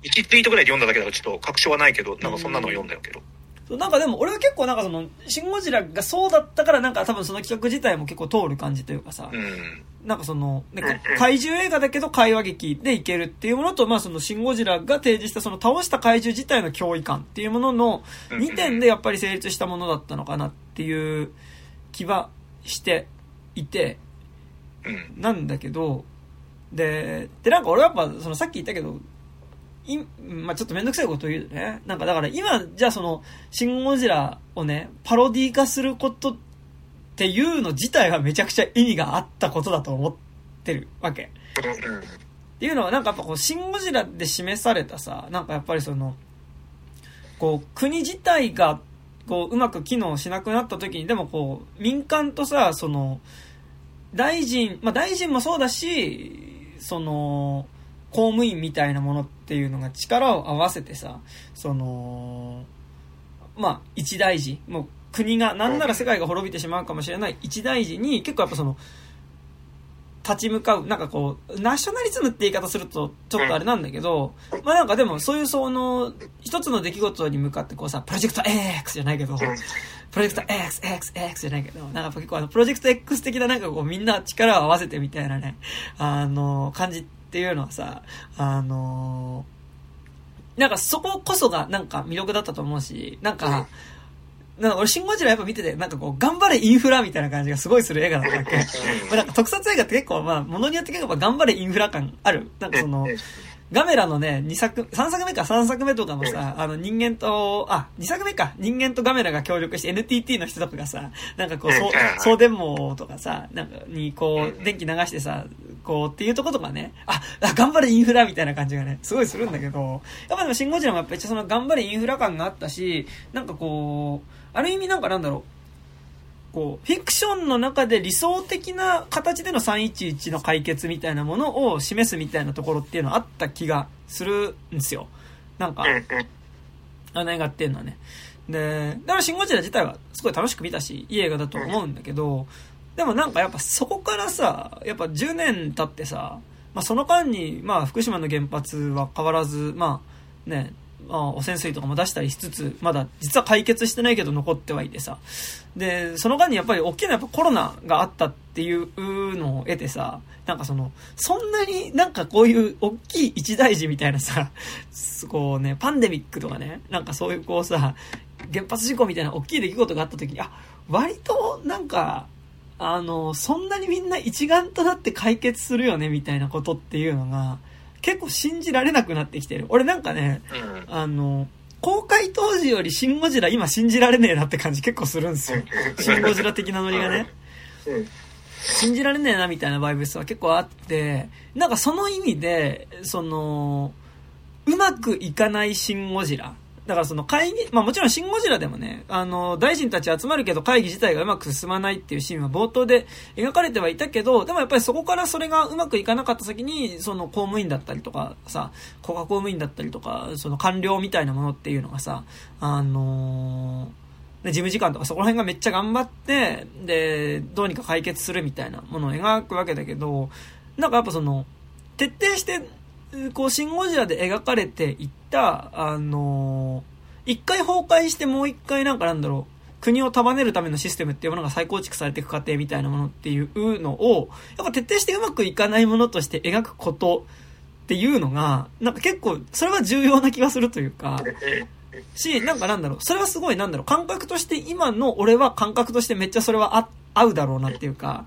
1ツイートぐらいで読んだだけだからちょっと確証はないけど、なんかそんなのを読んだよけど。そうなんかでも俺は結構なんかその、シン・ゴジラがそうだったからなんか多分その企画自体も結構通る感じというかさ、うん。なんかその、ね怪獣映画だけど会話劇でいけるっていうものと、まあそのシン・ゴジラが提示したその倒した怪獣自体の脅威感っていうものの2点でやっぱり成立したものだったのかなっていう気はしていて、うん。なんだけど、で、で、なんか俺はやっぱ、そのさっき言ったけど、いまあちょっとめんどくさいこと言うね。なんかだから今、じゃあその、シン・ゴジラをね、パロディ化することっていうの自体はめちゃくちゃ意味があったことだと思ってるわけ。っていうのはなんかやっぱこう、シン・ゴジラで示されたさ、なんかやっぱりその、こう、国自体が、こう、うまく機能しなくなった時に、でもこう、民間とさ、その、大臣、まあ大臣もそうだし、その、公務員みたいなものっていうのが力を合わせてさ、その、まあ一大事、もう国が、なんなら世界が滅びてしまうかもしれない一大事に結構やっぱその、立ち向かう、なんかこう、ナショナリズムって言い方するとちょっとあれなんだけど、まあなんかでもそういうその、一つの出来事に向かってこうさ、プロジェクト X じゃないけど、プロジェクト X、X、X じゃないけど、なんか結構あの、プロジェクト X 的ななんかこうみんな力を合わせてみたいなね、あの、感じっていうのはさ、あの、なんかそここそがなんか魅力だったと思うし、なんか、なんか俺シンゴジラやっぱ見てて、なんかこう、頑張れインフラみたいな感じがすごいする映画だったわけ。*laughs* まあなんか特撮映画って結構まあ、ものによって結構頑張れインフラ感ある。なんかその、ガメラのね、2作、3作目か3作目とかもさ、あの人間と、あ、2作目か、人間とガメラが協力して NTT の人とかがさ、なんかこう、そう送電網とかさ、なんかにこう、電気流してさ、こうっていうとことかね、あ、あ頑張れインフラみたいな感じがね、すごいするんだけど、やっぱでもシンゴジラもやっぱりその頑張れインフラ感があったし、なんかこう、ある意味なんかなんだろう、こう、フィクションの中で理想的な形での311の解決みたいなものを示すみたいなところっていうのはあった気がするんですよ。なんか、あの映画っていうのはね。で、だからシンゴジラ自体はすごい楽しく見たし、いい映画だと思うんだけど、でもなんかやっぱそこからさ、やっぱ10年経ってさ、まあその間に、まあ福島の原発は変わらず、まあね、まあ、汚染水とかも出したりしつつ、まだ実は解決してないけど残ってはいてさ。で、その間にやっぱり大きなやっぱコロナがあったっていうのを得てさ、なんかその、そんなになんかこういう大きい一大事みたいなさ、*laughs* こうね、パンデミックとかね、なんかそういうこうさ、原発事故みたいな大きい出来事があった時に、あ、割となんか、あの、そんなにみんな一丸となって解決するよねみたいなことっていうのが、結構信じられなくなってきてる。俺なんかね、うん。あの、公開当時よりシン・ゴジラ今信じられねえなって感じ結構するんですよ。*laughs* シン・ゴジラ的なノリがね。信じられねえなみたいなバイブスは結構あって、なんかその意味で、その、うまくいかないシン・ゴジラ。だからその会議、まあもちろんシン・ゴジラでもね、あの、大臣たち集まるけど会議自体がうまく進まないっていうシーンは冒頭で描かれてはいたけど、でもやっぱりそこからそれがうまくいかなかった先に、その公務員だったりとかさ、国家公務員だったりとか、その官僚みたいなものっていうのがさ、あのー事務次官とかそこら辺がめっちゃ頑張って、で、どうにか解決するみたいなものを描くわけだけど、なんかやっぱその、徹底して、こう、シン・ゴジラで描かれていった、あのー一回崩壊してもう一回なんかなんだろう、国を束ねるためのシステムっていうものが再構築されていく過程みたいなものっていうのを、やっぱ徹底してうまくいかないものとして描くことっていうのが、なんか結構、それは重要な気がするというか、し、なんかなんだろう、それはすごいなんだろう、感覚として今の俺は感覚としてめっちゃそれは合うだろうなっていうか、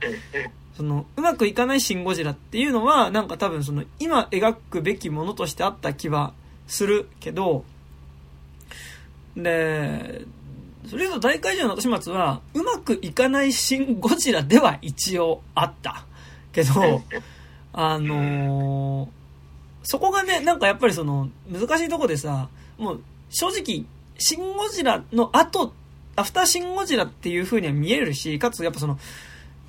その、うまくいかないシン・ゴジラっていうのは、なんか多分その、今描くべきものとしてあった気はするけど、で、それと大怪獣の後始末は、うまくいかないシン・ゴジラでは一応あった。けど、*laughs* あのーそこがね、なんかやっぱりその、難しいとこでさ、もう、正直、シン・ゴジラの後、アフターシン・ゴジラっていう風には見えるし、かつやっぱその、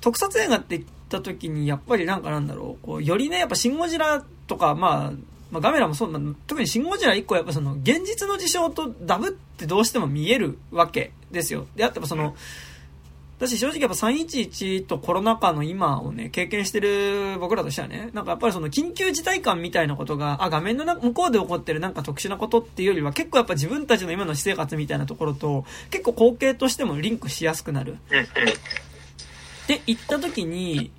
特撮映画って言った時に、やっぱりなんかなんだろう、こう、よりね、やっぱシン・ゴジラとか、まあ、まあ、ガメラもそうなんだ、特にシン・ゴジラ一個やっぱその、現実の事象とダブってどうしても見えるわけですよ。で、あってもその、だし正直やっぱ311とコロナ禍の今をね、経験してる僕らとしてはね、なんかやっぱりその緊急事態感みたいなことが、あ、画面の向こうで起こってるなんか特殊なことっていうよりは結構やっぱ自分たちの今の私生活みたいなところと結構光景としてもリンクしやすくなる。って言った時に、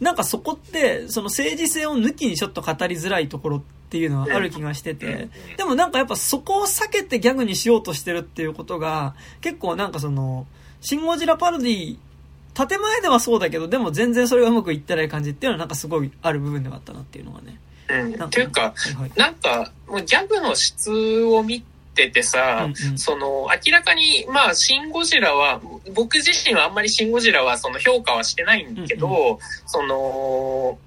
なんかそこって、その政治性を抜きにちょっと語りづらいところっていうのはある気がしてて、でもなんかやっぱそこを避けてギャグにしようとしてるっていうことが、結構なんかその、シン・ゴジラパロディ、建前ではそうだけど、でも全然それがうまくいってない感じっていうのはなんかすごいある部分ではあったなっていうのがね。うん。なんというか、はいはいなんか、もうギャグの質を見ててさ、うんうん。その、明らかに、まあ、シン・ゴジラは、僕自身はあんまりシン・ゴジラはその評価はしてないんだけど、うその、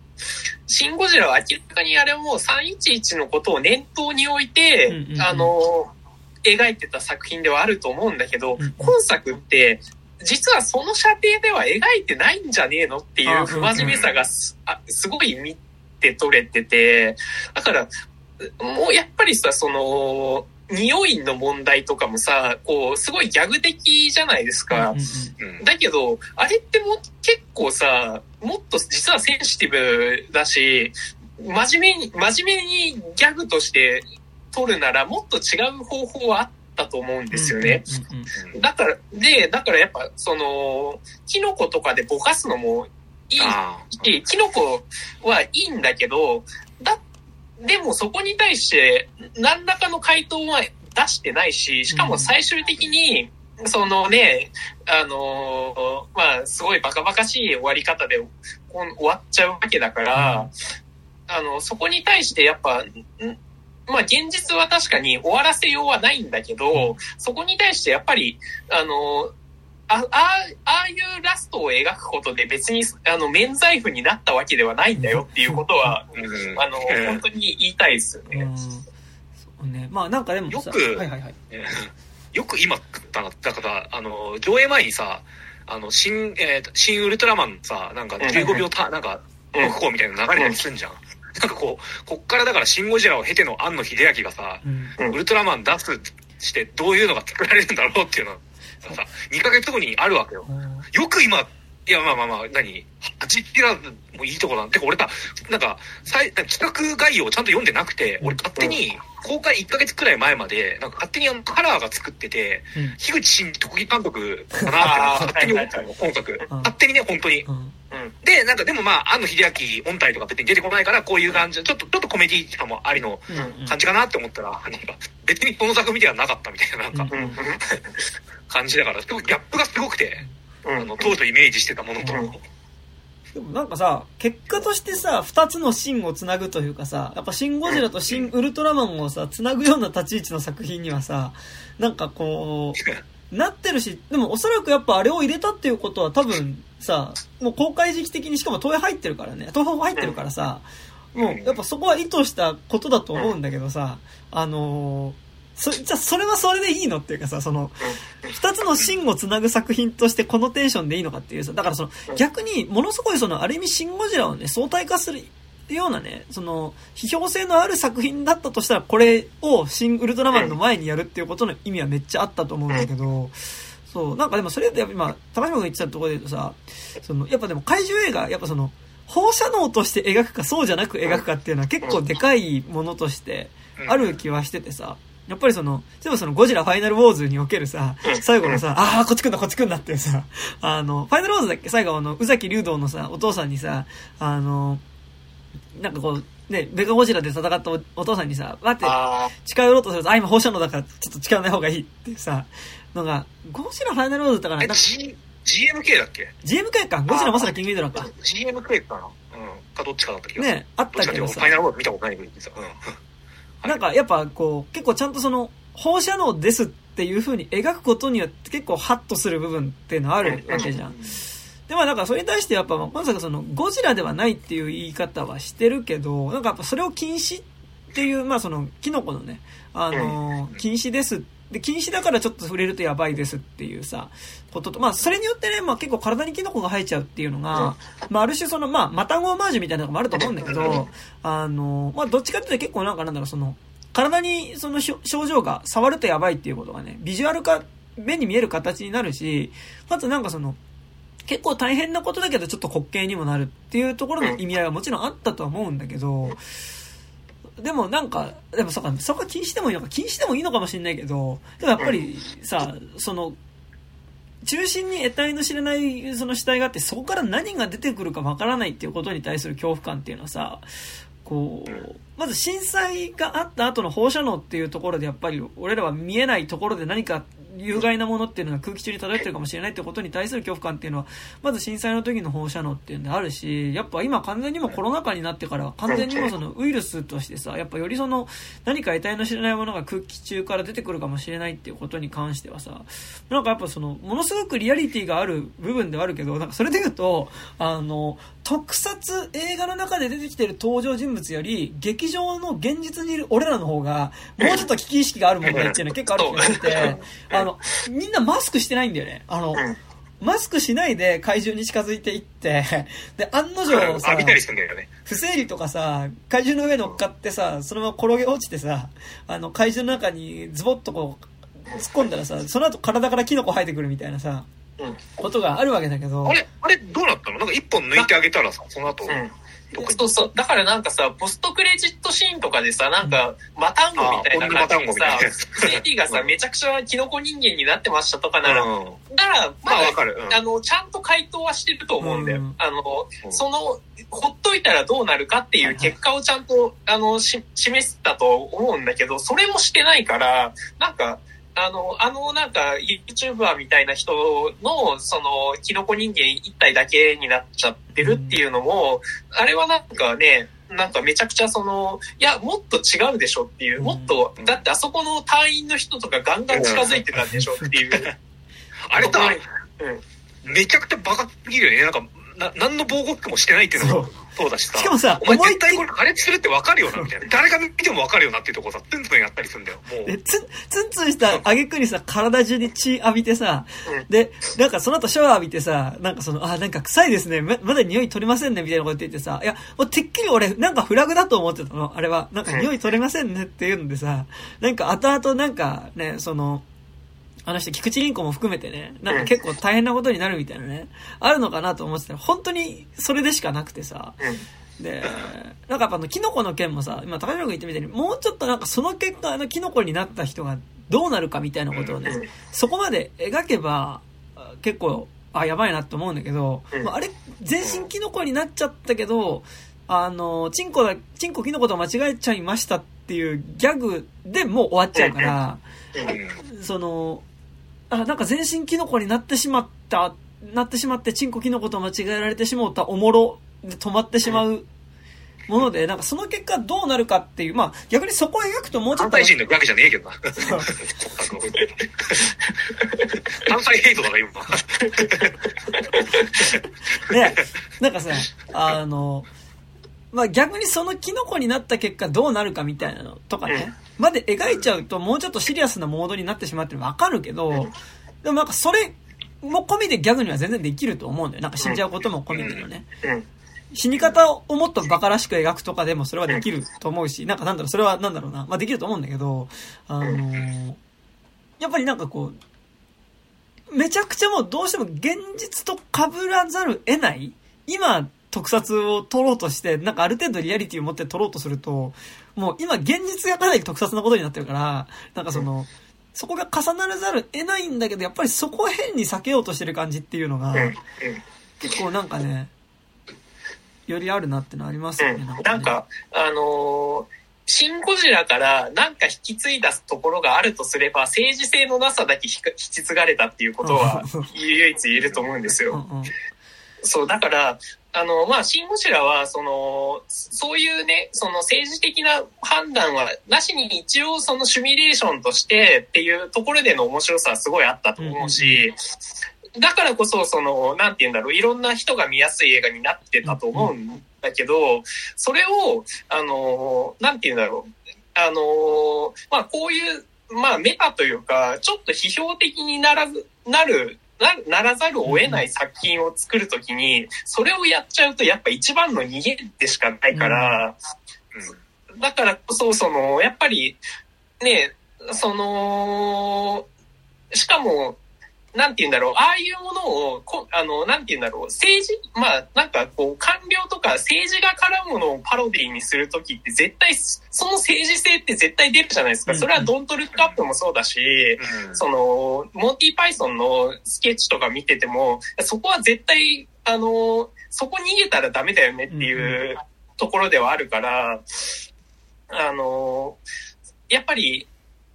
シン・ゴジラは明らかにあれも311のことを念頭に置いて、うんうんうん。あの、描いてた作品ではあると思うんだけど、うんうん。今作って、実はその射程では描いてないんじゃねえのっていう不真面目さがす,、あすごい見て取れてて、だから、もうやっぱりさ、その、匂いの問題とかもさ、こう、すごいギャグ的じゃないですか。だけど、あれってもう結構さ、もっと実はセンシティブだし、真面目に、真面目にギャグとして撮るならもっと違う方法はあったと思うんですよね。。だから、で、だからやっぱ、その、キノコとかでぼかすのもいいあし、キノコはいいんだけど、だ、でもそこに対して何らかの回答は出してないし、しかも最終的に、そのね、あのーまあ、すごいバカバカしい終わり方で終わっちゃうわけだから、あの、そこに対してやっぱ、んまあ、現実は確かに終わらせようはないんだけど、そこに対してやっぱり、あの、ああああいうラストを描くことで別に、あの、免罪符になったわけではないんだよっていうことは、あの、本当に言いたいですよね。ね。まあなんかでもさよくはいはいはい。えーよく今食ったな。だから、あの、上映前にさ、あの、新、えー新ウルトラマンさ、なんか15秒た、なんか、うん特報みたいなの流れたりするんじゃん。なんかこう、こっからだからシンゴジラを経ての庵野秀明がさ、うんうんウルトラマン出すしてどういうのが作られるんだろうっていうのがさ、2ヶ月後にあるわけよ。よく今、いや、まあまあまあ、何 ?8 ピラもいいとこな。んてか、俺さ、なんか、さい企画概要をちゃんと読んでなくて、俺勝手に、公開1ヶ月くらい前まで、なんか勝手にあの、カラーが作ってて、うん。樋口真特技監督かなって勝手に思ったの、本作。うん。勝手にね、本当に。うんで、なんかでもまあ、庵野秀明音体とか別に出てこないから、こういう感じ、ちょっと、ちょっとコメディー感もありのうん感じかなって思ったら、なんか、別にこの作品ではなかったみたいな、なんか。*laughs* 感じだから、ギャップがすごくて、うん。あの、当初イメージしてたものと。うんでもなんかさ、結果としてさ、二つの芯をつなぐというかさ、やっぱシン・ゴジラとシン・ウルトラマンをさ、つなぐような立ち位置の作品にはさ、なんかこう、*laughs* なってるし、でもおそらくやっぱあれを入れたっていうことは多分さ、もう公開時期的にしかも東映入ってるからね、東宝入ってるからさ、もうやっぱそこは意図したことだと思うんだけどさ、あのーそ、じゃあそれはそれでいいのっていうかさ、その、二つの芯をつなぐ作品としてこのテンションでいいのかっていうさ、だからその逆にものすごいそのある意味シン・ゴジラをね、相対化するようなね、その、批評性のある作品だったとしたらこれをシン・ウルトラマンの前にやるっていうことの意味はめっちゃあったと思うんだけど、そう、なんかでもそれってやっぱ今、高島君が言ってたところで言うとさ、その、やっぱでも怪獣映画、やっぱその、放射能として描くかそうじゃなく描くかっていうのは結構でかいものとしてある気はしててさ、やっぱりその、例えばそのゴジラファイナルウォーズにおけるさ、最後のさ、ああ、こっち来んだ、こっち来んだっていうさ、あの、ファイナルウォーズだっけ？最後あの、宇崎竜道のさ、お父さんにさ、あの、なんかこう、ね、ベガゴジラで戦ったおお父さんにさ、待って、あ近寄ろうとすると、あ、今放射能だから、ちょっと近寄らない方がいいってさ、のが、ゴジラファイナルウォーズだったかな？え、G、GMK だっけ？GMK か、ゴジラまさかキングギドラか。?GMK かな？うん。かどっちかだった気がする。ね、あったけどさファイ、ナルウォーズ見たことないけどさ。うん。なんかやっぱこう、結構ちゃんとその、放射能ですっていう風に描くことによって結構ハッとする部分っていうのはあるわけじゃん。で、まあなんかそれに対してやっぱ、まあ今作その、ゴジラではないっていう言い方はしてるけど、なんかやっぱそれを禁止っていう、まあその、キノコのね、あのー、禁止です。で、禁止だからちょっと触れるとやばいですっていうさ、ことと、まあそれによってね、まあ結構体にキノコが生えちゃうっていうのが、まあある種その、まあ、マタンゴオマージュみたいなのもあると思うんだけど、あの、まあどっちかっていうと結構なんかなんだろう、その、体にその症状が触るとやばいっていうことがね、ビジュアル化、目に見える形になるし、かつなんかその、結構大変なことだけどちょっと滑稽にもなるっていうところの意味合いはもちろんあったとは思うんだけど、でもなんか、でもそっか、そこは気にしてもいいのか、気にしてもいいのかもしれないけど、でもやっぱりさ、その、中心に得体の知れないその主体があって、そこから何が出てくるかわからないっていうことに対する恐怖感っていうのはさ、こう、まず震災があった後の放射能っていうところでやっぱり俺らは見えないところで何か有害なものっていうのが空気中に漂ってるかもしれないってことに対する恐怖感っていうのは、まず震災の時の放射能っていうのであるし、やっぱ今完全にもコロナ禍になってから完全にもそのウイルスとしてさ、やっぱよりその何か得体の知れないものが空気中から出てくるかもしれないっていうことに関してはさ、なんかやっぱその、ものすごくリアリティがある部分ではあるけど、なんかそれで言うと、あの、特撮映画の中で出てきてる登場人物より、劇場の現実にいる俺らの方が、*laughs* もうちょっと危機意識があるもんねっていうのは結構ある気がしてて、あの、みんなマスクしてないんだよね。あの、マスクしないで怪獣に近づいていって、*laughs* で、案の定さ、不整理とかさ、怪獣の上乗っかってさ、そのまま転げ落ちてさ、あの、怪獣の中にズボッとこう、突っ込んだらさ、その後体からキノコ生えてくるみたいなさ、ことがあるわけだけど。あれ、あれどうなったの？なんか一本抜いてあげたらさ、その後。うん。そうそう。だからなんかさ、ポストクレジットシーンとかでさ、なんか、マタンゴみたいな感じでさ、セティがさ、*laughs* めちゃくちゃキノコ人間になってましたとかなら、から、まあ、わかる、うん、あの、ちゃんと回答はしてると思うんだよ。うん、あの、その、ほっといたらどうなるかっていう結果をちゃんと、あの、し、示したと思うんだけど、それもしてないから、なんか、あの、あのなんか YouTuber みたいな人の、その、キノコ人間一体だけになっちゃってるっていうのも、あれはなんかね、なんかめちゃくちゃその、いや、もっと違うでしょっていう、もっと、だってあそこの隊員の人とかガンガン近づいてたんでしょっていう。あれと、うん、めちゃくちゃバカすぎるよね。なんか、な、何の防護服もしてないっていうのがそうだしさ。しかもさ、お前絶対これ破裂するって分かるよな、みたいな。誰が見ても分かるよなっていうとこさ、ツンツンやったりするんだよ、もう。で、ツン、ツンツンした挙句にさ、体中に血浴びてさ、うん、で、なんかその後シャワー浴びてさ、なんかその、あ、なんか臭いですね、ままだ匂い取れませんね、みたいなこと言ってさ、いや、もうてっきり俺、なんかフラグだと思ってたの、あれは。なんか匂い取れませんねっていうのでさ、なんか後々なんかね、その、あの人、菊池凛子も含めてね、なんか結構大変なことになるみたいなね、あるのかなと思ってたら、本当にそれでしかなくてさ、で、なんかやっぱあの、キノコの件もさ、今高島君言ってみたいに、もうちょっとなんかその結果、あの、キノコになった人がどうなるかみたいなことをね、そこまで描けば、結構、あ、やばいなって思うんだけど、あれ、全身キノコになっちゃったけど、あの、チンコだ、チンコキノコと間違えちゃいましたっていうギャグでもう終わっちゃうから、その、あ、なんか全身キノコになってしまった、なってしまって、チンコキノコと間違えられてしまったおもろで止まってしまうもので、なんかその結果どうなるかっていう、まあ逆にそこを描くともうちょっと。関西人のわけじゃねえけどな。関西 *laughs* ヘイトだな、今。*laughs* ね、なんかさ、あの、まあ逆にそのキノコになった結果どうなるかみたいなのとかね、まで描いちゃうともうちょっとシリアスなモードになってしまってわかるけど、でもなんかそれも込みでギャグには全然できると思うんだよ。なんか死んじゃうことも込みでのね。死に方をもっと馬鹿らしく描くとかでもそれはできると思うし、なんかなんだろう、それはなんだろうな。まあできると思うんだけど、あのー、やっぱりなんかこう、めちゃくちゃもうどうしても現実と被らざる得ない、今、特撮を撮ろうとして、なんかある程度リアリティを持って撮ろうとすると、もう今現実がかなり特撮なことになってるから、なんかその、そこが重ならざる得ないんだけど、やっぱりそこを変に避けようとしてる感じっていうのが、結構なんかね、よりあるなってのありますよね。なんか、なんかあのーシン・ゴジラからなんか引き継いだところがあるとすれば、政治性のなさだけ引き継がれたっていうことは *laughs* 唯一言えると思うんですよ。そう、だから、あの、まあ、シン・ゴジラは、その、そういうね、その政治的な判断はなしに一応そのシミュレーションとしてっていうところでの面白さはすごいあったと思うし、だからこそ、その、なんて言うんだろう、いろんな人が見やすい映画になってたと思うんだけど、それを、あの、なんて言うんだろう、あの、まあ、こういう、まあ、メタというか、ちょっと批評的にならず、なるなならざるを得ない作品を作るときに、それをやっちゃうとやっぱ一番の逃げでしかないから、うん、だからこそ、その、やっぱり、ね、その、しかも、なんて言うんだろう、ああいうものを、こあの、なんて言うんだろう、政治、まあ、なんかこう、官僚とか政治が絡むものをパロディにするときって絶対、その政治性って絶対出るじゃないですか。それはドントルックアップもそうだし、うん。その、モンティ・パイソンのスケッチとか見てても、そこは絶対、あの、そこ逃げたらダメだよねっていうところではあるから、あの、やっぱり、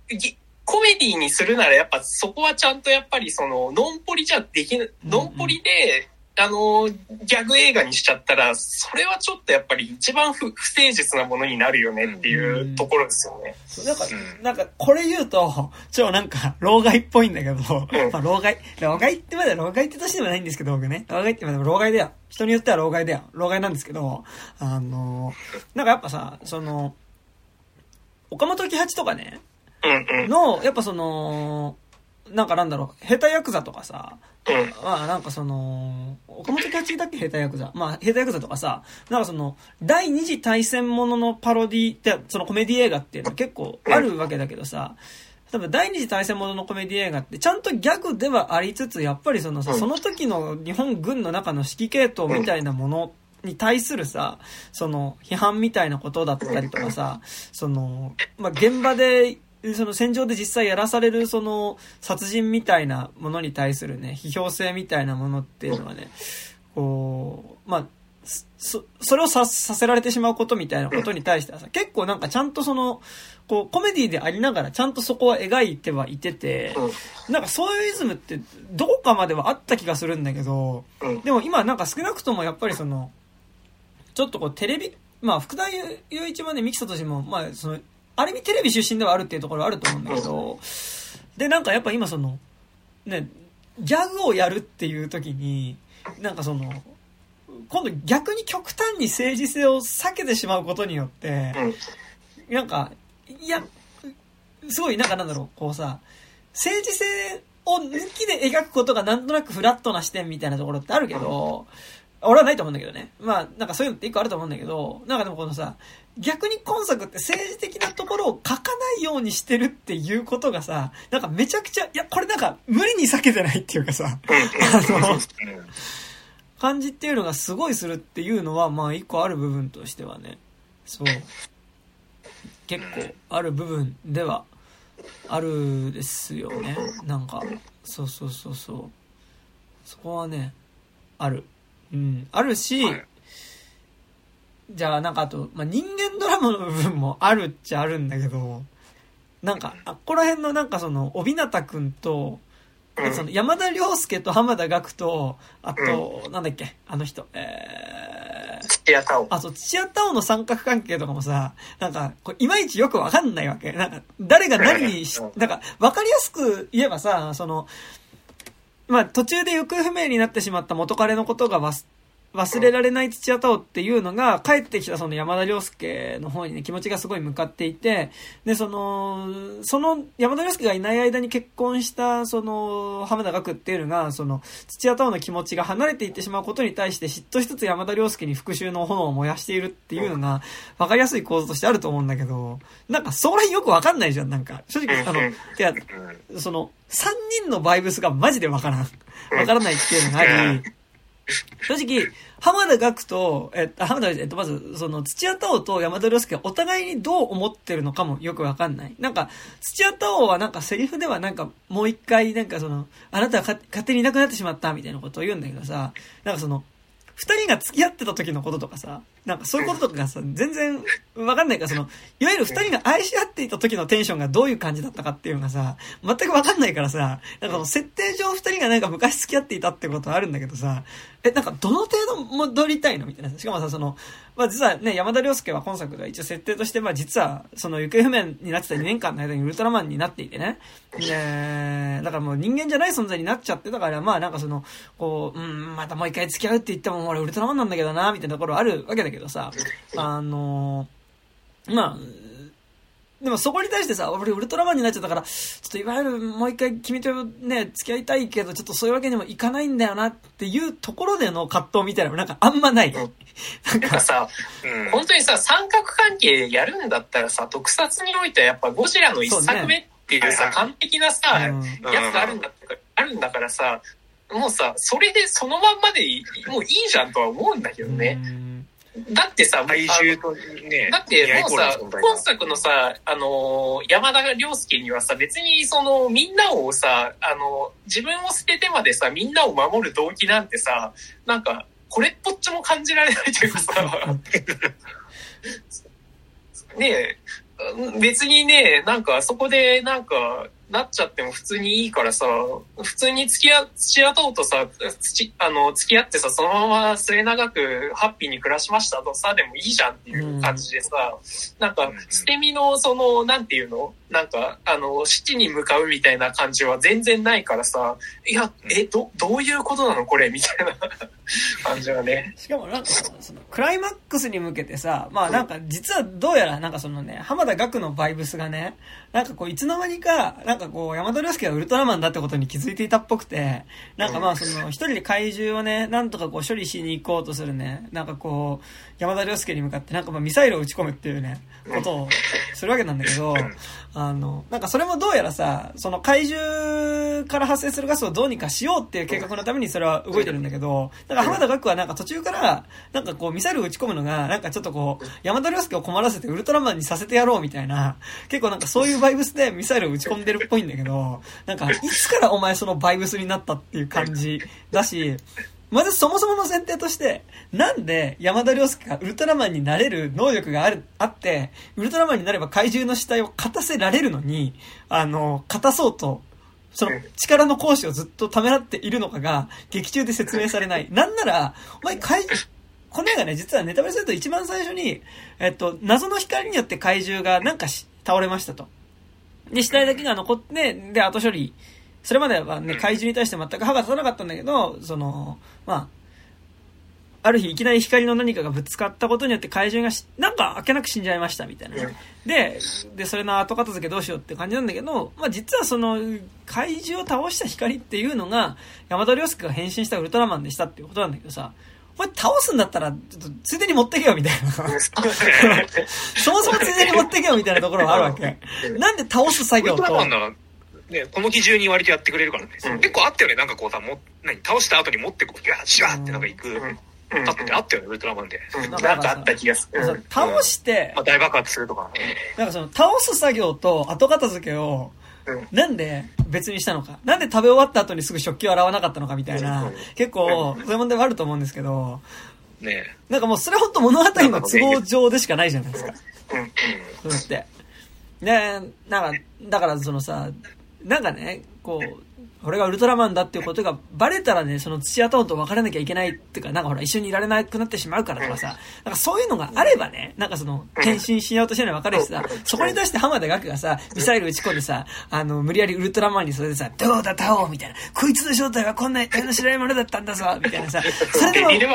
ぎコメディにするならやっぱそこはちゃんとやっぱりその、ノンポリじゃできなノンポリで、あの、ギャグ映画にしちゃったら、それはちょっとやっぱり一番不不誠実なものになるよねっていうところですよね。そうなんか、うんなんか、これ言うと、超なんか、老害っぽいんだけど、うんまあ、老害、老害ってまだ老害って年でもないんですけど、僕ね。老害ってまだ老害だよ。人によっては老害だよ。老害なんですけど、あの、なんかやっぱさ、その、岡本喜八とかね。の、やっぱその、なんかなんだろう、下手ヤクザとかさ、うん。まあなんかその、岡本喜八だっけ下手ヤクザ。まあ下手ヤクザとかさ、なんかその、第二次大戦もののパロディって、そのコメディ映画っていうのは結構あるわけだけどさ、多分第二次大戦もののコメディ映画ってちゃんとギャグではありつつ、やっぱりそのさ、うんその時の日本軍の中の指揮系統みたいなものに対するさ、その批判みたいなことだったりとかさ、その、まあ、現場で、その戦場で実際やらされるその殺人みたいなものに対するね、批評性みたいなものっていうのはね、こう、まあ、そ、それをさ、させられてしまうことみたいなことに対してはさ、結構なんかちゃんとその、こう、コメディでありながらちゃんとそこは描いてはいてて、なんかそういうイズムってどこかまではあった気がするんだけど、うん。でも今なんか少なくともやっぱりその、ちょっとこうテレビ、まあ福田雄一もね、ミキサとしても、まあその、ある意味テレビ出身ではあるっていうところはあると思うんだけど、でなんかやっぱ今その、ね、ギャグをやるっていう時に、なんかその、今度逆に極端に政治性を避けてしまうことによって、うん。なんか、いや、すごい、なんかなんだろう、こうさ、政治性を抜きで描くことがなんとなくフラットな視点みたいなところってあるけど、俺はないと思うんだけどね。まあ、なんかそういうのって一個あると思うんだけど、なんかでもこのさ、逆に今作って政治的なところを書かないようにしてるっていうことがさ、なんかめちゃくちゃ、いや、これなんか無理に避けてないっていうかさ、あの、感じっていうのがすごいするっていうのは、まあ一個ある部分としてはね、そう。結構ある部分ではあるですよね。なんか、そうそうそうそう。そこはね、ある。うん。あるし、はいじゃあなんかあと、まあ、人間ドラマの部分もあるっちゃあるんだけど、なんか、あっこら辺のなんかその、帯名くんと、うんその山田涼介と浜田岳と、あと、なんだっけ、あの人、えー、土屋太鳳。あ、そう、土屋太鳳の三角関係とかもさ、なんか、こういまいちよくわかんないわけ。なんか、誰が何にしうん、なんか、わかりやすく言えばさ、その、まあ、途中で行方不明になってしまった元彼のことが忘忘れられない土屋太鳳っていうのが、帰ってきたその山田涼介の方にね、気持ちがすごい向かっていて、で、その、その山田涼介がいない間に結婚した、その、浜田岳っていうのが、その、土屋太鳳の気持ちが離れていってしまうことに対して嫉妬しつつ山田涼介に復讐の炎を燃やしているっていうのが、わかりやすい構図としてあると思うんだけど、なんか、それよくわかんないじゃん、なんか。正直、あの、うんいや、その、三人のバイブスがマジでわからん。わからないっていうのがあり、正直、浜田岳と、えっと、浜田、えっと、まず、その、土屋太鳳と山田涼介がお互いにどう思ってるのかもよくわかんない。なんか、土屋太鳳はなんかセリフではなんか、もう一回、なんかその、あなたは勝手にいなくなってしまったみたいなことを言うんだけどさ、なんかその、二人が付き合ってた時のこととかさ、なんかそういうこととかさ、全然わかんないから、その、いわゆる二人が愛し合っていた時のテンションがどういう感じだったかっていうのがさ、全くわかんないからさ、なんかその設定上二人がなんか昔付き合っていたってことはあるんだけどさ、え、なんかどの程度戻りたいのみたいな。しかもさ、その、まあ実はね、山田涼介は今作では一応設定として、まあ実は、その行方不明になってた2年間の間にウルトラマンになっていてね。で、だからもう人間じゃない存在になっちゃってたから、まあなんかその、こう、うん、またもう一回付き合うって言っても、俺ウルトラマンなんだけどな、みたいなところあるわけだけどさ、あのまあ、でもそこに対してさ、俺ウルトラマンになっちゃったから、ちょっといわゆるもう一回君とね、付き合いたいけど、ちょっとそういうわけにもいかないんだよなっていうところでの葛藤みたいなのなんかあんまない。なん。なんか。か、さ、うん。本当にさ、三角関係やるんだったらさ、特撮においてはやっぱゴジラの一作目っていうさ、そうね完璧なさ、うん。やつがあるんだあるんだからさ、もうさ、それでそのまんまでいいもういいじゃんとは思うんだけどね。だってさ、体重とね、だってもうさ、今作のさ、あのー山田涼介にはさ、別にその、みんなをさ、あの、自分を捨ててまでさ、みんなを守る動機なんてさ、なんか、これっぽっちも感じられないというかさ、*laughs* ねえ、別にね、なんかそこでなんか、なっちゃっても普通にいいからさ、普通に付き合、付き合とうとさ、つあの、付き合ってさ、そのまま末永くハッピーに暮らしましたとさ、でもいいじゃんっていう感じでさ、なんか、捨て身のその、なんていうの？なんか、あの、七に向かうみたいな感じは全然ないからさ、いや、え、ど、どういうことなのこれみたいな *laughs* 感じはね。しかもなんかそのクライマックスに向けてさまあなんか実はどうやらなんかそのね浜田岳のバイブスがねなんかこういつの間にかなんかこう山田涼介がウルトラマンだってことに気づいていたっぽくてなんかまあその一人で怪獣をねなんとかこう処理しに行こうとするね。なんかこう山田涼介に向かってなんかまあミサイルを撃ち込むっていうねことをするわけなんだけどあのなんかそれもどうやらさその怪獣から発生するガスをどうにかしようっていう計画のためにそれは動いてるんだけどだから浜田岳はなんか途中からなんかこうミサイルを撃ち込むのがなんかちょっとこう山田涼介を困らせてウルトラマンにさせてやろうみたいな結構なんかそういうバイブスでミサイルを撃ち込んでるっぽいんだけどなんかいつからお前そのバイブスになったっていう感じだしまずそもそもの前提として、なんで山田涼介がウルトラマンになれる能力がある、あって、ウルトラマンになれば怪獣の死体を勝たせられるのに、あの、勝たそうと、その力の行使をずっとためらっているのかが、劇中で説明されない。*laughs* なんなら、お前怪獣、この映画ね、実はネタバレすると一番最初に、えっと、謎の光によって怪獣がなんかし倒れましたと。で、死体だけが残って、で、後処理。それまではね、怪獣に対して全く歯が立たなかったんだけど、その、まあ、ある日いきなり光の何かがぶつかったことによって怪獣がし、なんかあっけなく死んじゃいましたみたいなね。で、で、それの後片付けどうしようって感じなんだけど、まあ実はその、怪獣を倒した光っていうのが、山田涼介が変身したウルトラマンでしたっていうことなんだけどさ、これ倒すんだったら、ちょっとついでに持ってけよみたいな。*laughs* そもそもついでに持ってけよみたいなところはあるわけ。なんで倒す作ウル業と、トラマンなら、ね、この基準に割とやってくれるからね。うん。結構あったよね、なんかこうさ、も何、倒した後に持ってこう、いや、シュワーってなんか行く、うん。だってあったよね、ウルトラマンで。うん。なんかあった気がする。うん。倒してまあ、、大爆発するとか。なんかその倒す作業と後片付けを、うん。なんで別にしたのか。なんで食べ終わった後にすぐ食器を洗わなかったのかみたいなうん、結構、そういう問題はあると思うんですけど、ね。なんかもうそれ本当物語の都合上でしかないじゃないですか。うん。それって。ねなんか、だからそのさ、なんかね、こう、俺がウルトラマンだっていうことがバレたらね、その土屋太鳳と別れなきゃいけないっていうか、なんかほら一緒にいられなくなってしまうからとかさ、なんかそういうのがあればね、なんかその、変身しようとしてるのは分かるしさ、そこに対して浜田岳がさ、ミサイル撃ち込んでさ、あの、無理やりウルトラマンにそれでさ、どうだ太鳳みたいな、こいつの正体はこんな得体の知らないものだったんだぞみたいなさ、それでも。それでも、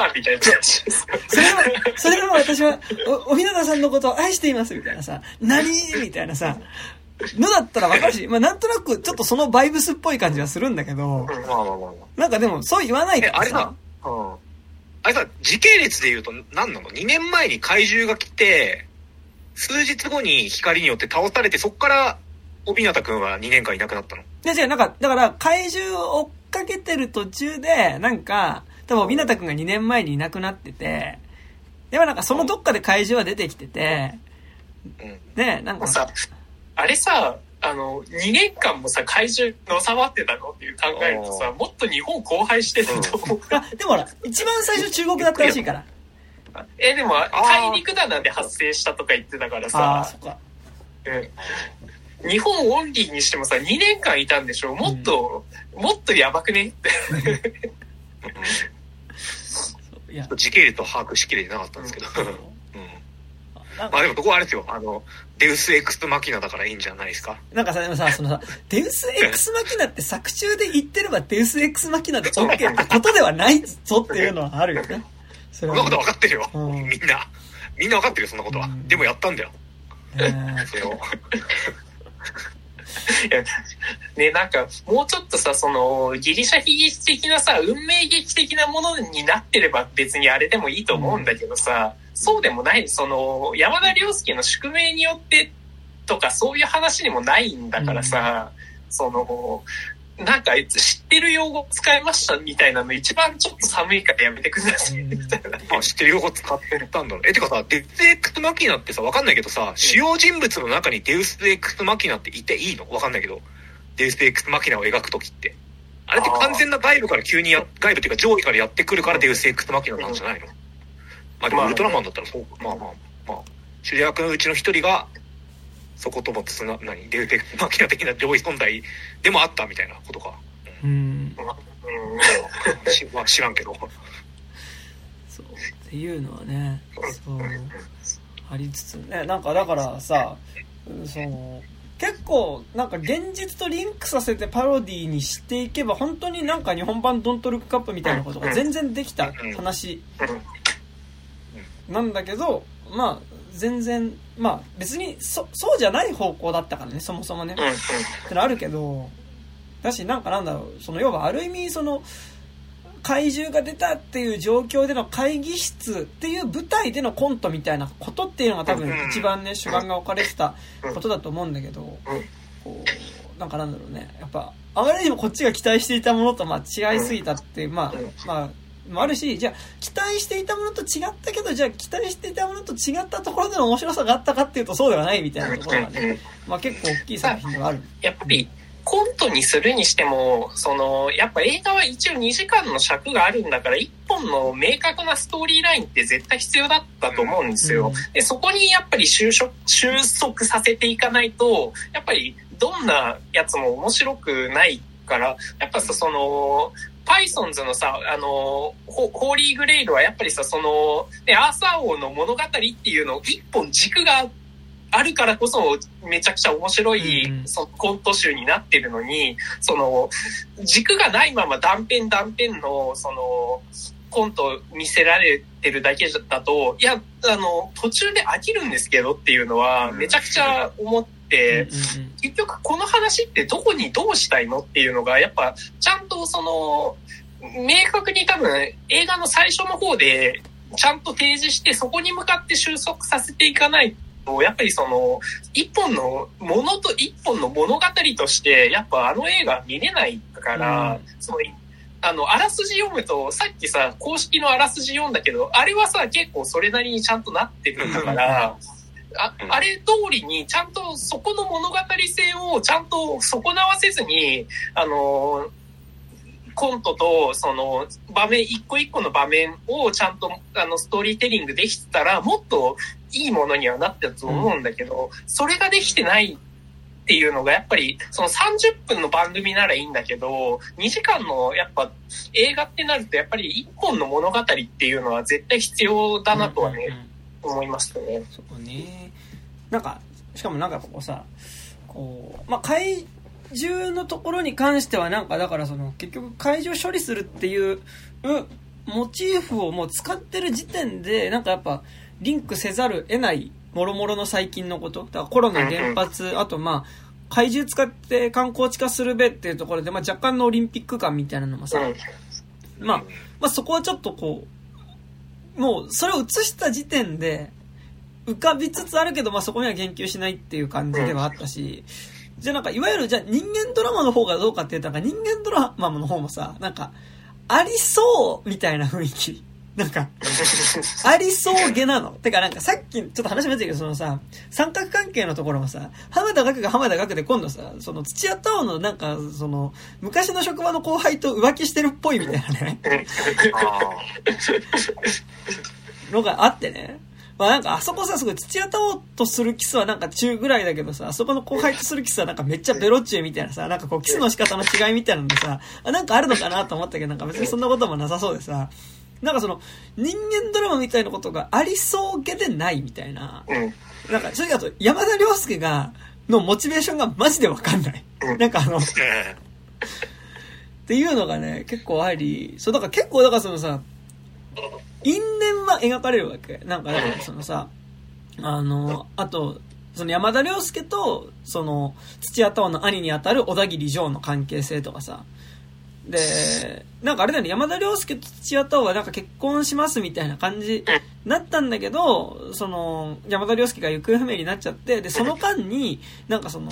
それでも私は、お、おひなたさんのことを愛しています、みたいなさ、何？みたいなさ、のだったらわかるし、まあなんとなくちょっとそのバイブスっぽい感じはするんだけど、まあまあまあまあ。なんかでもそう言わないかえ、あれさらさ、、うん。あれさ、時系列で言うと何なの ?2 年前に怪獣が来て、数日後に光によって倒されて、そっから、おびなたくんは2年間いなくなったの？いや違う、なんか、だから怪獣を追っかけてる途中で、なんか、多分、湊くんが2年前にいなくなってて、でもなんかそのどっかで怪獣は出てきてて、うん。で、なんかさ、あれさ、あの、2年間もさ、怪獣のさまってたのっていう考えるとさ、もっと日本荒廃してたと思う。*laughs* あ、でもほら、一番最初中国だったらしいから。*laughs* え、でも、大陸棚で発生したとか言ってたからああ、さそ、っか。うん日本オンリーにしてもさ、2年間いたんでしょもっと、もっとやばくね？*laughs* って。いや、時系列を把握しきれてなかったんですけど。うん。まあでも、ここはあれですよ。あの、デウスエクスマキナだからいいんじゃないですか？なんかさ、でもさ、そのさ、*laughs* デウスエクスマキナって作中で言ってればデウスエクスマキナで OK ってことではないぞっていうのはあるよね。そんなこと分かってるよ。うんみんな。みんな分かってるよ、そんなことは。うんでもやったんだよ。えーそれを。*laughs* ね、なんか、もうちょっとさ、その、ギリシャ悲劇的なさ、運命劇的なものになってれば別にあれでもいいと思うんだけどさ、そうでもない、その、山田涼介の宿命によってとか、そういう話にもないんだからさ、その、なんかあいつ知ってる用語使いましたみたいなの一番ちょっと寒いからやめてくださいみたいな。*laughs* まあ知ってる用語使ってたんだろう。え、てかさ、デウスエクスマキナってさ、わかんないけどさ、主要人物の中にデウスエクスマキナっていていいの？わかんないけど。デウスエクスマキナを描くときって。あれって完全な外部から急にや、外部っていうか上位からやってくるからデウスエクスマキナなんじゃないの？まあでもまあウルトラマンだったらそう、まあまあ、まあ、主役のうちの一人が、そこともつな、何、デウスエクス *laughs* マキナ的な上位存在でもあったみたいなことか。うん。うん。しまあ知らんけど。そう。っていうのはね、そう。ありつつね、なんかだからさ、その、結構なんか現実とリンクさせてパロディにしていけば本当になんか日本版ドントルックカップみたいなことが全然できた話なんだけど、まあ全然、まあ別にそそうじゃない方向だったからね、そもそもね。ってのあるけど、だしなんかなんだろう、その要はある意味その、怪獣が出たっていう状況での会議室っていう舞台でのコントみたいなことっていうのが多分一番ね主眼が置かれてたことだと思うんだけどこうなんかなんだろうね。やっぱあまりにもこっちが期待していたものとまあ違いすぎたってまあまあもあるしじゃあ期待していたものと違ったけどじゃあ期待していたものと違ったところでの面白さがあったかっていうとそうではないみたいなところがねまあ結構大きい作品ではある。やっぱりコントにするにしても、その、やっぱ映画は一応2時間の尺があるんだから、1本の明確なストーリーラインって絶対必要だったと思うんですよ。うんで、そこにやっぱり収束、収束させていかないと、やっぱりどんなやつも面白くないから、やっぱさ、その、パイソンズのさ、あの、ホホーリーグレイルはやっぱりさ、その、ね、アーサー王の物語っていうのを一本軸があるからこそめちゃくちゃ面白い、そのコント集になってるのに、その軸がないまま断片断片のそのコント見せられてるだけだと、いや、あの、途中で飽きるんですけどっていうのはめちゃくちゃ思って、うんうん結局この話ってどこにどうしたいのっていうのがやっぱちゃんとその明確に多分映画の最初の方でちゃんと提示してそこに向かって収束させていかないとやっぱりその一本のものと一本の物語としてやっぱあの映画見れないから、うん。そのあの、あらすじ読むと、さっきさ、公式のあらすじ読んだけど、あれはさ、結構それなりにちゃんとなってるんだから、ああれ通りに、ちゃんとそこの物語性をちゃんと損なわせずに、あの、コントと、その、場面、一個一個の場面をちゃんと、あの、ストーリーテリングできてたら、もっといいものにはなってたと思うんだけど、それができてないっていうのが、やっぱり、その30分の番組ならいいんだけど、2時間の、やっぱ、映画ってなると、やっぱり1本の物語っていうのは絶対必要だなとはね、思いましたね。そうね。なんか、しかもなんかこうさ、こう、まあ、怪獣のところに関してはなんかだからその、結局怪獣処理するっていう、うモチーフをもう使ってる時点で、なんかやっぱ、リンクせざる得ない、もろもろの最近のこと。だからコロナ原発、あとまあ、怪獣使って観光地化するべっていうところで、まあ若干のオリンピック感みたいなのもさ、うん。まあ、まあそこはちょっとこう、もうそれを映した時点で、浮かびつつあるけど、まあそこには言及しないっていう感じではあったし、じゃあなんか、いわゆるじゃあ人間ドラマの方がどうかって言ったら、人間ドラマの方もさ、なんか、ありそうみたいな雰囲気。なんか、ありそうげなの。てかなんかさっきちょっと話しましたけど、そのさ、三角関係のところもさ、浜田学が浜田学で今度さ、その土屋太鳳のなんか、その、昔の職場の後輩と浮気してるっぽいみたいなね。*laughs* あのがあってね。まあなんかあそこさ、すごい土屋太鳳とするキスはなんか中ぐらいだけどさ、あそこの後輩とするキスはなんかめっちゃベロ中みたいなさ、なんかこうキスの仕方の違いみたいなのでさ、あなんかあるのかなと思ったけどなんか別にそんなこともなさそうでさ、なんかその人間ドラマみたいなことがありそうげでないみたいな。うん。なんかそれだと山田涼介が、のモチベーションがマジでわかんない。なんかあの、ー *laughs* っていうのがね、結構あり、そう、だから結構、だからそのさ、因縁は描かれるわけ？なんか、だからそのさ、あの、あと、その山田涼介と、その、土屋太鳳の兄にあたる小田切城の関係性とかさ、で、なんかあれだよね、山田涼介と土屋太鳳はなんか結婚しますみたいな感じなったんだけど、その、山田涼介が行方不明になっちゃって、で、その間に、なんかその、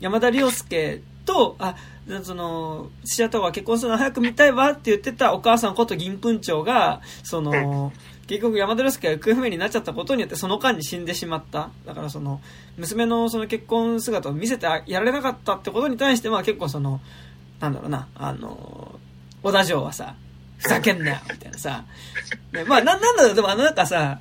山田涼介と、あ、その、父親とは結婚するの早く見たいわって言ってたお母さんこと銀粉長が、その、結局山田涼介が行方不明になっちゃったことによってその間に死んでしまった。だからその、娘のその結婚姿を見せてやられなかったってことに対しては結構その、なんだろうな、あの、小田城はさ、ふざけんなよみたいなさ。ね、まあ、な、なんだろう、でもあのなんかさ、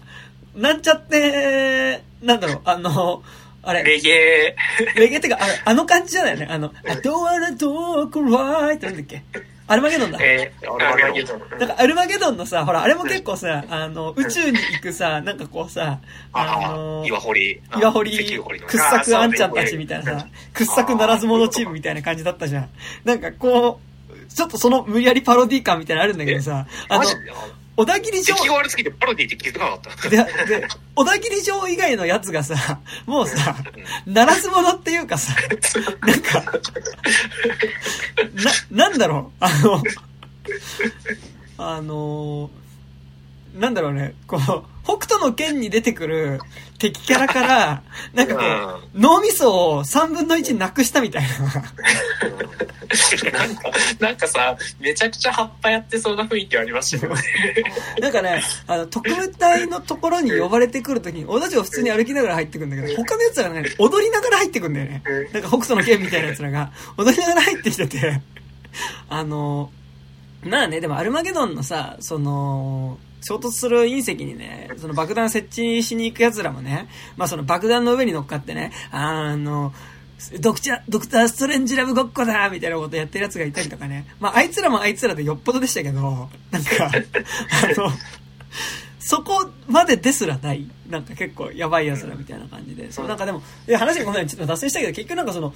なんちゃって、なんだろう、あの、あれ、レゲエ、レゲエってか、ああの感じじゃないよね。あの、I don't wanna talk right ってなんだっけ？アルマゲドンだ。えー、アルマゲドン。ンなんかアルマゲドンのさ、ほら、あれも結構さ、あの、宇宙に行くさ、なんかこうさ、ああのあ、、岩堀。岩堀、掘削あんちゃんたちみたいなさ、掘削ならず者チームみたいな感じだったじゃん。なんかこう、ちょっとその無理やりパロディ感みたいなのあるんだけどさ、あのマジ、小田切城。出来が悪すぎてパロディって気づかなかった。で、で、小田切城以外のやつがさ、もうさ、ならず者っていうかさ、なんか、な、なんだろう、あの、あの、なんだろうね、こう、北斗の剣に出てくる敵キャラから、*laughs* なんかこう、脳みそを3分の1なくしたみたいな。なんか、なんかさ、めちゃくちゃ葉っぱやってそうな雰囲気ありましたよね。*laughs* なんかね、あの、特務隊のところに呼ばれてくるときに、小田城普通に歩きながら入ってくるんだけど、他の奴らがね、踊りながら入ってくるんだよね。なんか北斗の剣みたいな奴らが、踊りながら入ってきてて、あの、まあね、でもアルマゲドンのさ、その、衝突する隕石にね、その爆弾設置しに行く奴らもね、まあその爆弾の上に乗っかってね、あの、ドクチャ、ドクターストレンジラブごっこだみたいなことやってる奴がいたりとかね。まああいつらもあいつらでよっぽどでしたけど、なんか、あの、そこまでですらない、なんか結構やばい奴らみたいな感じで。そう、なんかでも、いや話がごめん、ちょっと脱線したけど、結局なんかその、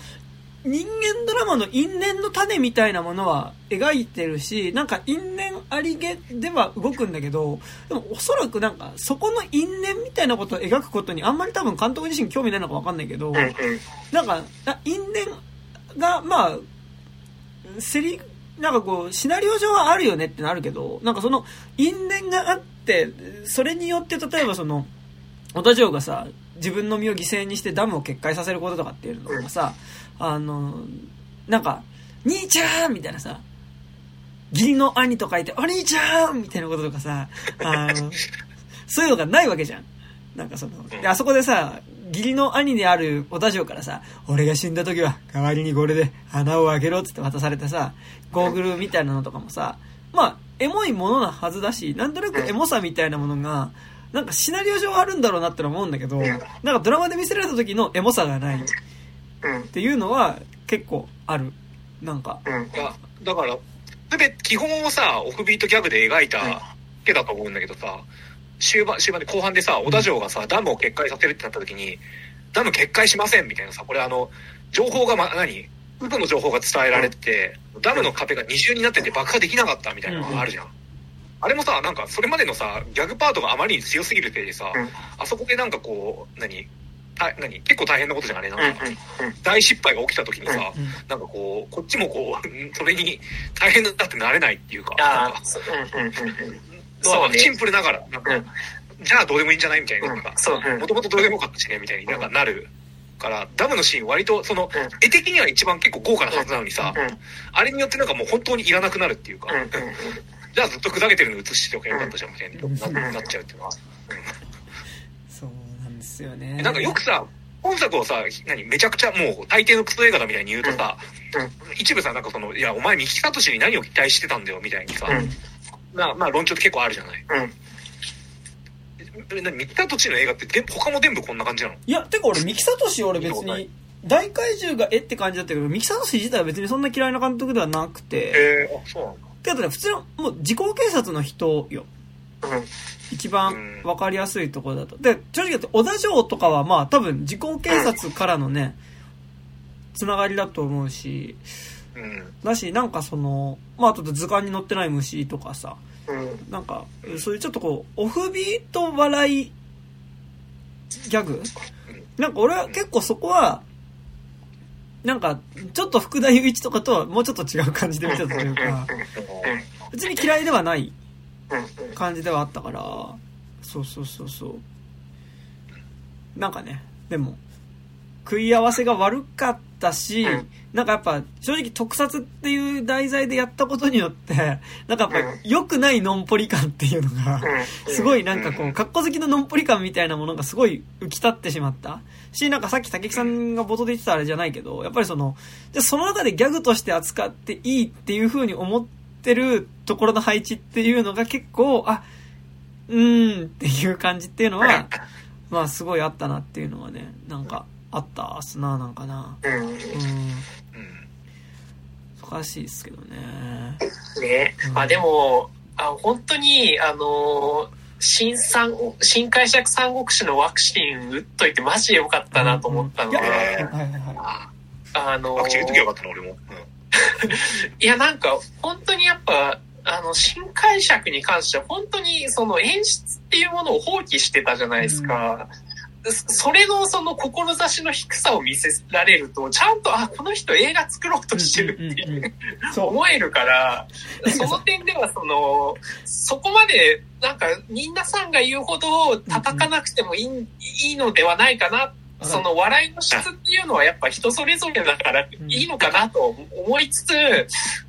人間ドラマの因縁の種みたいなものは描いてるし、なんか因縁ありげでは動くんだけど、でもおそらくなんかそこの因縁みたいなことを描くことにあんまり多分監督自身興味ないのかわかんないけど、うんうん。なんか、な因縁が、まあ、セリ、なんかこう、シナリオ上はあるよねってなるけど、なんかその因縁があって、それによって例えばその、小田城がさ、自分の身を犠牲にしてダムを決壊させることとかっていうのがさ、あの、なんか、兄ちゃんみたいなさ、義理の兄と書いて、お兄ちゃんみたいなこととかさ、あの、*laughs* そういうのがないわけじゃん。なんかその、で、あそこでさ、義理の兄である小田城からさ、俺が死んだ時は代わりにこれで穴を開けろっつって渡されてさ、ゴーグルみたいなのとかもさ、まあ、エモいものなはずだし、なんとなくエモさみたいなものが、なんかシナリオ上あるんだろうなって思うんだけど、なんかドラマで見せられた時のエモさがないっうん。ていうのは結構ある。なんか、うん。いやだから、すべて基本をさ、オフビートギャグで描いたけだと思うんだけどさ、終盤、終盤で後半でさ、小田城がさ、ダムを決壊させるってなった時に、ダム決壊しませんみたいなさ、これあの、情報がま、何？嘘の情報が伝えられてて、ダムの壁が二重になってて爆破できなかったみたいなのがあるじゃん。あれもさ、なんかそれまでのさ、ギャグパートがあまりに強すぎるせいでさ、うんあそこでなんかこう、何？た何？結構大変なことじゃん、あれなんうん。か。大失敗が起きた時にさ、うんなんかこう、こっちもこう、*laughs* うんそれに大変だってなれないっていうか、シンプルながら、なんか、うん。じゃあどうでもいいんじゃない？みたいな、もともとどうでもよかったしね、みたいになんかなる。から、ダムのシーン割と、その、うん。絵的には一番結構豪華なはずなのにさ、うんうん。あれによってなんかもう本当にいらなくなるっていうか、うんうんじゃあずっと砕けてるの映しておけばよかったじゃん、みたいななっちゃうっていうのは。ですよね。なんかよくさ、本作をさ、何、めちゃくちゃもう大抵のクソ映画だみたいに言うとさ、一部さ、なんかその、いや、お前三木聡に何を期待してたんだよ、みたいにさ、うんまあ、まあ論調って結構あるじゃない。うん三木聡の映画って全部他も全部こんな感じなの？いや、てか俺、三木聡俺別はい？に、大怪獣がえって感じだったけど、三木聡自体は別にそんな嫌いな監督ではなくて、へえあ、そうなんだ。てかね、普通の、もう時効警察の人よ。うん一番わかりやすいところだと。で、正直言って、小田城とかはまあ多分時効警察からのね、つながりだと思うし、うん。だし、なんかその、まああと図鑑に載ってない虫とかさ、うん。なんか、そういうちょっとこう、オフビート笑いギャグ？なんか俺は結構そこは、なんか、ちょっと福田雄一とかとはもうちょっと違う感じで見てたというか、*laughs* 別に嫌いではない。うん感じではあったから、そうそうそうそう。なんかね、でも、食い合わせが悪かったし、うん。なんかやっぱ正直特撮っていう題材でやったことによって、*laughs* なんかやっぱうん。良くないノンポリ感っていうのが、うん。すごいなんかこう、うん。格好好きのノンポリ感みたいなものがすごい浮き立ってしまった。し、なんかさっき竹木さんが冒頭で言ってたあれじゃないけど、やっぱりその、じゃあその中でギャグとして扱っていいっていう風に思ってるところの配置っていうのが結構、あ、うーんっていう感じっていうのは、まあすごいあったなっていうのはね、なんかあったっすな、なんかな。うん。うん。うん難しいですけどね。ねうん。まあでも、あ本当に、あの、新三、新解釈三国志のワクチン打っといてマジでよかったなと思ったので、はいはいはああのワクチン打っときゃよかったな、俺も。うん *laughs* いや、なんか、本当にやっぱ、あの、新解釈に関しては、本当にその演出っていうものを放棄してたじゃないですか。そそれのその志の低さを見せられると、ちゃんと、あ、この人映画作ろうとしてるっていううんうんうんい。そう。思えるから、*laughs* その点ではその、そこまで、なんか、みんなさんが言うほど叩かなくてもいい,、いいのではないかな。その笑いの質っていうのはやっぱ人それぞれだからいいのかなと思いつつ、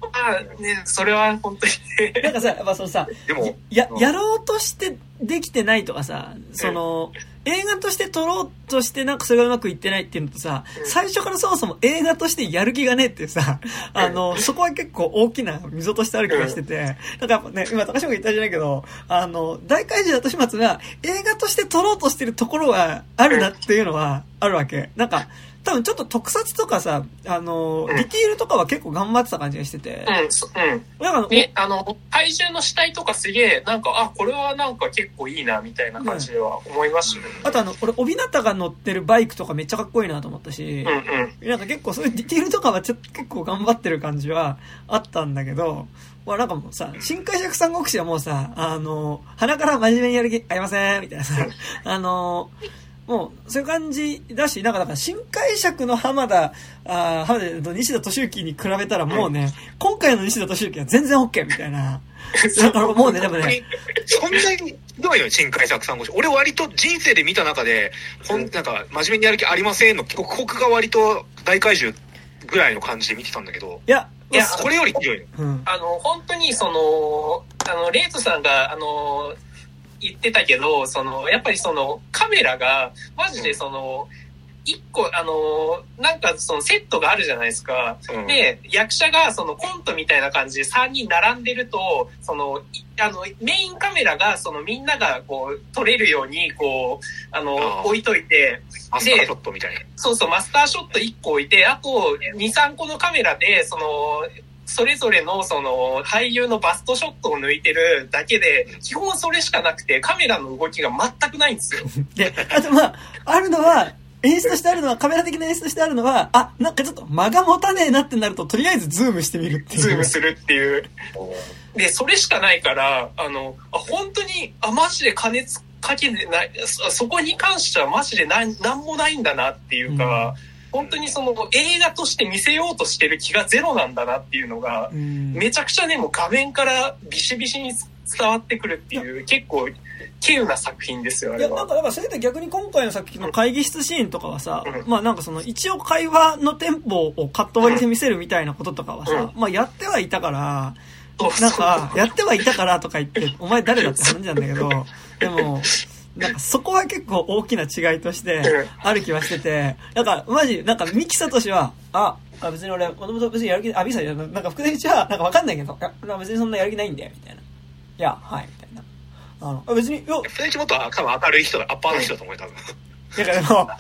まあね、それは本当にね、なんかさ、やっぱそのさ、でも、や、うん。やろうとしてできてないとかさ、その、映画として撮ろうとしてなんかそれがうまくいってないっていうのとさ、うん。最初からそもそも映画としてやる気がねえっていうさ、あの、そこは結構大きな溝としてある気がしてて、なん。かやっぱね、今高島が言ったじゃないけど、あの、大怪獣後始末が映画として撮ろうとしてるところはあるなっていうのはあるわけ。なんか、多分ちょっと特撮とかさ、あの、うんディティールとかは結構頑張ってた感じがしてて、うん、そうん。なんか、ね、あの、怪獣の死体とかすげえ、なんか、あ、これはなんか結構いいな、みたいな感じでは思いましたね。あとあの、俺、帯名が乗ってるバイクとかめっちゃかっこいいなと思ったし、うんうん。なんか結構そういうディティールとかはちょっと結構頑張ってる感じはあったんだけど、まあなんかもうさ、新解釈三国志はもうさ、あの、鼻から真面目にやる気ありません、みたいなさ、あの、もう、そういう感じだし、なんかだから、新解釈の浜田、あー浜田と西田敏行に比べたらもうね、今回の西田敏行は全然 OK みたいな。*laughs* だからもうね、でもね、そんなにひどいのよ、新海作三国志。俺割と人生で見た中で、ほん、なんか、真面目にやる気ありませんの、ここが割と大怪獣ぐらいの感じで見てたんだけど、いや、いやこれよりひどいの？うん。あの、本当にその、あの、レイトさんが、あの、言ってたけど、その、やっぱりその、カメラが、マジでその、一個、あの、なんかそのセットがあるじゃないですか。うんで、役者がそのコントみたいな感じで3人並んでると、その、いあの、メインカメラが、そのみんながこう、撮れるように、こう、あの、置いといて、マスターショットみたいな。そうそう、マスターショット1個置いて、あと2、3個のカメラで、その、それぞれのその俳優のバストショットを抜いてるだけで、基本それしかなくて、カメラの動きが全くないんですよ。*laughs* で、あとまあ、あるのは、演出としてあるのは、カメラ的な演出としてあるのは、あ、なんかちょっと間が持たねえなってなると、とりあえずズームしてみるっていう。ズームするっていう。で、それしかないから、あの、あ、本当に、あ、マジで金つかけてない、そそこに関してはマジでなん、なんもないんだなっていうか、本当にその映画として見せようとしてる気がゼロなんだなっていうのが、うん。めちゃくちゃね、もう画面からビシビシに伝わってくるっていう、結構、稀有な作品ですよ、あいや、なんれは。か、だから、それで逆に今回の作品の会議室シーンとかはさ、うん。まあなんかその、一応会話のテンポをカット割りで見せるみたいなこととかはさ、まあやってはいたから、なんか、やってはいたからとか言って、お前誰だって話なんだけど、でも、なんかそこは結構大きな違いとしてある気はしてて、なんかマジ、なんかミキサとしては、あ、あ別に俺、もともと別にやる気、あ、ミキサじゃなんか福田一は、なんかわかんないけど、いや別にそんなやる気ないんだよ、みたいな。いや、はい、みたいな。あの、あ別に、いや、フレンチもっと多分明るい人だ、アッパーの人だと思うよ、多分。だからも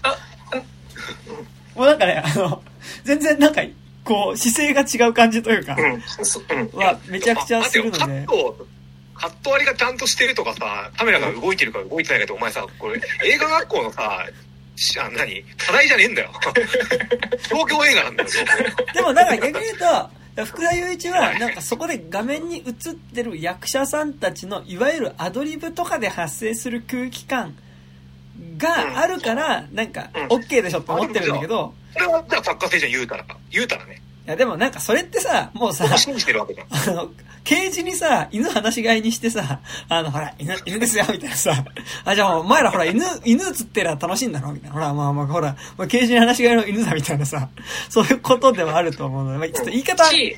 う、もうなんかね、あの、全然なんか、こう、姿勢が違う感じというか、うん。そうん。は、めちゃくちゃするのでカッ。ト、割りがちゃんとしてるとかさ、カメラが動いてるか動いてないかって、お前さ、これ、映画学校のさ、しあ何？課題じゃねえんだよ。*laughs* 東京映画なんだよ、でもなんか逆に言うと、福田雄一は、なんかそこで画面に映ってる役者さんたちの、いわゆるアドリブとかで発生する空気感があるから、なんか、うん OK でしょって思ってるんだけど、これは、じゃあ作家性じゃん、言うたら。言うたらね。や、でもなんかそれってさ、もうさ、信じてるわけじゃん。あの、ケージにさ、犬放し飼いにしてさ、あの、ほら、犬、犬ですよ、みたいなさ、あ、じゃあお前らほら、犬、犬釣ってら楽しいんだろみたいな。ほら、まあまあ、ほら、まあ、ケージに放し飼いの犬だ、みたいなさ、そういうことではあると思うので、まあ、ちょっと言い方、し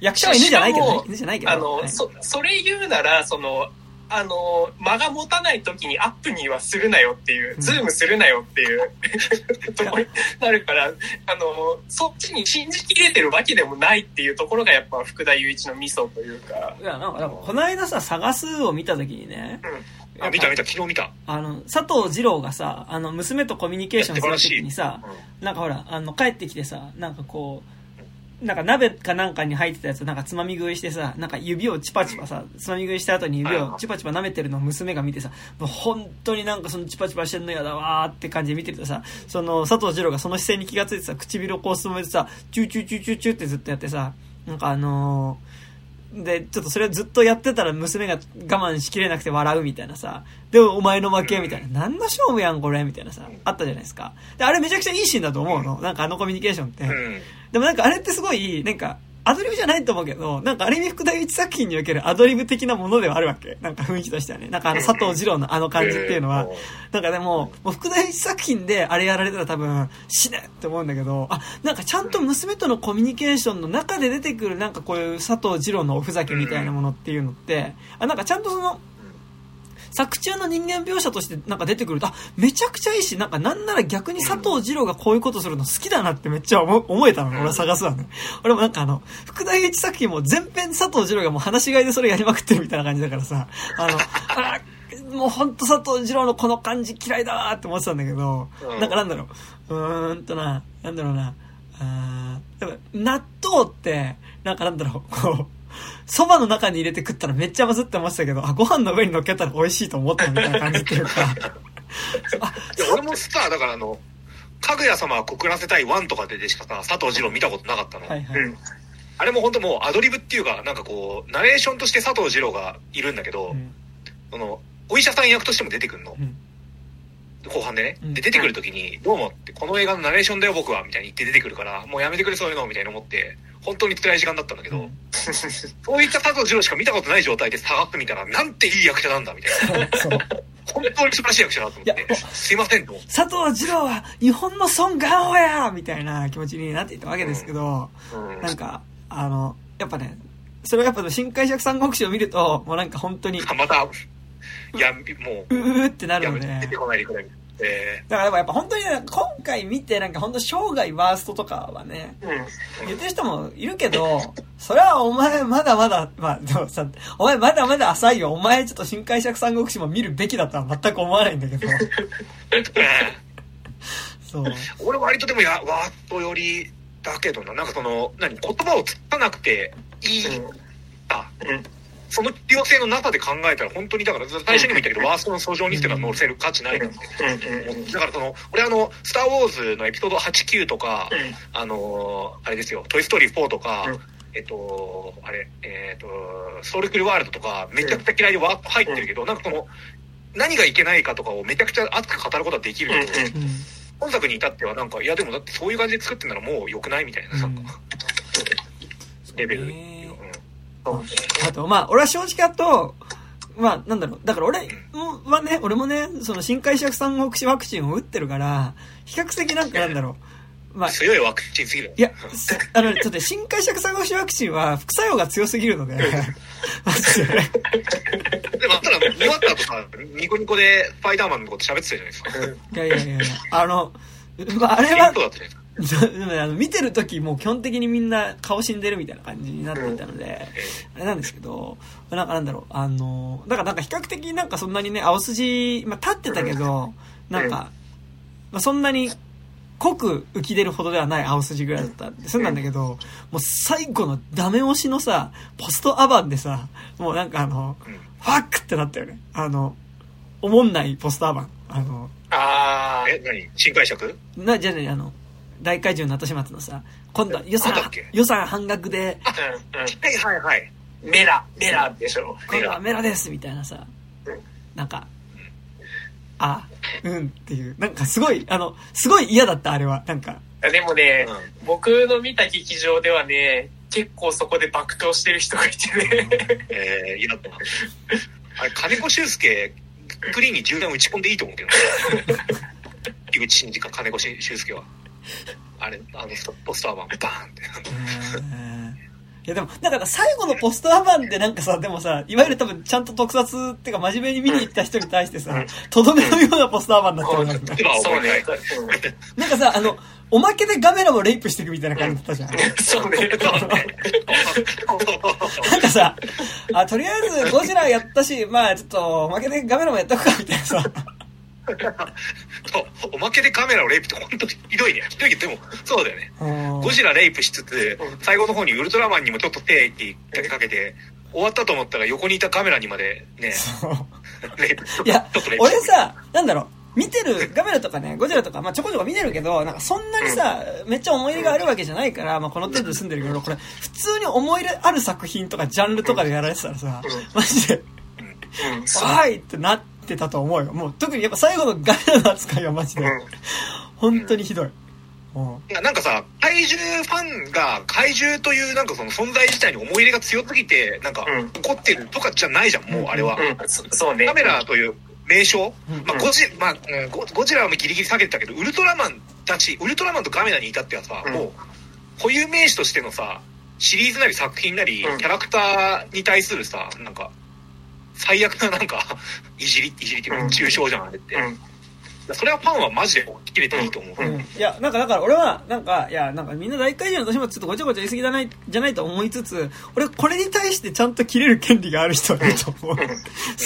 役者は犬じゃないけどね犬じゃないけど。あの、はいそ、それ言うなら、その、あの、間が持たない時にアップにはするなよっていう、うんズームするなよっていう *laughs* ところになるから、あの、そっちに信じきれてるわけでもないっていうところがやっぱ福田雄一のミソというか、いや、なんか、この間さ、探すを見たときにね、うん。あ、見た見た、昨日見た。あの、佐藤二郎がさ、あの、娘とコミュニケーションするときにさ、なんかほら、あの、帰ってきてさ、なんかこう、なんか鍋かなんかに入ってたやつなんかつまみ食いしてさ、なんか指をチパチパさ、つまみ食いした後に指をチパチパ舐めてるのを娘が見てさ、もう本当になんかそのチパチパしてんのやだわーって感じで見てるとさ、その佐藤二郎がその姿勢に気がついてさ、唇をこうすぼめてさ、チューチューチューチューチューってずっとやってさ、なんかあのーで、ちょっとそれをずっとやってたら娘が我慢しきれなくて笑うみたいなさ。でもお前の負けみたいな。何の勝負やんこれみたいなさ。あったじゃないですか。で、あれめちゃくちゃいいシーンだと思うの。なんかあのコミュニケーションって。うん。でもなんかあれってすごい、なんか、アドリブじゃないと思うけど、なんかある意味福田雄一作品におけるアドリブ的なものではあるわけ。なんか雰囲気としてはね。なんかあの佐藤二郎のあの感じっていうのは、なんかでも、もう福田雄一作品であれやられたら多分死ねって思うんだけど、あ、なんかちゃんと娘とのコミュニケーションの中で出てくるなんかこういう佐藤二郎のおふざけみたいなものっていうのって、あ、なんかちゃんとその、作中の人間描写としてなんか出てくると、あ、めちゃくちゃいいし、なんかなんなら逆に佐藤二郎がこういうことするの好きだなってめっちゃ思思えたのね、俺は探すわね。俺もなんかあの、福田雄一作品も全編佐藤二郎がもう話し飼いでそれやりまくってるみたいな感じだからさ、あの、あもうほんと佐藤二郎のこの感じ嫌いだわーって思ってたんだけど、うん。なんかなんだろう、うーんとな、なんだろうな、あーやっぱ納豆って、なんかなんだろう、こう、蕎麦の中に入れて食ったらめっちゃまずって思ってたけど、あ、ご飯の上に乗っけたら美味しいと思ったみたいな感じっていうか、*laughs* あ、いや俺もさ、だからあの、かぐや様は告らせたいワンとかででしかさ、佐藤二郎見たことなかったの。はいはい。うん。あれも本当もうアドリブっていうか、なんかこう、ナレーションとして佐藤二郎がいるんだけど、うんその、お医者さん役としても出てくるの。うん後半でね。うんで、出てくるときに、どうもって、この映画のナレーションだよ僕は、みたいに言って出てくるから、もうやめてくれそういうの、みたいな思って、本当に辛い時間だったんだけど、うん *laughs* そういった佐藤二郎しか見たことない状態で下がってみたら、なんていい役者なんだ、みたいな。本当に素晴らしい役者だと思っていや、すいませんと。佐藤二郎は日本のソン・ガンホやみたいな気持ちになっていたわけですけど、うんなんか、あの、やっぱね、それはやっぱ新解釈三国志を見ると、もうなんか本当に、*laughs* また、いや、もう、ーってなるやので。出てこないでくれ。えだからやっぱ本当にね、今回見てなんか本当生涯ワーストとかはね、うん。言ってる人もいるけど、それはお前まだまだ、まあでもさ、お前まだまだ浅いよ。お前ちょっと新解釈三国志も見るべきだとは全く思わないんだけど。*laughs* そう。ー俺割とでもや、ワーストよりだけどな、なんかその、何、言葉をつかなくていい、あ、うん。その必要性の中で考えたら本当にだから最初にも言ったけど、ワーストの訴状にしては載せる価値ないな。だからその、俺あの、スター・ウォーズのエピソード8、9とか、あのーあれですよ、トイ・ストーリー4とか、うん。えっと、あれ、えっと、ソウルクルワールドとか、めちゃくちゃ嫌いでワーッと入ってるけど、なんかその、何がいけないかとかをめちゃくちゃ熱く語ることはできるけど。本作に至ってはなんか、いやでもだってそういう感じで作ってんならもう良くないみたいな、なんか、レベルあと、まあ、俺は正直だと、まあ、なんだろう。だから俺はね、俺もね、その新解釈三国志ワクチンを打ってるから、比較的なんかなんだろう。まあ、強いワクチンすぎる。いや、すあの、ちょっとね新解釈三国志ワクチンは副作用が強すぎるので、マジででも、ただ、見終わった後さ、ニコニコでスパイダーマンのこと喋ってたじゃないですか。いやいやいやあの、まあ、あれはでもねあの見てる時もう基本的にみんな顔死んでるみたいな感じになっていたので、えあれなんですけど、なんかなんだろう、あの、だからなんか比較的なんかそんなにね、青筋、まあ立ってたけど、なんか、まあそんなに濃く浮き出るほどではない青筋ぐらいだった。んで、そうなんだけど、もう最後のダメ押しのさ、ポストアバンでさ、もうなんかあの、うん。ファックってなったよね。あの、おもんないポストアバン。あの、あえ、何？新解釈？な、じゃあね、あの、大怪獣の後始末のさ、今度は予算予算半額で、あ。うん。はいはいはい。うん。メラ、メラでしょ。今度はメラですみたいなさうん、なんか、あ、うんっていう。なんかすごい、あの、すごい嫌だった、あれは。なんか。でもね、う僕の見た劇場ではね、結構そこで爆笑してる人がいてね。えー、嫌だったな。*laughs* あれ、金子修介、グリーンに銃弾打ち込んでいいと思うけどね。*laughs* 樋口真嗣か金子修介は。あれ、あの、ポスター版、バーンって。いやでも、だから最後のポスター版でなんかさ、でもさ、いわゆる多分ちゃんと特撮っていうか真面目に見に行った人に対してさ、とどめのようなポスター版になってるわけだ今はそうね。なんかさ、あの、おまけでガメラもレイプしていくみたいな感じだったじゃん。そうね。なんかさ、あ、とりあえずゴジラやったし、まあちょっと、おまけでガメラもやっとくか、みたいなさ。*laughs* おまけでカメラをレイプって本当にひどいね。ひどいけど、でも、そうだよね。ゴジラレイプしつつ、最後の方にウルトラマンにもちょっと手ってかけて、終わったと思ったら横にいたカメラにまでね、レイプ。いや俺さ、なんだろう、見てる、ガメラとかね、ゴジラとか、まあちょこちょこ見てるけど、なんかそんなにさ、めっちゃ思い入れがあるわけじゃないから、まあこの程度で住んでるけど、これ、普通に思い入れある作品とかジャンルとかでやられてたらさ、マジで、うん、そう。わーいってなってたと思うよ。もう特にやっぱ最後のガメラの扱いはマジで、本当にひどい。うん。いやなんかさ、怪獣ファンが怪獣というなんかその存在自体に思い入れが強すぎて、なんかうん。怒ってるとかじゃないじゃん、もうあれは。うん、そそうね。カメラという名称、うん。まあ、ゴジまあうんゴゴジラはギリギリ下げてたけどウルトラマンたちウルトラマンとカメラに至ってはさ、うん。もう固有名詞としてのさシリーズなり作品なり、うん。キャラクターに対するさなんか最悪ななんか *laughs* いじりいじりっていうかうん抽象じゃんあれって、うん。それはファンはマジで切れていいと思う、うんいや、なんかだから俺は、なんか、いや、なんかみんな大怪獣の私もちょっとごちゃごちゃ言い過ぎじゃない、じゃないと思いつつ、俺これに対してちゃんと切れる権利がある人はいると思う。っう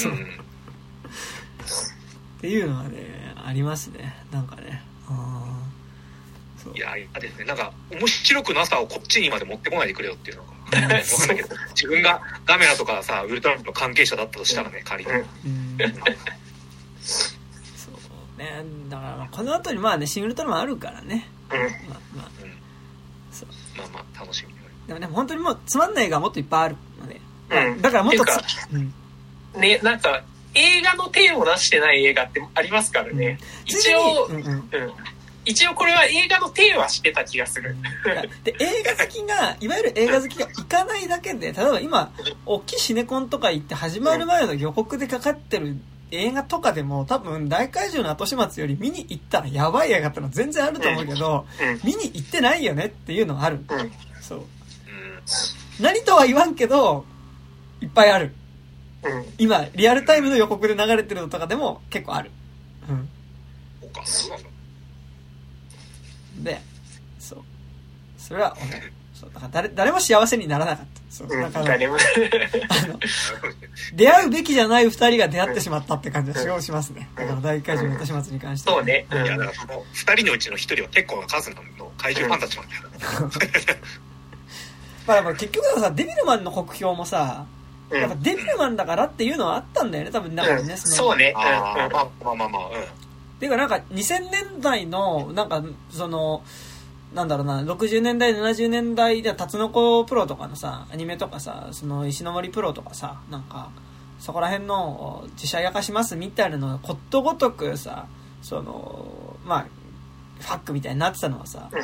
ん *laughs* ていうのはね、ありますね。なんかね。あーそういや、嫌ですね。なんか、面白くなさをこっちにまで持ってこないでくれよっていうのが。わかんないけど、自分がガメラとかさ、ウルトラマンの関係者だったとしたらね、仮に。うんうんそうね。だからまあこの後にまあね、シン・ウルトラマンあるからね。うん。まあまあ。まあまあ、楽しみ。でもね、本当にもうつまんない映画がもっといっぱいあるので。うんだからもっとうね、なんか、映画の手を出してない映画ってありますからね。一応、うんうん。一応これは映画の手はしてた気がする。で映画好きがいわゆる映画好きが行かないだけで例えば今大きいシネコンとか行って始まる前の予告でかかってる映画とかでも多分大怪獣の後始末より見に行ったらやばい映画ってのは全然あると思うけど、うん。見に行ってないよねっていうのはある、うん。そううん。何とは言わんけどいっぱいあるうん。今リアルタイムの予告で流れてるのとかでも結構あるうんそうか、そうなんだ。でそうそれはそうだから誰誰も幸せにならなかったそううん。だから誰も。あの出会うべきじゃない二人が出会ってしまったって感じがしますね。だから大怪獣の後始末に関しては。そうね。ういや、んだからその、二人のうちの一人は結構な数の怪獣ファンたちなんだよ。*laughs* まあ、だから結局はさ、デビルマンの国評もさ、うんやっぱデビルマンだからっていうのはあったんだよね、多分中にね。うんそのそうね。ああ、うんまあまあまあまあ、うん。っていうかなんか2000年代の、なんかその、なんだろうな、60年代、70年代で、タツノコプロとかのさ、アニメとかさ、その石ノ森プロとかさ、なんか、そこら辺の自社焼かしますみたいなのがことごとくさ、その、まあ、ファックみたいになってたのはさ、うん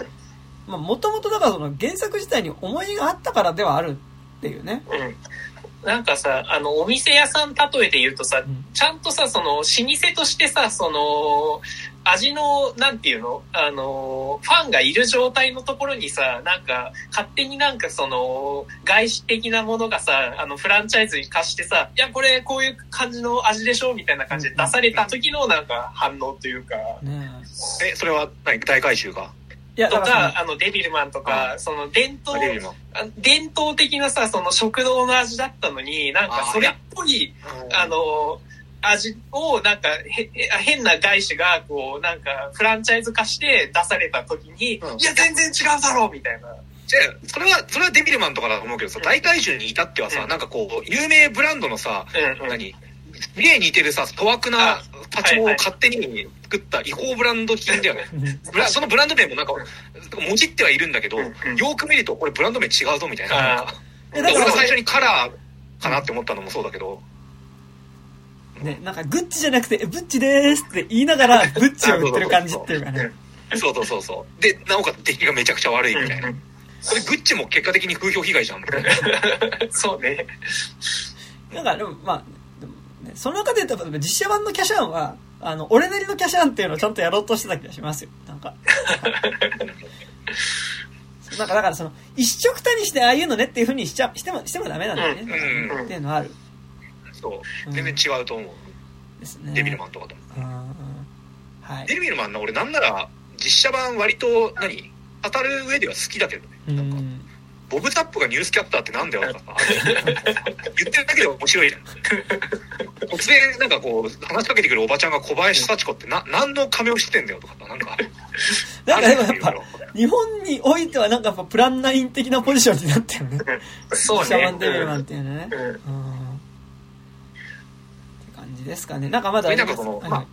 まあ、もともとだからその原作自体に思いがあったからではあるっていうね。うん。なんかさ、あの、お店屋さん例えて言うとさ、うん。ちゃんとさ、その、老舗としてさ、その、味の、なんていうの？あの、ファンがいる状態のところにさ、なんか、勝手になんかその、外資的なものがさ、あの、フランチャイズに貸してさ、いや、これ、こういう感じの味でしょ？みたいな感じで出された時のなんか反応というか、ねえ、それは何？大回収かいや、とだかあの、デビルマンとか、その、伝統伝統的なさ、その食堂の味だったのに、なんかそれっぽい、あの、味をなんか変な外資がこうなんかフランチャイズ化して出された時に、うん。いや全然違うだろうみたいな。じゃあそれは、それはデビルマンとかだと思うけどさ、うん。大怪獣に至ってはさ、うん。なんかこう、有名ブランドのさ、うんうん。何？すげえ似てるさ、粗悪なあパチを勝手に作った違法ブランド品だよね。そのブランド名もなんか、もじってはいるんだけど、よく見るとこれブランド名違うぞみたいな。俺が最初にカラーかなって思ったのもそうだけど、ね、なんかグッチじゃなくて、えブッチでーすって言いながら、*laughs* ブッチを売ってる感じっていうかね。そうそうそうそう。で、なおかつ出来がめちゃくちゃ悪いみたいな。これグッチも結果的に風評被害じゃん。みたいな *laughs* そうね。なんか、でも、まあ、ね、その中で言うと、実写版のキャシャンは、あの、俺なりのキャシャンっていうのをちゃんとやろうとしてた気がしますよ。なんか。*laughs* なんか、だからその、一色たにしてああいうのねっていう風にしちゃ、しても、してもダメなんだよね。うんうんっていうのはある。そう。全然違うと思う。ですね。デビルマンとかと。うんうんはい。デビルマンな、俺なんなら、実写版割と、何？語る上では好きだけどね。うなんか、ん。ボブ・タップがニュースキャッターってなんだよとかさ、言ってるだけで面白いじゃん。突然、なんかこう、話しかけてくるおばちゃんが小林幸子ってな、何の仮面をしてんだよとかさ、なんか、なんかでもやっぱ日本においてはなんかやっぱプランナイン的なポジションになってるね。そうねシャマン。デビルマンっていうのね。うんうん。って感じですかね。なんかまだあります？なんかそのはいまあ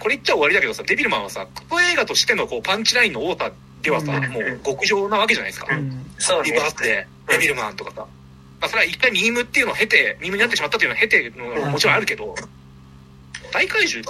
これ言っちゃ終わりだけどさ、デビルマンはさ、クソ映画としてのこうパンチラインの太田ではさ、うんもう極上なわけじゃないですか。うん。そうねリバ。ースで、デビルマンとかさ。まあ、それは一回ミームっていうのを経て、ミームになってしまったっていうのを経てのももちろんあるけど、大怪獣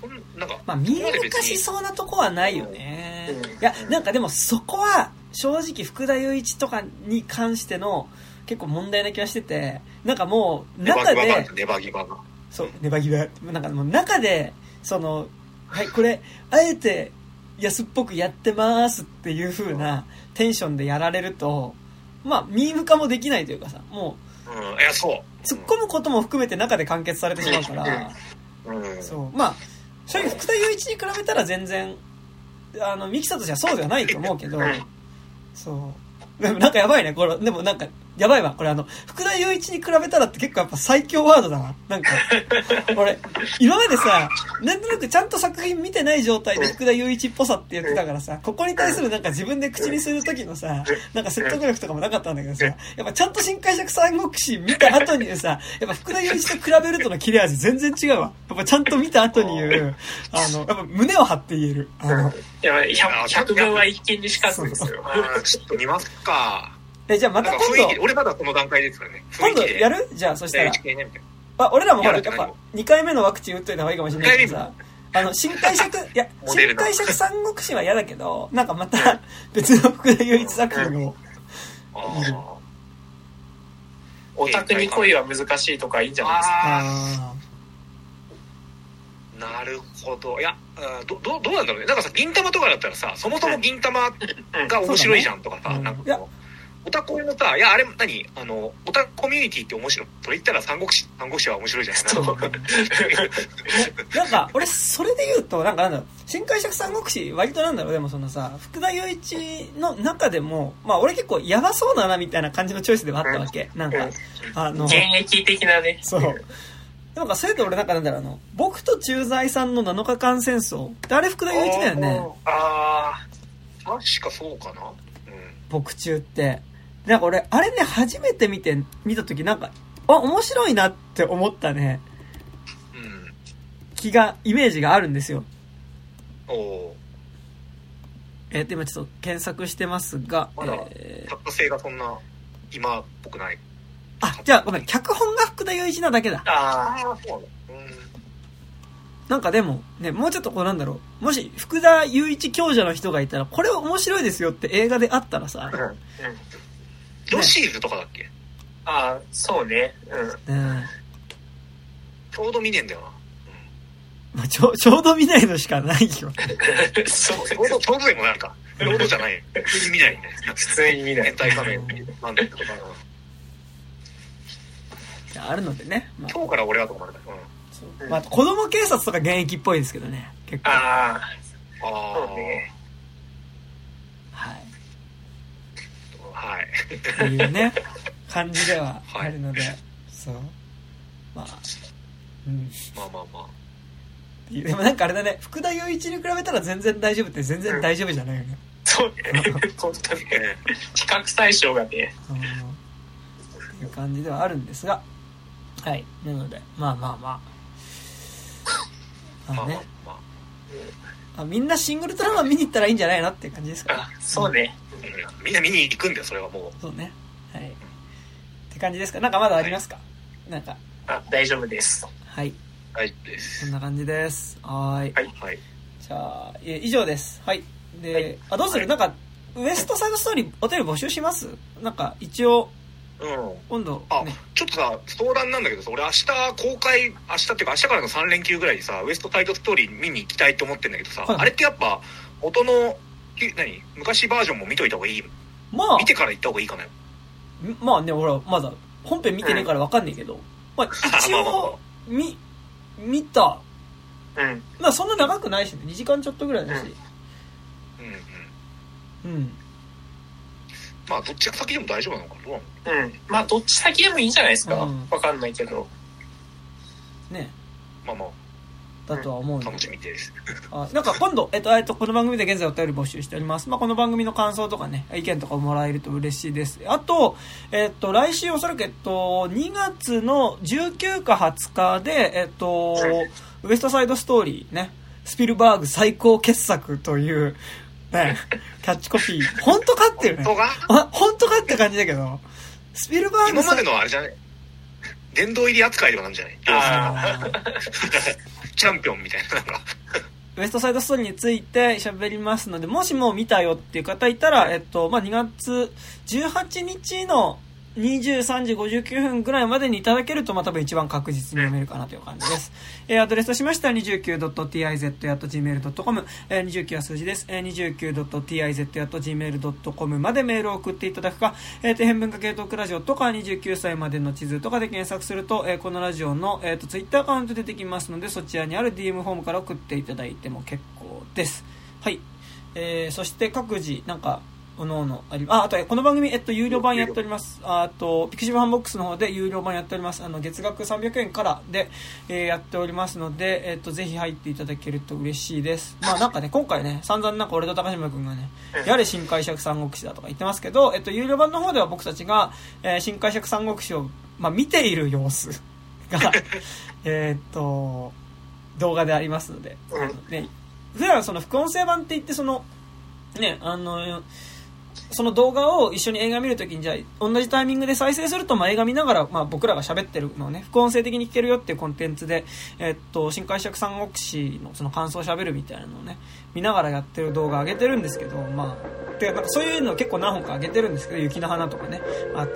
そん、そん、なんか、まあ、見そこまで別にえしそうなとこはないよね。うんいや、なんかでもそこは、正直福田雄一とかに関しての結構問題な気がしてて、なんかもう、ネバ中でネバギバが。そう、ネバギバ。なんかもう中で、その、はい、これ、あえて安っぽくやってますっていう風なテンションでやられると、まあ、ミーム化もできないというかさ、もうん、いや、そう。う、突っ込むことも含めて中で完結されてしまうから、うん。そう。まあ、正直福田雄一に比べたら全然、あの、ミキサとしてはそうではないと思うけど、そう。でもなんかやばいね、これ。でもなんか、やばいわ。これあの、福田雄一に比べたらって結構やっぱ最強ワードだわ。なんか、俺、今までさ、なんとなくちゃんと作品見てない状態で福田雄一っぽさって言ってたからさ、ここに対するなんか自分で口にする時のさ、なんか説得力とかもなかったんだけどさ、やっぱちゃんと新解釈三国志見た後にさ、やっぱ福田雄一と比べるとの切れ味全然違うわ。やっぱちゃんと見た後に言う、あの、やっぱ胸を張って言える。あの、いや、100, 100分は一見にしかずですよ。ちょっと見ますか。え、じゃあまた今度。か雰囲気、、俺まだこの段階ですからね。今度やる？じゃあそしたら。NHK ね、みたいな。あ、俺らもほら、やっぱやるって何を2回目のワクチン打っといた方がいいかもしれないけどさ、あの、新解釈、いや、新解釈三国志は嫌だけど、なんかまた別の福田雄一作品を、オタクに恋は難しいとかいいんじゃないですか。なるほど。いや、うんど、どう、どうなんだろうね。なんかさ、銀玉とかだったらさ、そもそも銀玉が面白いじゃんとかさ、なんかこう、オタクのさ、いや、あれ、何？あの、オタクコミュニティって面白い。それ言ったら三国志、三国志は面白いじゃない？そうなんかーなんか、俺、それで言うと、なんかなんだろう、新解釈三国志、割となんだろう、でもそのさ、福田雄一の中でも、まあ俺結構やばそうだな、みたいな感じのチョイスではあったわけ。なんか、あの、現役的なね。そう。なんか、それで俺なんかなんだろう、あの、僕と駐在さんの7日間戦争ってあれ福田雄一だよね？あ確かそうかな。うん。僕中って。なんか俺、あれね、初めて見て、見たときなんか、あ、面白いなって思ったね、うん。気が、イメージがあるんですよ。おおえー、と、今ちょっと検索してますが、まだえーがそんな、今っぽくない。あ、じゃあごめん、脚本が福田雄一なだけだ。あ。あそうだ。うん。なんかでも、ね、もうちょっとこうなんだろう。もし、福田雄一強者の人がいたら、これ面白いですよって映画であったらさ、うん。ヨシーズとかだっけ？ああ、そうね。うん。うん。ちょうど見ねえんだよな。まあ、ちょ、ちょうど見ないのしかないよ。*laughs* そうちょうど、ちょうどでもなんか、ちょうどじゃない。普通に見ないね。普通に見ない変。態仮面なんだけど、あるのでね。まあ、今日から俺はと思われた。うん。そうまあ、子供警察とか現役っぽいですけどね。結構。ああ、ああそうね。はい。はい。っていうね、感じではあるので、そう。まあ、うん。まあまあまあ。*laughs* でもなんかあれだね、福田雄一に比べたら全然大丈夫って全然大丈夫じゃないよね。そうね。本当に。ね比較対象がね。うん。っていう感じではあるんですが、はい。なので、まあまあまあ。*laughs* まあねまあまあ、まあ。あみんなシングルトラマン見に行ったらいいんじゃないのっていう感じですかあ、そうね。うんみんな見に行くんだよ、それはもそうね。はい。って感じですか？なんかまだありますか、なんか、あ、大丈夫です。はい。大丈夫です。そんな感じです。はーい。はいはい。じゃあ、え以上です。はい。で、はいあ、どうする、はいなんか、ウエストサイドストーリー、お便り募集します？なんか、一応、うん。今度、あ、ね。ちょっとさ、相談なんだけどさ、俺明日公開、明日っていうか明日からの3連休ぐらいにさ、ウエストサイドストーリー見に行きたいと思ってんだけどさ、はいあれってやっぱ、音の、き何？昔バージョンも見といた方がいいまあ見、てから行った方がいいかなまあね、俺はまだ、本編見てねえからわかんないけど、まあ、一 *laughs* まあまあま応、み、見た。うん。まあ、そんな長くないしね。2時間ちょっとぐらいだし。うんうん。うん。まあ、どっちが先でも大丈夫なのかどうなの？うん。まあ、どっち先でもいいんじゃないですか。わうん、かんないけど。ね。まあまだとは思うんあ、だ楽しみです。あなんか今度、えっと、えっと、この番組で現在お便り募集しております。まあ、この番組の感想とかね、意見とかもらえると嬉しいです。あと、えっと、来週おそらく、えっと、2月の19か20日で、えっと、ウエストサイドストーリーね、スピルバーグ最高傑作という、ね、キャッチコピー。本当かっていうね本。当が？あ、本当かって感じだけど、スピルバーグ今までさのあれじゃない？殿堂入り扱いではなんじゃない？ああー *laughs* チャンピオンみたいな、なんか。ウエストサイドストーリーについて喋りますので、もしもう見たよっていう方いたら、えっと、まあ、2月18日の23時59分ぐらいまでにいただけると、まあ、多分一番確実に読めるかなという感じです。えーアドレスとしましては 29.tiz.gmail.com、えー29は数字です。えー 29.tiz.gmail.com までメールを送っていただくか、えー、と、変文化系トークラジオとか29歳までの地図とかで検索すると、えーこのラジオの、えー、と、ツイッターアカウント出てきますので、そちらにある DM フォームから送っていただいても結構です。はい。えー、そして各自、なんか、おのおのあり、あ、あと、この番組、えっと、有料版やっております。ああと、ピクシブファンボックスの方で有料版やっております。あの、月額300円からで、えーやっておりますので、えっと、ぜひ入っていただけると嬉しいです。まあ、なんかね、今回ね、散々なんか俺と高島くんがね、やれ新解釈三国志だとか言ってますけど、えっと、有料版の方では僕たちが、えー新解釈三国志を、まあ、見ている様子が、*laughs* えーっと、動画でありますので、うんね、普段その副音声版って言ってそのねあのその動画を一緒に映画見るときにじゃあ同じタイミングで再生すると、まあ、映画見ながら、まあ、僕らが喋ってるのをね副音声的に聞けるよっていうコンテンツで、えっと新解釈三国志のその感想を喋るみたいなのをね見ながらやってる動画上げてるんですけどまあてかなんかそういうのを結構何本か上げてるんですけど雪の花とかねあと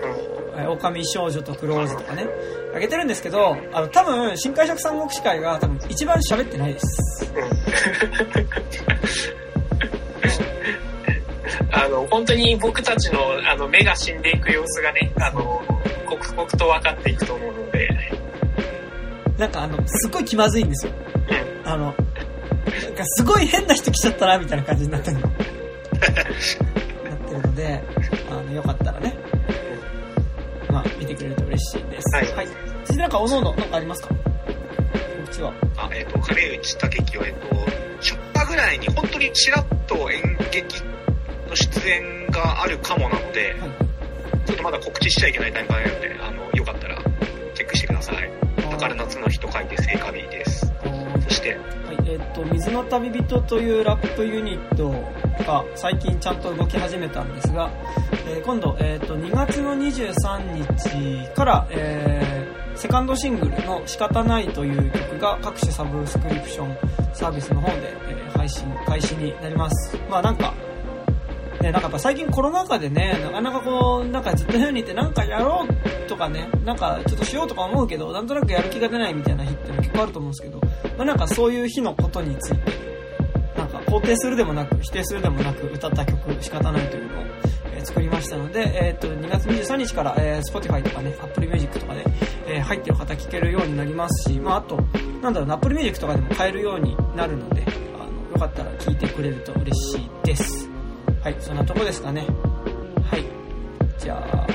えー狼少女とクローズとかね上げてるんですけどあの多分新解釈三国志会が多分一番喋ってないです本当に僕たちの、あの、目が死んでいく様子がね、あの、刻々と分かっていくと思うので、なんかあのすごい気まずいんですよ。うん。あのなんかすごい変な人来ちゃったなみたいな感じになってるの。なってるのであのよかったらね。まあ見てくれると嬉しいです。はい。続い。てなんかおのおのなんかありますか？こっちは。あ、えっ、と、金内武樹は、えっ、と、初夏ぐらいに本当にちらっと演劇の出演があるかもなので、はいちょっとまだ告知しちゃいけないタイミングなので、あの、よかったらチェックしてください。だから夏の日と書いて聖火日です。そして、はい、えっ、と、水の旅人というラップユニットが最近ちゃんと動き始めたんですが、えー今度、えっ、と、2月の23日から、えーセカンドシングルの仕方ないという曲が各種サブスクリプションサービスの方で、えー配信開始になります。まあなんか、ね、なんかやっぱ最近コロナ禍でね、なかなかこう、なんかずっと部屋にいてなんかやろうとかね、なんかちょっとしようとか思うけど、なんとなくやる気が出ないみたいな日っての結構あると思うんですけど、まあなんかそういう日のことについて、なんか肯定するでもなく、否定するでもなく歌った曲仕方ないというのを、えー作りましたので、えっ、と、2月23日から、えー Spotify とかね、Apple Music とかで、えー入ってる方聴けるようになりますし、まああと、なんだろうな、Apple Music とかでも買えるようになるので、あの、よかったら聴いてくれると嬉しいです。はい、そんなとこですかね。はい。じゃあ、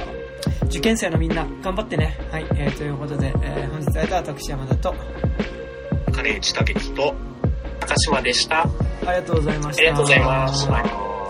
受験生のみんな、頑張ってね。はい、えーということで、えー本日会えた私山田と、金内武樹と、高島でした。あありがとうございました。りがとうございました。はい